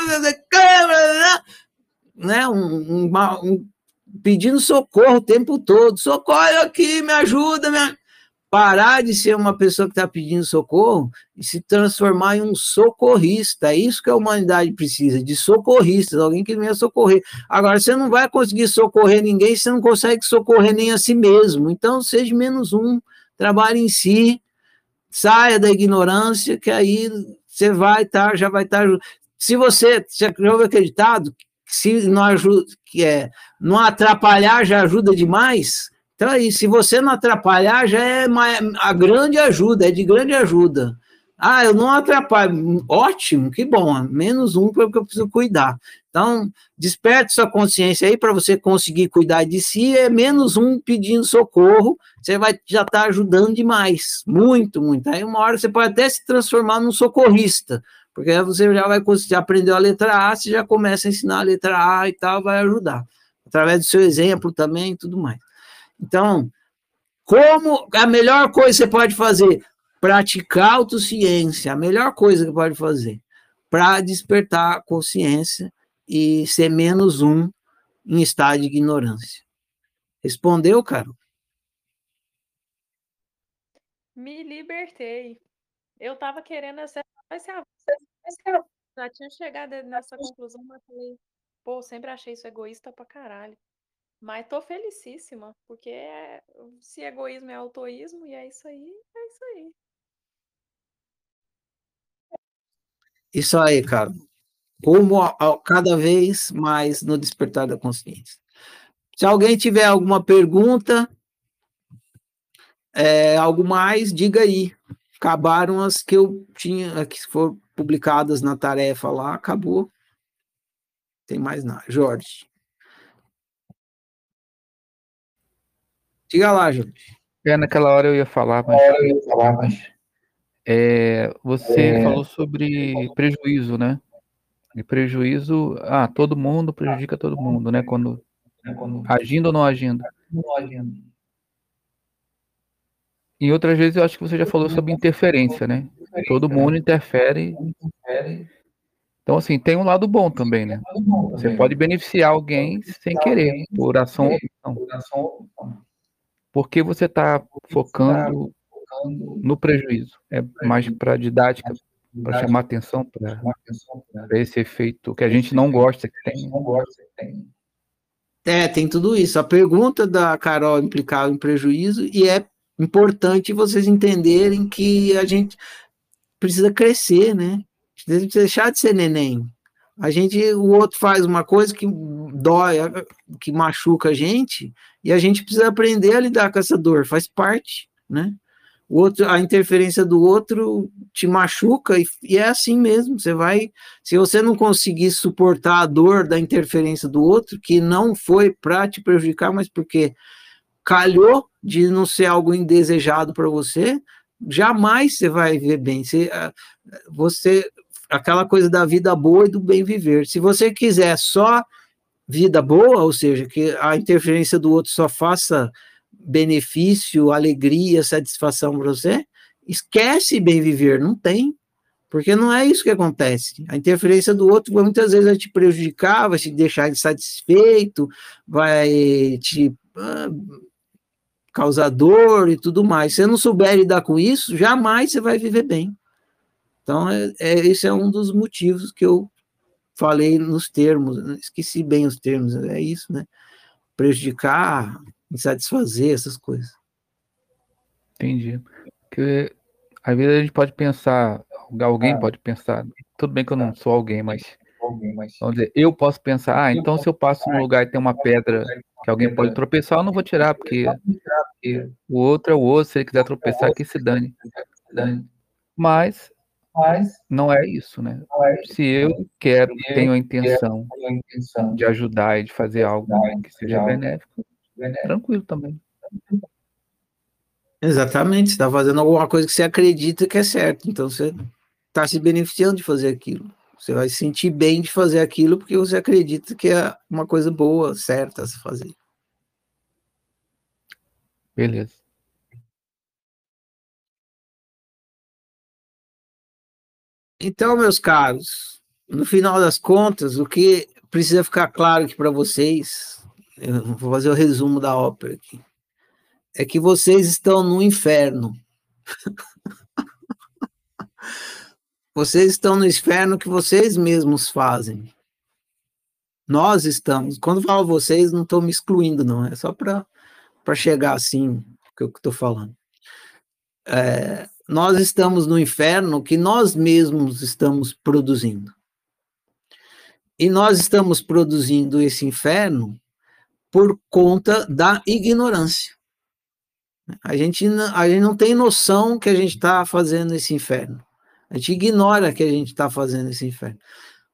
Né? Um, um, pedindo socorro o tempo todo. Socorro aqui, me ajuda, me parar de ser uma pessoa que está pedindo socorro e se transformar em um socorrista. É isso que a humanidade precisa, de socorristas, alguém que venha socorrer. Agora, você não vai conseguir socorrer ninguém você não consegue socorrer nem a si mesmo. Então, seja menos um, trabalhe em si, saia da ignorância, que aí você vai estar, tá, já vai estar. Tá, se você, já ouviu acreditado, se não ajuda, que é não atrapalhar já ajuda demais, então, aí, se você não atrapalhar, já é a grande ajuda, é de grande ajuda. Ah, eu não atrapalho. Ótimo, que bom. Menos um porque eu preciso cuidar. Então, desperte sua consciência aí para você conseguir cuidar de si. É menos um pedindo socorro. Você vai já estar tá ajudando demais. Muito, muito. Aí, uma hora você pode até se transformar num socorrista. Porque aí você já vai conseguir aprender a letra A, você já começa a ensinar a letra A e tal, vai ajudar. Através do seu exemplo também e tudo mais. Então, como a melhor coisa que você pode fazer? Praticar autociência, a melhor coisa que pode fazer para despertar a consciência e ser menos um em estado de ignorância. Respondeu, Carol? Me libertei. Eu estava querendo essa, já tinha chegado nessa conclusão, mas falei, pô, sempre achei isso egoísta pra caralho. Mas tô felicíssima, porque é, se egoísmo é autoísmo, e é isso aí, é isso aí. Isso aí, cara. Como a, a, cada vez mais no despertar da consciência. Se alguém tiver alguma pergunta, é, algo mais, diga aí. Acabaram as que eu tinha, que foram publicadas na tarefa lá, acabou. Tem mais nada. Jorge. Diga lá, Jorge. É, naquela hora eu ia falar, mas. Eu ia falar, mas... É, você é... falou sobre prejuízo, né? E prejuízo, ah, todo mundo prejudica todo mundo, né? Quando, agindo ou não agindo. Não agindo. Em outras vezes eu acho que você já falou sobre interferência, né? Todo mundo interfere. Então, assim, tem um lado bom também, né? Você pode beneficiar alguém sem querer, por ação ou omissão porque você está focando no prejuízo. É mais para didática, para chamar atenção para esse efeito que a gente não gosta que tem. É, tem tudo isso. A pergunta da Carol implicava em prejuízo e é importante vocês entenderem que a gente precisa crescer, né? Precisa deixar de ser neném. A gente, o outro faz uma coisa que dói, que machuca a gente, e a gente precisa aprender a lidar com essa dor, faz parte, né? O outro, a interferência do outro te machuca e, e, é assim mesmo. Você vai, se você não conseguir suportar a dor da interferência do outro, que não foi para te prejudicar, mas porque calhou de não ser algo indesejado para você, jamais você vai ver bem. Você, você aquela coisa da vida boa e do bem viver. Se você quiser só vida boa, ou seja, que a interferência do outro só faça benefício, alegria, satisfação para você, esquece bem viver, não tem. Porque não é isso que acontece. A interferência do outro muitas vezes vai te prejudicar, vai te deixar insatisfeito, vai te ah, causar dor e tudo mais. Se você não souber lidar com isso, jamais você vai viver bem. Então, é, é, esse é um dos motivos que eu falei nos termos, esqueci bem os termos, é isso, né? Prejudicar, insatisfazer, essas coisas. Entendi. Porque às vezes a gente pode pensar, alguém ah. pode pensar, tudo bem que eu não sou alguém, mas vamos dizer, eu posso pensar, ah, então se eu passo num lugar e tem uma pedra que alguém pode tropeçar, eu não vou tirar, porque o outro é o outro, se ele quiser tropeçar, que se dane. Mas não é isso, né? Se eu quero, tenho a intenção de ajudar e de fazer algo que seja benéfico, tranquilo também. Exatamente, você está fazendo alguma coisa que você acredita que é certo, então você está se beneficiando de fazer aquilo. Você vai se sentir bem de fazer aquilo porque você acredita que é uma coisa boa, certa a se fazer. Beleza. Então, meus caros, no final das contas, o que precisa ficar claro aqui para vocês, eu vou fazer o resumo da ópera aqui é que vocês estão no inferno. vocês estão no inferno que vocês mesmos fazem. Nós estamos. Quando falo vocês, não estou me excluindo, não. É só para chegar assim, que eu estou falando. É, nós estamos no inferno que nós mesmos estamos produzindo. E nós estamos produzindo esse inferno por conta da ignorância. A gente, a gente não tem noção que a gente está fazendo esse inferno. A gente ignora que a gente está fazendo esse inferno.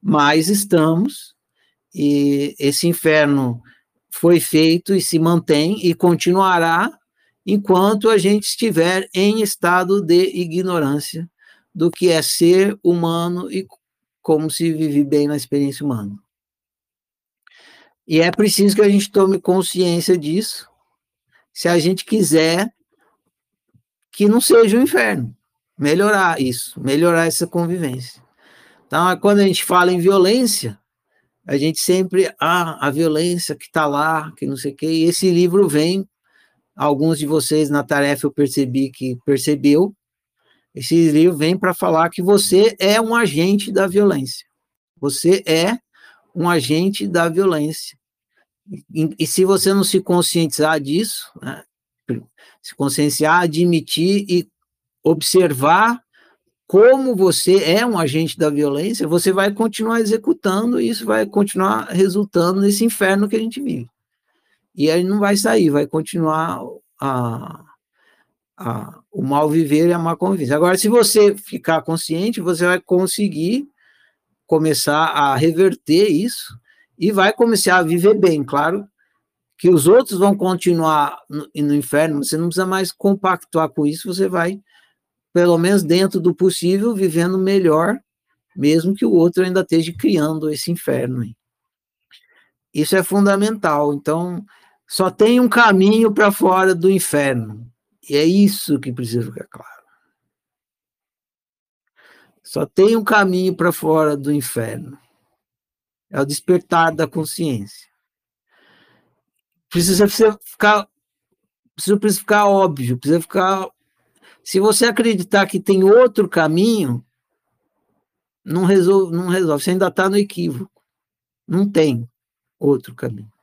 Mas estamos, e esse inferno foi feito e se mantém e continuará enquanto a gente estiver em estado de ignorância do que é ser humano e como se vive bem na experiência humana. E é preciso que a gente tome consciência disso se a gente quiser que não seja o um inferno. Melhorar isso, melhorar essa convivência. Então, quando a gente fala em violência, a gente sempre, ah, a violência que está lá, que não sei o quê, e esse livro vem, alguns de vocês na tarefa eu percebi que percebeu, esse livro vem para falar que você é um agente da violência. Você é um agente da violência. E, e se você não se conscientizar disso, né, se conscienciar, admitir e observar como você é um agente da violência, você vai continuar executando e isso vai continuar resultando nesse inferno que a gente vive. E aí não vai sair, vai continuar a, a, o mal viver e a má convivência. Agora, se você ficar consciente, você vai conseguir começar a reverter isso e vai começar a viver bem, claro, que os outros vão continuar no, no inferno, você não precisa mais compactuar com isso, você vai, pelo menos dentro do possível, vivendo melhor, mesmo que o outro ainda esteja criando esse inferno. Isso é fundamental. Então, só tem um caminho para fora do inferno. E é isso que precisa ficar claro. Só tem um caminho para fora do inferno. É o despertar da consciência precisa ficar precisa, ficar óbvio, precisa ficar. Se você acreditar que tem outro caminho, não resolve, não resolve. Você ainda está no equívoco. Não tem outro caminho.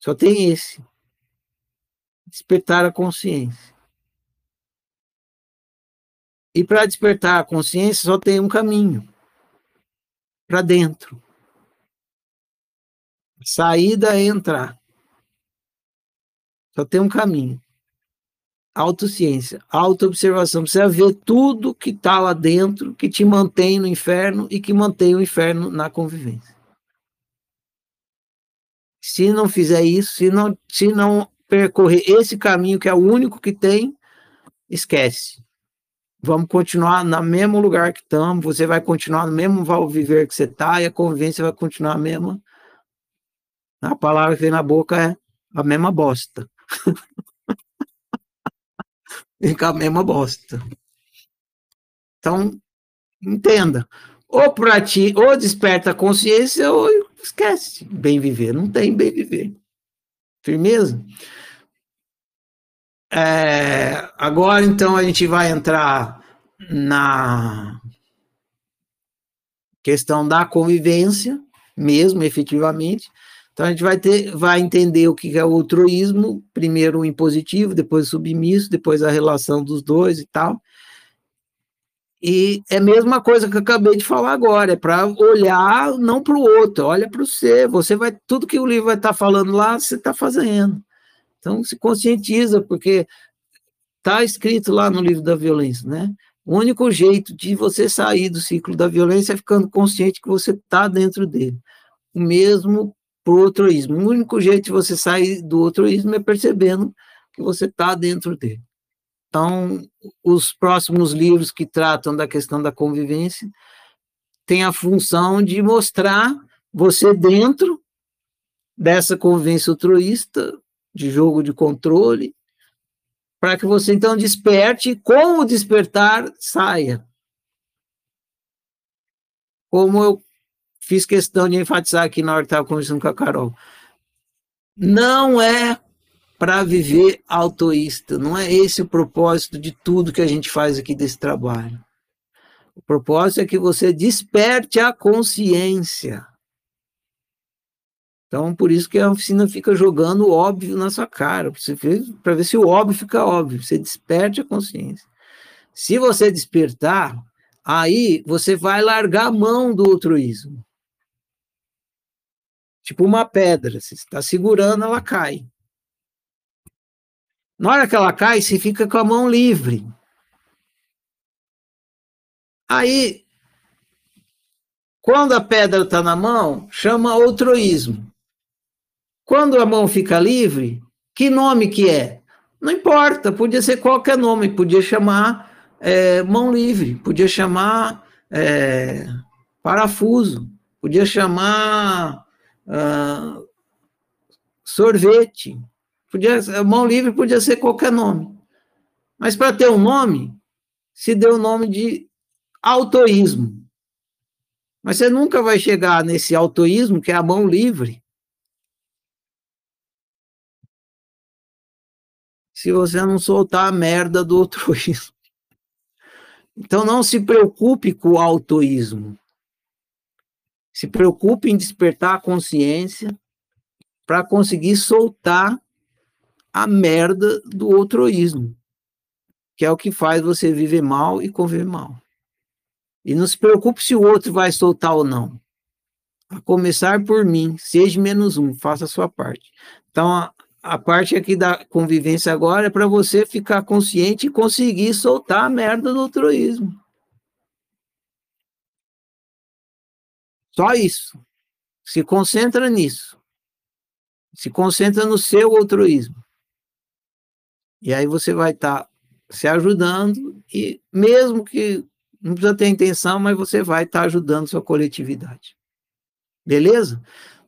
Só tem esse. Despertar a consciência. E para despertar a consciência só tem um caminho para dentro. Saída é entrar. Só tem um caminho. Autociência, autoobservação. Precisa ver tudo que está lá dentro, que te mantém no inferno e que mantém o inferno na convivência. Se não fizer isso, se não, se não percorrer esse caminho, que é o único que tem, esquece. vamos continuar no mesmo lugar que estamos, você vai continuar no mesmo val viver que você está, e a convivência vai continuar a mesma. A palavra que vem na boca é a mesma bosta. Fica a mesma bosta. Então, entenda. Ou para ti, ou desperta a consciência, ou esquece bem viver. Não tem bem viver. Firmeza? É, agora, então, a gente vai entrar na questão da convivência, mesmo, efetivamente. Então, a gente vai, ter, vai entender o que é o altruísmo, primeiro o impositivo, depois o submisso, depois a relação dos dois e tal. E é a mesma coisa que eu acabei de falar agora, é para olhar não para o outro, olha para ser. Você vai, tudo que o livro vai estar tá falando lá, você está fazendo. Então, se conscientiza, porque está escrito lá no livro da violência, né? O único jeito de você sair do ciclo da violência é ficando consciente que você está dentro dele. O mesmo para o altruísmo. O único jeito de você sair do altruísmo é percebendo que você está dentro dele. Então, os próximos livros que tratam da questão da convivência têm a função de mostrar você dentro dessa convivência altruísta, de jogo de controle, para que você então desperte, com o despertar, saia. Como eu fiz questão de enfatizar aqui na hora que estava conversando com a Carol. Não é para viver autoísta, não é esse o propósito de tudo que a gente faz aqui desse trabalho. O propósito é que você desperte a consciência. Então, por isso que a oficina fica jogando o óbvio na sua cara, para ver se o óbvio fica óbvio. Você desperte a consciência. Se você despertar, aí você vai largar a mão do altruísmo. Tipo uma pedra, você está segurando, ela cai. Na hora que ela cai, você fica com a mão livre. Aí, quando a pedra está na mão, chama altruísmo. Quando a mão fica livre, que nome que é? Não importa, podia ser qualquer nome, podia chamar é, mão livre, podia chamar é, parafuso, podia chamar uh, sorvete, podia, mão livre podia ser qualquer nome. Mas para ter um nome, se deu o nome de autoísmo. Mas você nunca vai chegar nesse autoísmo, que é a mão livre, se você não soltar a merda do altruísmo. Então não se preocupe com o autoísmo. Se preocupe em despertar a consciência para conseguir soltar a merda do altruísmo, que é o que faz você viver mal e conviver mal. E não se preocupe se o outro vai soltar ou não. A começar por mim, seja menos um, faça a sua parte. Então, a parte aqui da convivência agora é para você ficar consciente e conseguir soltar a merda do altruísmo. Só isso. Se concentra nisso. Se concentra no seu altruísmo. E aí você vai estar tá se ajudando e mesmo que não precisa ter intenção, mas você vai estar tá ajudando sua coletividade. Beleza?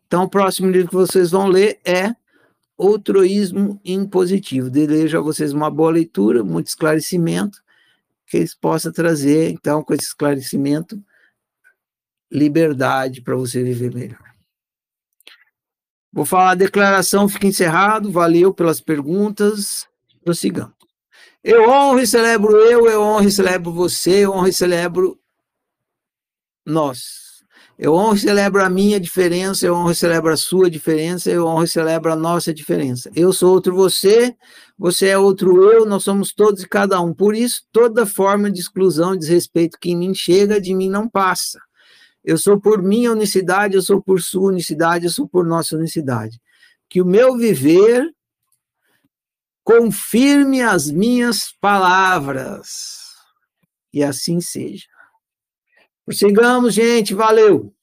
Então, o próximo livro que vocês vão ler é Outroísmo Impositivo. Desejo a vocês uma boa leitura, muito esclarecimento, que eles possam trazer, então, com esse esclarecimento, liberdade para você viver melhor. Vou falar a declaração, fica encerrado, valeu pelas perguntas, prossigamos. Eu honro e celebro eu, eu honro e celebro você, eu honro e celebro nós. Eu honro e celebro a minha diferença, eu honro e celebro a sua diferença, eu honro e celebro a nossa diferença. Eu sou outro você, você é outro eu, nós somos todos e cada um. Por isso, toda forma de exclusão desrespeito que em mim chega, de mim não passa. Eu sou por minha unicidade, eu sou por sua unicidade, eu sou por nossa unicidade. Que o meu viver confirme as minhas palavras. E assim seja. Prossigamos, gente. Valeu!